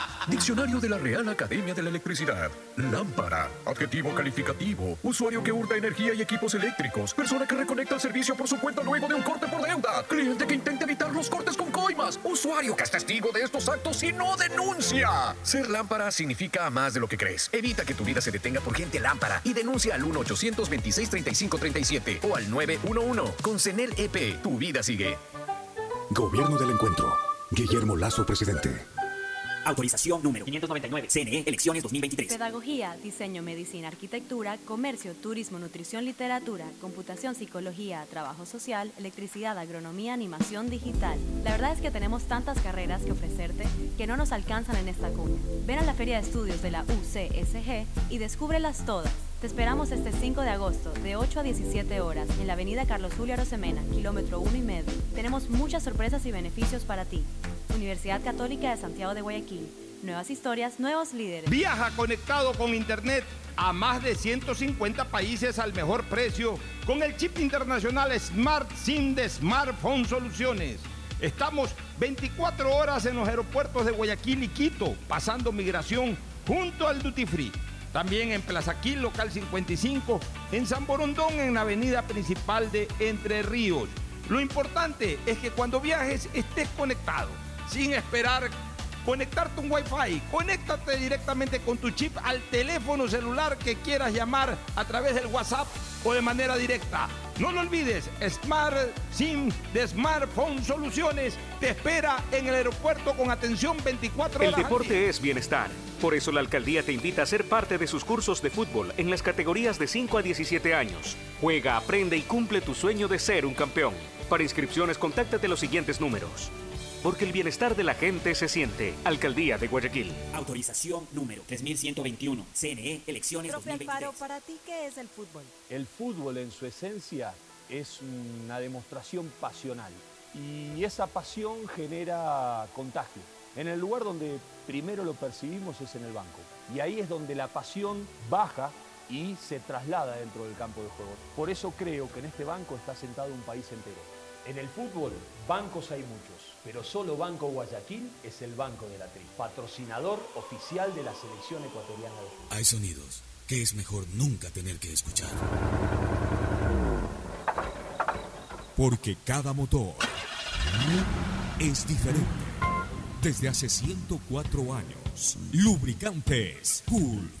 Diccionario de la Real Academia de la Electricidad. Lámpara. Adjetivo calificativo. Usuario que hurta energía y equipos eléctricos. Persona que reconecta el servicio por su cuenta luego de un corte por deuda. Cliente que intenta evitar los cortes con coimas. Usuario que es testigo de estos actos y no denuncia. Ser lámpara significa más de lo que crees. Evita que tu vida se detenga por gente lámpara y denuncia al 1-826-3537 o al 911. Con CENEL EP, tu vida sigue. Gobierno del Encuentro. Guillermo Lazo, presidente. Autorización número 599. CNE Elecciones 2023. Pedagogía, diseño, medicina, arquitectura, comercio, turismo, nutrición, literatura, computación, psicología, trabajo social, electricidad, agronomía, animación digital. La verdad es que tenemos tantas carreras que ofrecerte que no nos alcanzan en esta cuña. Ven a la Feria de Estudios de la UCSG y descúbrelas todas. Te esperamos este 5 de agosto, de 8 a 17 horas, en la avenida Carlos Julio Arosemena, kilómetro 1 y medio. Tenemos muchas sorpresas y beneficios para ti. Universidad Católica de Santiago de Guayaquil. Nuevas historias, nuevos líderes. Viaja conectado con Internet a más de 150 países al mejor precio con el chip internacional Smart SIM de Smartphone Soluciones. Estamos 24 horas en los aeropuertos de Guayaquil y Quito, pasando migración junto al Duty Free. También en Plaza Quil, local 55, en San Borondón, en la avenida principal de Entre Ríos. Lo importante es que cuando viajes estés conectado, sin esperar conectarte un Wi-Fi. Conéctate directamente con tu chip al teléfono celular que quieras llamar a través del WhatsApp o de manera directa. No lo olvides, Smart SIM de Smartphone Soluciones te espera en el aeropuerto con atención 24 horas. El deporte es bienestar. Por eso la alcaldía te invita a ser parte de sus cursos de fútbol en las categorías de 5 a 17 años. Juega, aprende y cumple tu sueño de ser un campeón. Para inscripciones, contáctate los siguientes números. Porque el bienestar de la gente se siente. Alcaldía de Guayaquil. Autorización número 3121. CNE, elecciones Profe 2023. Alfaro, ¿para ti qué es el fútbol? El fútbol en su esencia es una demostración pasional y esa pasión genera contagio. En el lugar donde primero lo percibimos es en el banco y ahí es donde la pasión baja y se traslada dentro del campo de juego. Por eso creo que en este banco está sentado un país entero. En el fútbol, bancos hay muchos, pero solo Banco Guayaquil es el banco de la tri, patrocinador oficial de la selección ecuatoriana de fútbol. Hay sonidos que es mejor nunca tener que escuchar. Porque cada motor es diferente. Desde hace 104 años, Lubricantes Cool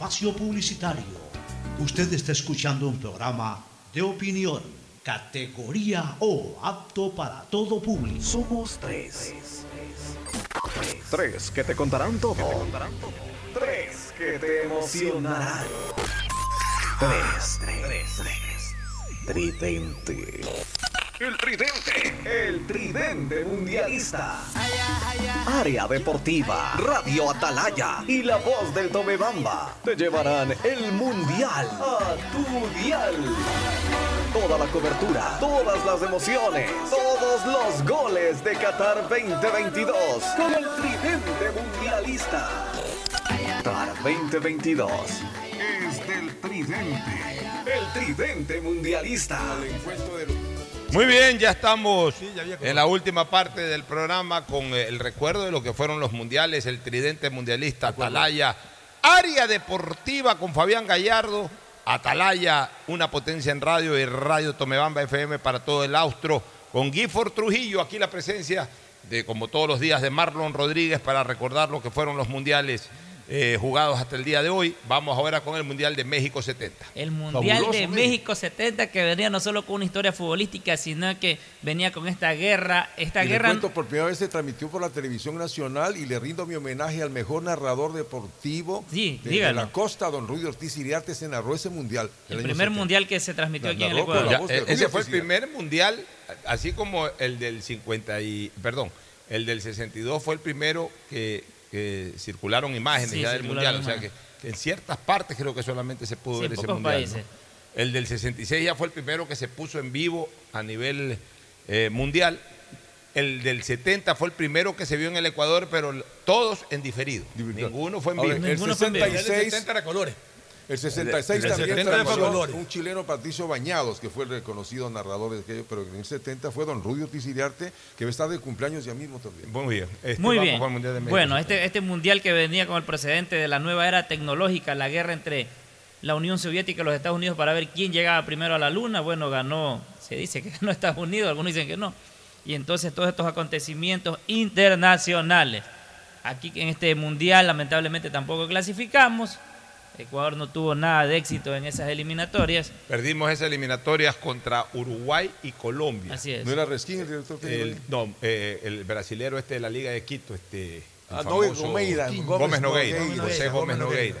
espacio publicitario. Usted está escuchando un programa de opinión, categoría O, apto para todo público. Somos tres. Tres que te contarán todo. Tres que te emocionarán. Tres, tres, tres. Tridente. El tridente. El tridente mundialista. Área Deportiva, Radio Atalaya y la voz del Tomebamba te llevarán el mundial a tu dial. Toda la cobertura, todas las emociones, todos los goles de Qatar 2022 con el tridente mundialista. Qatar 2022 es del tridente, el tridente mundialista. Muy bien, ya estamos en la última parte del programa con eh, el recuerdo de lo que fueron los mundiales, el tridente mundialista, Atalaya, área deportiva con Fabián Gallardo, Atalaya, una potencia en radio y Radio Tomebamba FM para todo el austro, con Gifford Trujillo, aquí la presencia de, como todos los días, de Marlon Rodríguez para recordar lo que fueron los mundiales eh, jugados hasta el día de hoy. Vamos ahora con el Mundial de México 70. El Mundial Fabuloso, de. México 70 que venía no solo con una historia futbolística, sino que venía con esta guerra, esta Y le guerra cuento, por primera vez se transmitió por la televisión nacional y le rindo mi homenaje al mejor narrador deportivo de, la costa, don Rudy Ortiz Iriarte, se narró ese mundial. el primer 70. mundial que se transmitió aquí en el Ecuador. Ya, Rudy e- ese fue el primer mundial, así como el del 50 y, perdón, el del 62 fue el primero que, que circularon imágenes Sí, ya del mundial, o sea que, que en ciertas partes creo que solamente se pudo Sí, ver ese mundial. El del 66 ya fue el primero que se puso en vivo a nivel eh, mundial. El del 70 fue el primero que se vio en el Ecuador, pero todos en diferido. Ninguno fue en vivo. Ahora, el 66 era colores. El 66 El también 70 fue transmitió Colores. un chileno Patricio Bañados, que fue el reconocido narrador de aquello, pero en el 70 fue don Rudio Tisiriarte, que está de cumpleaños ya mismo también. Muy bien. Este, Muy bien. Mundial de México. Bueno, este, este mundial que venía con el precedente de la nueva era tecnológica, la guerra entre la Unión Soviética y los Estados Unidos para ver quién llegaba primero a la Luna, bueno, ganó, se dice que ganó Estados Unidos, algunos dicen que no. Y entonces todos estos acontecimientos internacionales. Aquí en este mundial lamentablemente tampoco clasificamos. Ecuador no tuvo nada de éxito en esas eliminatorias. Perdimos esas eliminatorias contra Uruguay y Colombia. Así es. ¿No era Resquín el director? El, no, eh, el brasilero este de la Liga de Quito, este Ah, no, famoso Gomeira, Gómez, Gómez Nogueira, Nogueira, José Gómez Gómez Nogueira. Nogueira.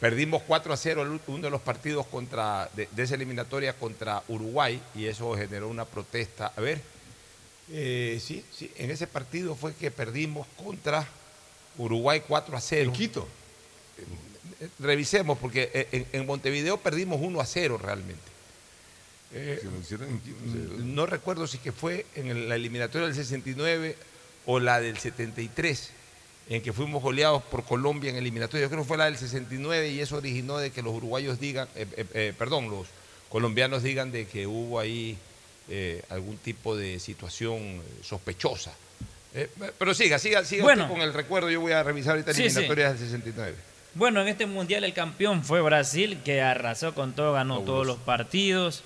Perdimos 4 a 0 el- uno de los partidos contra de, de esa eliminatoria contra Uruguay y eso generó una protesta. A ver, eh, sí, sí, en ese partido fue que perdimos contra Uruguay 4 a 0. En Quito. Revisemos, porque eh, en, en Montevideo perdimos 1 a 0 realmente. Eh, no recuerdo si que fue en la eliminatoria del 69 o la del 73, en que fuimos goleados por Colombia en eliminatoria. Yo creo que fue la del 69 y eso originó de que los uruguayos digan, eh, eh, eh, perdón, los colombianos digan de que hubo ahí eh, algún tipo de situación sospechosa. Eh, pero siga, siga, siga Bueno. usted con el recuerdo. Yo voy a revisar ahorita Sí, sí. eliminatorias del 69. Bueno, en este mundial el campeón fue Brasil, que arrasó con todo, ganó todos los partidos,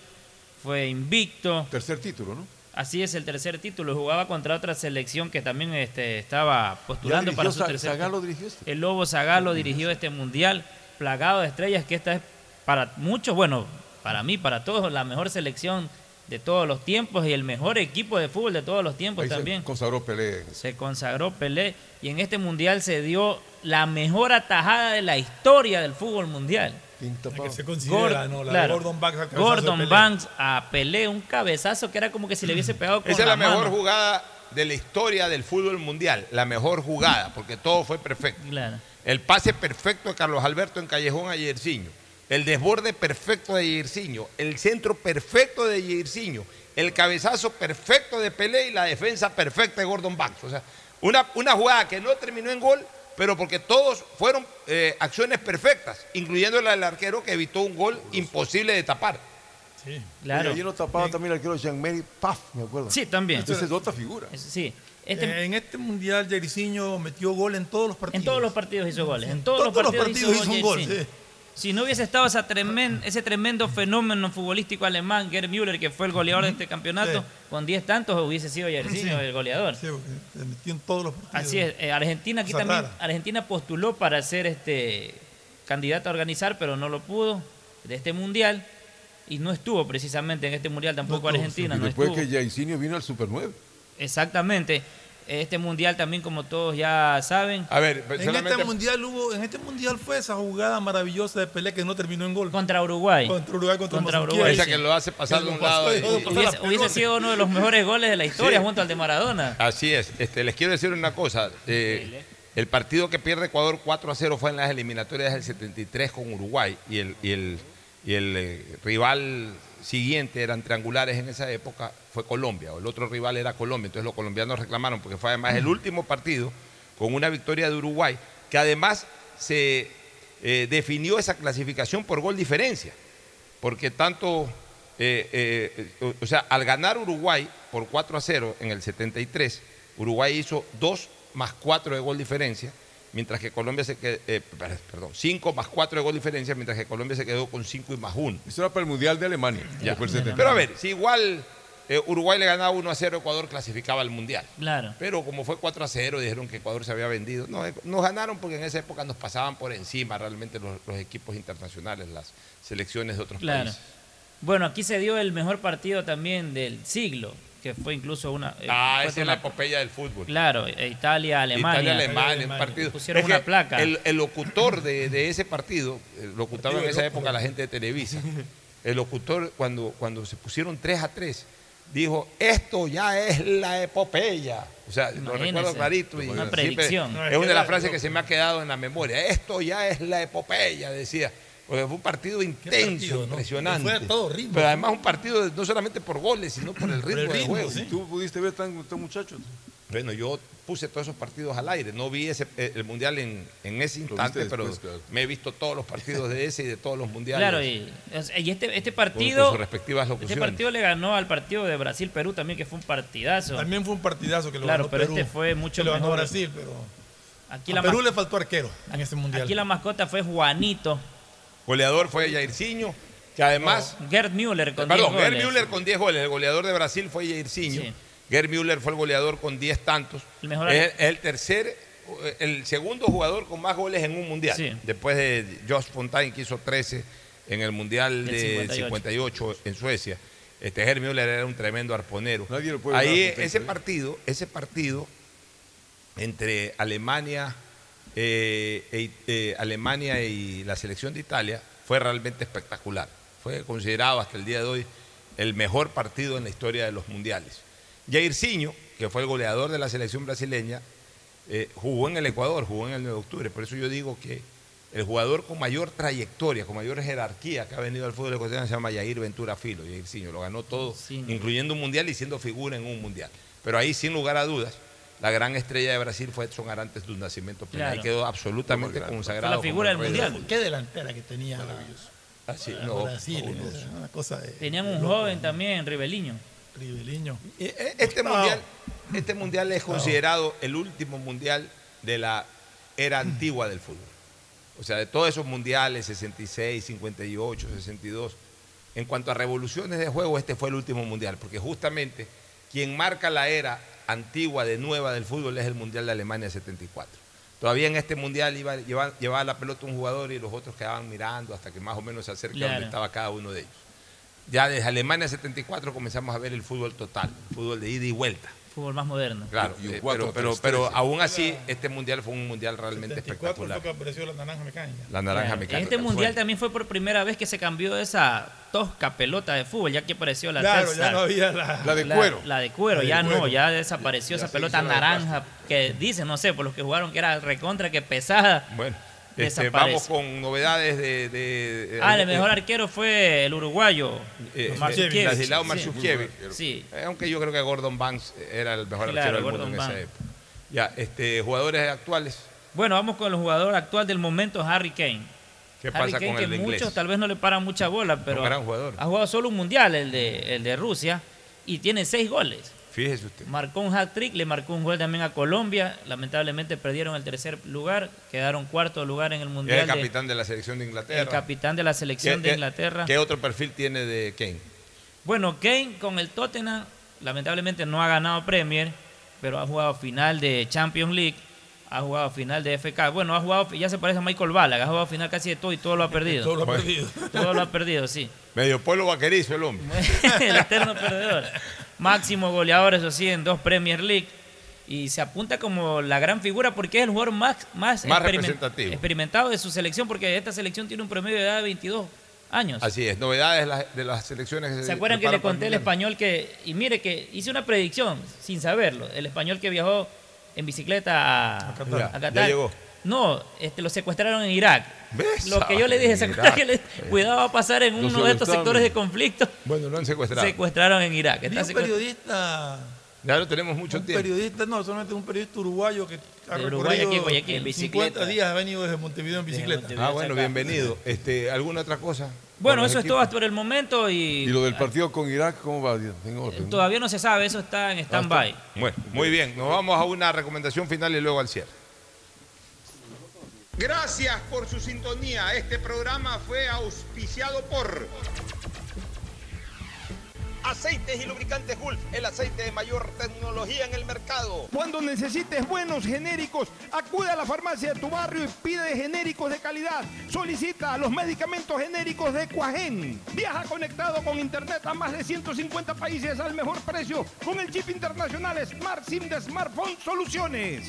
fue invicto. Tercer título, ¿no? Así es, el tercer título. Jugaba contra otra selección que también este, estaba postulando para su tercer título. dirigió este. El Lobo Zagalo dirigió este mundial plagado de estrellas, que esta es para muchos, bueno, para mí, para todos, la mejor selección de todos los tiempos y el mejor equipo de fútbol de todos los tiempos Ahí también. se consagró Pelé. Se consagró Pelé y en este mundial se dio la mejor atajada de la historia del fútbol mundial. que se considera, Gor- ¿no? La claro. de Gordon Banks al cabezazo Gordon de Pelé. Banks a Pelé, un cabezazo que era como que si le hubiese pegado con Esa es la mejor mano. jugada de la historia del fútbol mundial. La mejor jugada, porque todo fue perfecto. Claro. El pase perfecto de Carlos Alberto en Callejón a Yersiño. El desborde perfecto de Yersiño. El centro perfecto de Yersiño. El cabezazo perfecto de Pelé y la defensa perfecta de Gordon Banks. O sea, una, una jugada que no terminó en gol, pero porque todos fueron eh, acciones perfectas, incluyendo la del arquero que evitó un gol imposible de tapar. Sí. Claro. Y allí no tapaba también el arquero Jean-Mary Paf, me acuerdo. Sí, también. Entonces es otra figura. Sí. Eh, en este mundial, Jairzinho metió gol en todos los partidos. En todos los partidos hizo goles. En todos, Todos los los partidos, hizo un gol, sí. Si no hubiese estado esa tremen- ese tremendo fenómeno futbolístico alemán, Gerd Müller, que fue el goleador de este campeonato, Sí. con 10 tantos hubiese sido Jairzinho Sí. el goleador. Sí, metió en todos los partidos. Así es, eh, Argentina aquí también, rara. Argentina postuló para ser este candidato a organizar, pero no lo pudo de este mundial y no estuvo precisamente en este mundial tampoco Argentina, Y no después estuvo. que Jairzinho vino al Super 9. Exactamente. Este mundial también, como todos ya saben. A ver, En este mundial hubo, en este mundial fue esa jugada maravillosa de Pelé que no terminó en gol. Contra Uruguay. Contra Uruguay, contra. Uruguay, Esa sí. que lo hace pasar de un lado. y- y- Hubiese, sido uno de los mejores goles de la historia Sí. junto al de Maradona. Así es. Este, les quiero decir una cosa. eh, el partido que pierde Ecuador 4 a 0 fue en las eliminatorias del 73 con Uruguay y el, y el, y el eh, rival siguiente, eran triangulares en esa época, fue Colombia. O el otro rival era Colombia. Entonces los colombianos reclamaron porque fue además el último partido con una victoria de Uruguay que además se eh, definió esa clasificación por gol diferencia. Porque tanto, eh, eh, o- o sea, al ganar Uruguay por 4 a 0 en el 73, Uruguay hizo 2 más 4 de gol diferencia, mientras que Colombia se quedó, per- perdón, 5 más 4 de gol diferencia, mientras que Colombia se quedó con 5 y más 1. Eso era para el Mundial de Alemania. Ya. que fue el 70. Pero a ver, si igual eh, Uruguay le ganaba 1 a 0, Ecuador clasificaba al Mundial. Claro. Pero como fue 4 a 0, dijeron que Ecuador se había vendido. No, eh, nos ganaron porque en esa época nos pasaban por encima realmente los, los equipos internacionales, las selecciones de otros Claro. países. Bueno, aquí se dio el mejor partido también del siglo, que fue incluso una. eh, Ah, esa es la epopeya del fútbol. Claro, eh, Italia, Alemania. Italia, Alemania, un partido. Pusieron Es una placa. El, el locutor de, de ese partido, locutaba en esa época la gente de Televisa. El locutor, cuando, cuando se pusieron 3 a 3, dijo: Esto ya es la epopeya. O sea, lo recuerdo clarito. y una siempre predicción. Es una de las frases que se me ha quedado en la memoria. Esto ya es la epopeya, decía. Porque fue un partido intenso, partido, ¿no? impresionante. Fue a todo ritmo. Pero además un partido no solamente por goles, sino por el ritmo, el de ritmo, juego. sí. ¿Tú pudiste ver tan, tan muchachos? Bueno, yo puse todos esos partidos al aire. No vi ese, eh, el mundial en, en ese instante, pero claro. me he visto todos los partidos de ese y de todos los mundiales. Claro, y, este, este partido. con sus respectivas este locuciones. partido le ganó al partido de Brasil-Perú también, que fue un partidazo. También fue un partidazo que lo Claro, ganó pero Perú. este fue mucho que lo ganó mejor. Brasil, pero Aquí a la Perú le faltó arquero en ese mundial. Aquí la mascota fue Juanito. Goleador fue Jairzinho, que además. Gerd Müller con Perdón, 10 Gerd goles. Müller con 10 goles. El goleador de Brasil fue Jairzinho. Sí. Gerd Müller fue el goleador con 10 tantos. El mejor- es, es el tercer, el segundo jugador con más goles en un mundial. Sí. Después de Josh Fontaine, que hizo 13 en el mundial Del de 58. 58 en Suecia. Este Gerd Müller era un tremendo arponero. Nadie lo puede Ahí ese ¿eh? partido, ese partido entre Alemania, eh, e- eh, Alemania y la selección de Italia fue realmente espectacular. Fue considerado hasta el día de hoy el mejor partido en la historia de los mundiales. Jairzinho, que fue el goleador de la selección brasileña, eh, jugó en el Ecuador, jugó en el 9 de octubre. Por eso yo digo que el jugador con mayor trayectoria, con mayor jerarquía que ha venido al fútbol ecuatoriano se llama Yair Ventura Filo. Jairzinho lo ganó todo, Sí. incluyendo un mundial y siendo figura en un mundial. Pero ahí, sin lugar a dudas, la gran estrella de Brasil fue Edson Arantes de un nacimiento Pena. Claro. Ahí quedó absolutamente consagrado. Fue la figura del mundial. Qué delantera que tenía Así, la- no, Brasil. fabuloso. era una cosa de- Tenían de un loco. joven también, Ribeliño. Ribeliño. Y, eh, Este mundial, este mundial es considerado el último mundial de la era antigua del fútbol. O sea, de todos esos mundiales, 66, 58, 62, en cuanto a revoluciones de juego, este fue el último mundial, porque justamente quien marca la era antigua de nueva del fútbol es el mundial de Alemania 74. Todavía en este mundial iba, llevaba, llevaba la pelota un jugador y los otros quedaban mirando hasta que más o menos se acerca Claro. donde estaba cada uno de ellos. Ya desde Alemania 74 comenzamos a ver el fútbol total, el fútbol de ida y vuelta. Fútbol más moderno. Claro, Y un eh, 4, pero, pero, 3, pero 13. aún así, este mundial fue un mundial realmente 74 espectacular. fue que apareció la naranja mecánica. La naranja mecánica. En este fue- mundial también fue por primera vez que se cambió esa tosca pelota de fútbol, ya que apareció la Claro, ya no había la... La de cuero. La, de cuero, La de ya no, ya desapareció Ya esa pelota naranja que dicen, no sé, por los que jugaron que era recontra, que pesada. Bueno, este, vamos con novedades de. de- de- Ah, el mejor arquero fue el uruguayo, eh, Marzukiewicz. Sí. Eh, Aunque yo creo que Gordon Banks era el mejor Claro, arquero del Gordon mundo en esa época. Ya, este, jugadores actuales. Bueno, vamos con el jugador actual del momento, Harry Kane. ¿Qué Harry pasa Kane, con que el de muchos inglés? tal vez no le paran mucha bola, pero Un gran jugador. ha jugado solo un mundial, el de, el de Rusia, y tiene seis goles. Fíjese usted. Marcó un hat-trick, le marcó un gol también a Colombia. Lamentablemente perdieron el tercer lugar, quedaron cuarto lugar en el Es mundial. el de- capitán de la selección de Inglaterra. el capitán de la selección ¿Qué- de Inglaterra. ¿Qué otro perfil tiene de Kane? Bueno, Kane con el Tottenham, lamentablemente no ha ganado Premier, pero ha jugado final de Champions League, ha jugado final de FK. Bueno, ha jugado, ya se parece a Michael Ballack, ha jugado final casi de todo y todo lo ha perdido. Todo lo ha perdido. Todo lo ha perdido, sí. Medio pueblo vaquerizo el hombre. el eterno perdedor. Máximo goleador, eso sí, en dos Premier League. Y se apunta como la gran figura porque es el jugador más, más, Más experimentado de su selección, porque esta selección tiene un promedio de edad de 22 años. Así es, novedades de las- selecciones. que ¿Se acuerdan que le conté el español que, y mire que hice una predicción sin saberlo, el español que viajó en bicicleta a, A Qatar. a Ya, Qatar. ya llegó. No, este, lo secuestraron en Irak. ¿Ves? Lo que yo le dije, ¿se En acuerdan Irak. que le- cuidado va a pasar en uno de estos secuestraron. sectores de conflicto? Bueno, lo han secuestrado. Secuestraron en Irak. Está un periodista, Ya lo tenemos mucho un tiempo. periodista, no, solamente un periodista uruguayo que ha De Uruguay recorrido aquí, Guayaquil, en en bicicleta. 50 días, ha venido desde Montevideo en bicicleta. Montevideo. Ah, bueno, acá. bienvenido. Este, ¿Alguna otra cosa? Bueno, eso es todo hasta por el momento y, ¿Y lo del partido con Irak cómo va? Tengo orden, ¿no? todavía no se sabe, eso está en stand-by. Bueno, muy bien. Nos vamos a una recomendación final y luego al cierre. Gracias por su sintonía. Este programa fue auspiciado por Aceites y lubricantes Gulf, el aceite de mayor tecnología en el mercado. Cuando necesites buenos genéricos, acude a la farmacia de tu barrio y pide genéricos de calidad. Solicita los medicamentos genéricos de Cuajén. Viaja conectado con internet a más de 150 países al mejor precio con el chip internacional Smart SIM de Smartphone Soluciones.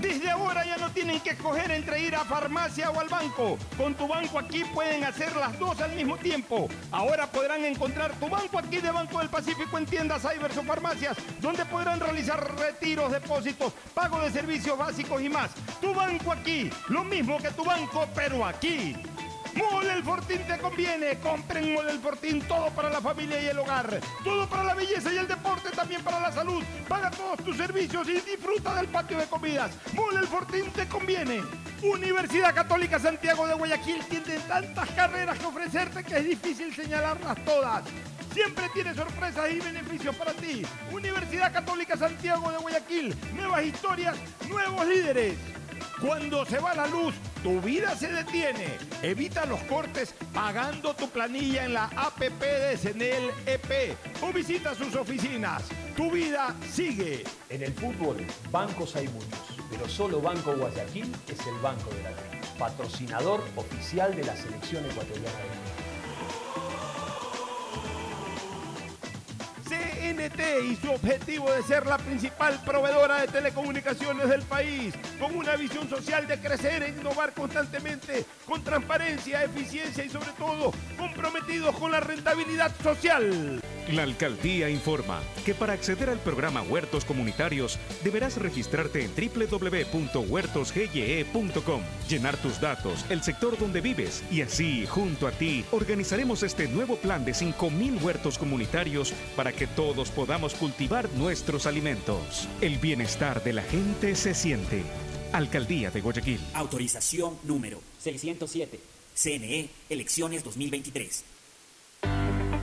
Desde ahora ya no tienen que escoger entre ir a farmacia o al banco. Con tu banco aquí pueden hacer las dos al mismo tiempo. Ahora podrán encontrar tu banco aquí de Banco del Pacífico en tiendas, cybers o farmacias, donde podrán realizar retiros, depósitos, pago de servicios básicos y más. Tu banco aquí, lo mismo que tu banco, pero aquí. Mole el Fortín te conviene. Compren Mole el Fortín, todo para la familia y el hogar. Todo para la belleza y el deporte, también para la salud. Paga todos tus servicios y disfruta del patio de comidas. Mole el Fortín te conviene. Universidad Católica Santiago de Guayaquil tiene tantas carreras que ofrecerte que es difícil señalarlas todas. Siempre tiene sorpresas y beneficios para ti. Universidad Católica Santiago de Guayaquil. Nuevas historias, nuevos líderes. Cuando se va la luz, tu vida se detiene. Evita los cortes pagando tu planilla en la APP de Senel EP o visita sus oficinas. Tu vida sigue. En el fútbol, bancos hay muchos, pero solo Banco Guayaquil es el banco de la vida. Patrocinador oficial de la selección ecuatoriana de CNT y su objetivo de ser la principal proveedora de telecomunicaciones del país, con una visión social de crecer e innovar constantemente, con transparencia, eficiencia y sobre todo comprometidos con la rentabilidad social. La alcaldía informa que para acceder al programa Huertos Comunitarios deberás registrarte en www.huertosgye.com, llenar tus datos, el sector donde vives y así, junto a ti, organizaremos este nuevo plan de 5.000 huertos comunitarios para que todos podamos cultivar nuestros alimentos. El bienestar de la gente se siente. Alcaldía de Guayaquil. Autorización número 607. CNE, elecciones 2023.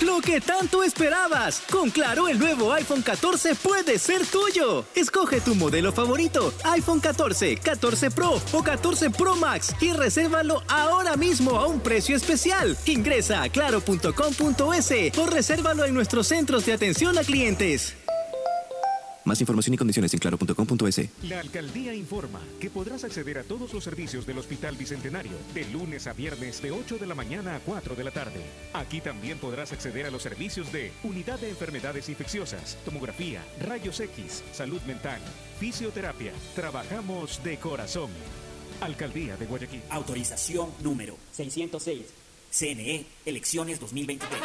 Lo que tanto esperabas. Con Claro, el nuevo iPhone 14 puede ser tuyo. Escoge tu modelo favorito, iPhone 14, 14 Pro o 14 Pro Max y resérvalo ahora mismo a un precio especial. Ingresa a claro.com.es o resérvalo en nuestros centros de atención a clientes. Más información y condiciones en claro.com.es. La alcaldía informa que podrás acceder a todos los servicios del Hospital Bicentenario de lunes a viernes de 8 de la mañana a 4 de la tarde. Aquí también podrás acceder a los servicios de Unidad de Enfermedades Infecciosas, Tomografía, Rayos X, Salud Mental, Fisioterapia. Trabajamos de corazón. Alcaldía de Guayaquil. Autorización número 606. CNE, elecciones 2023.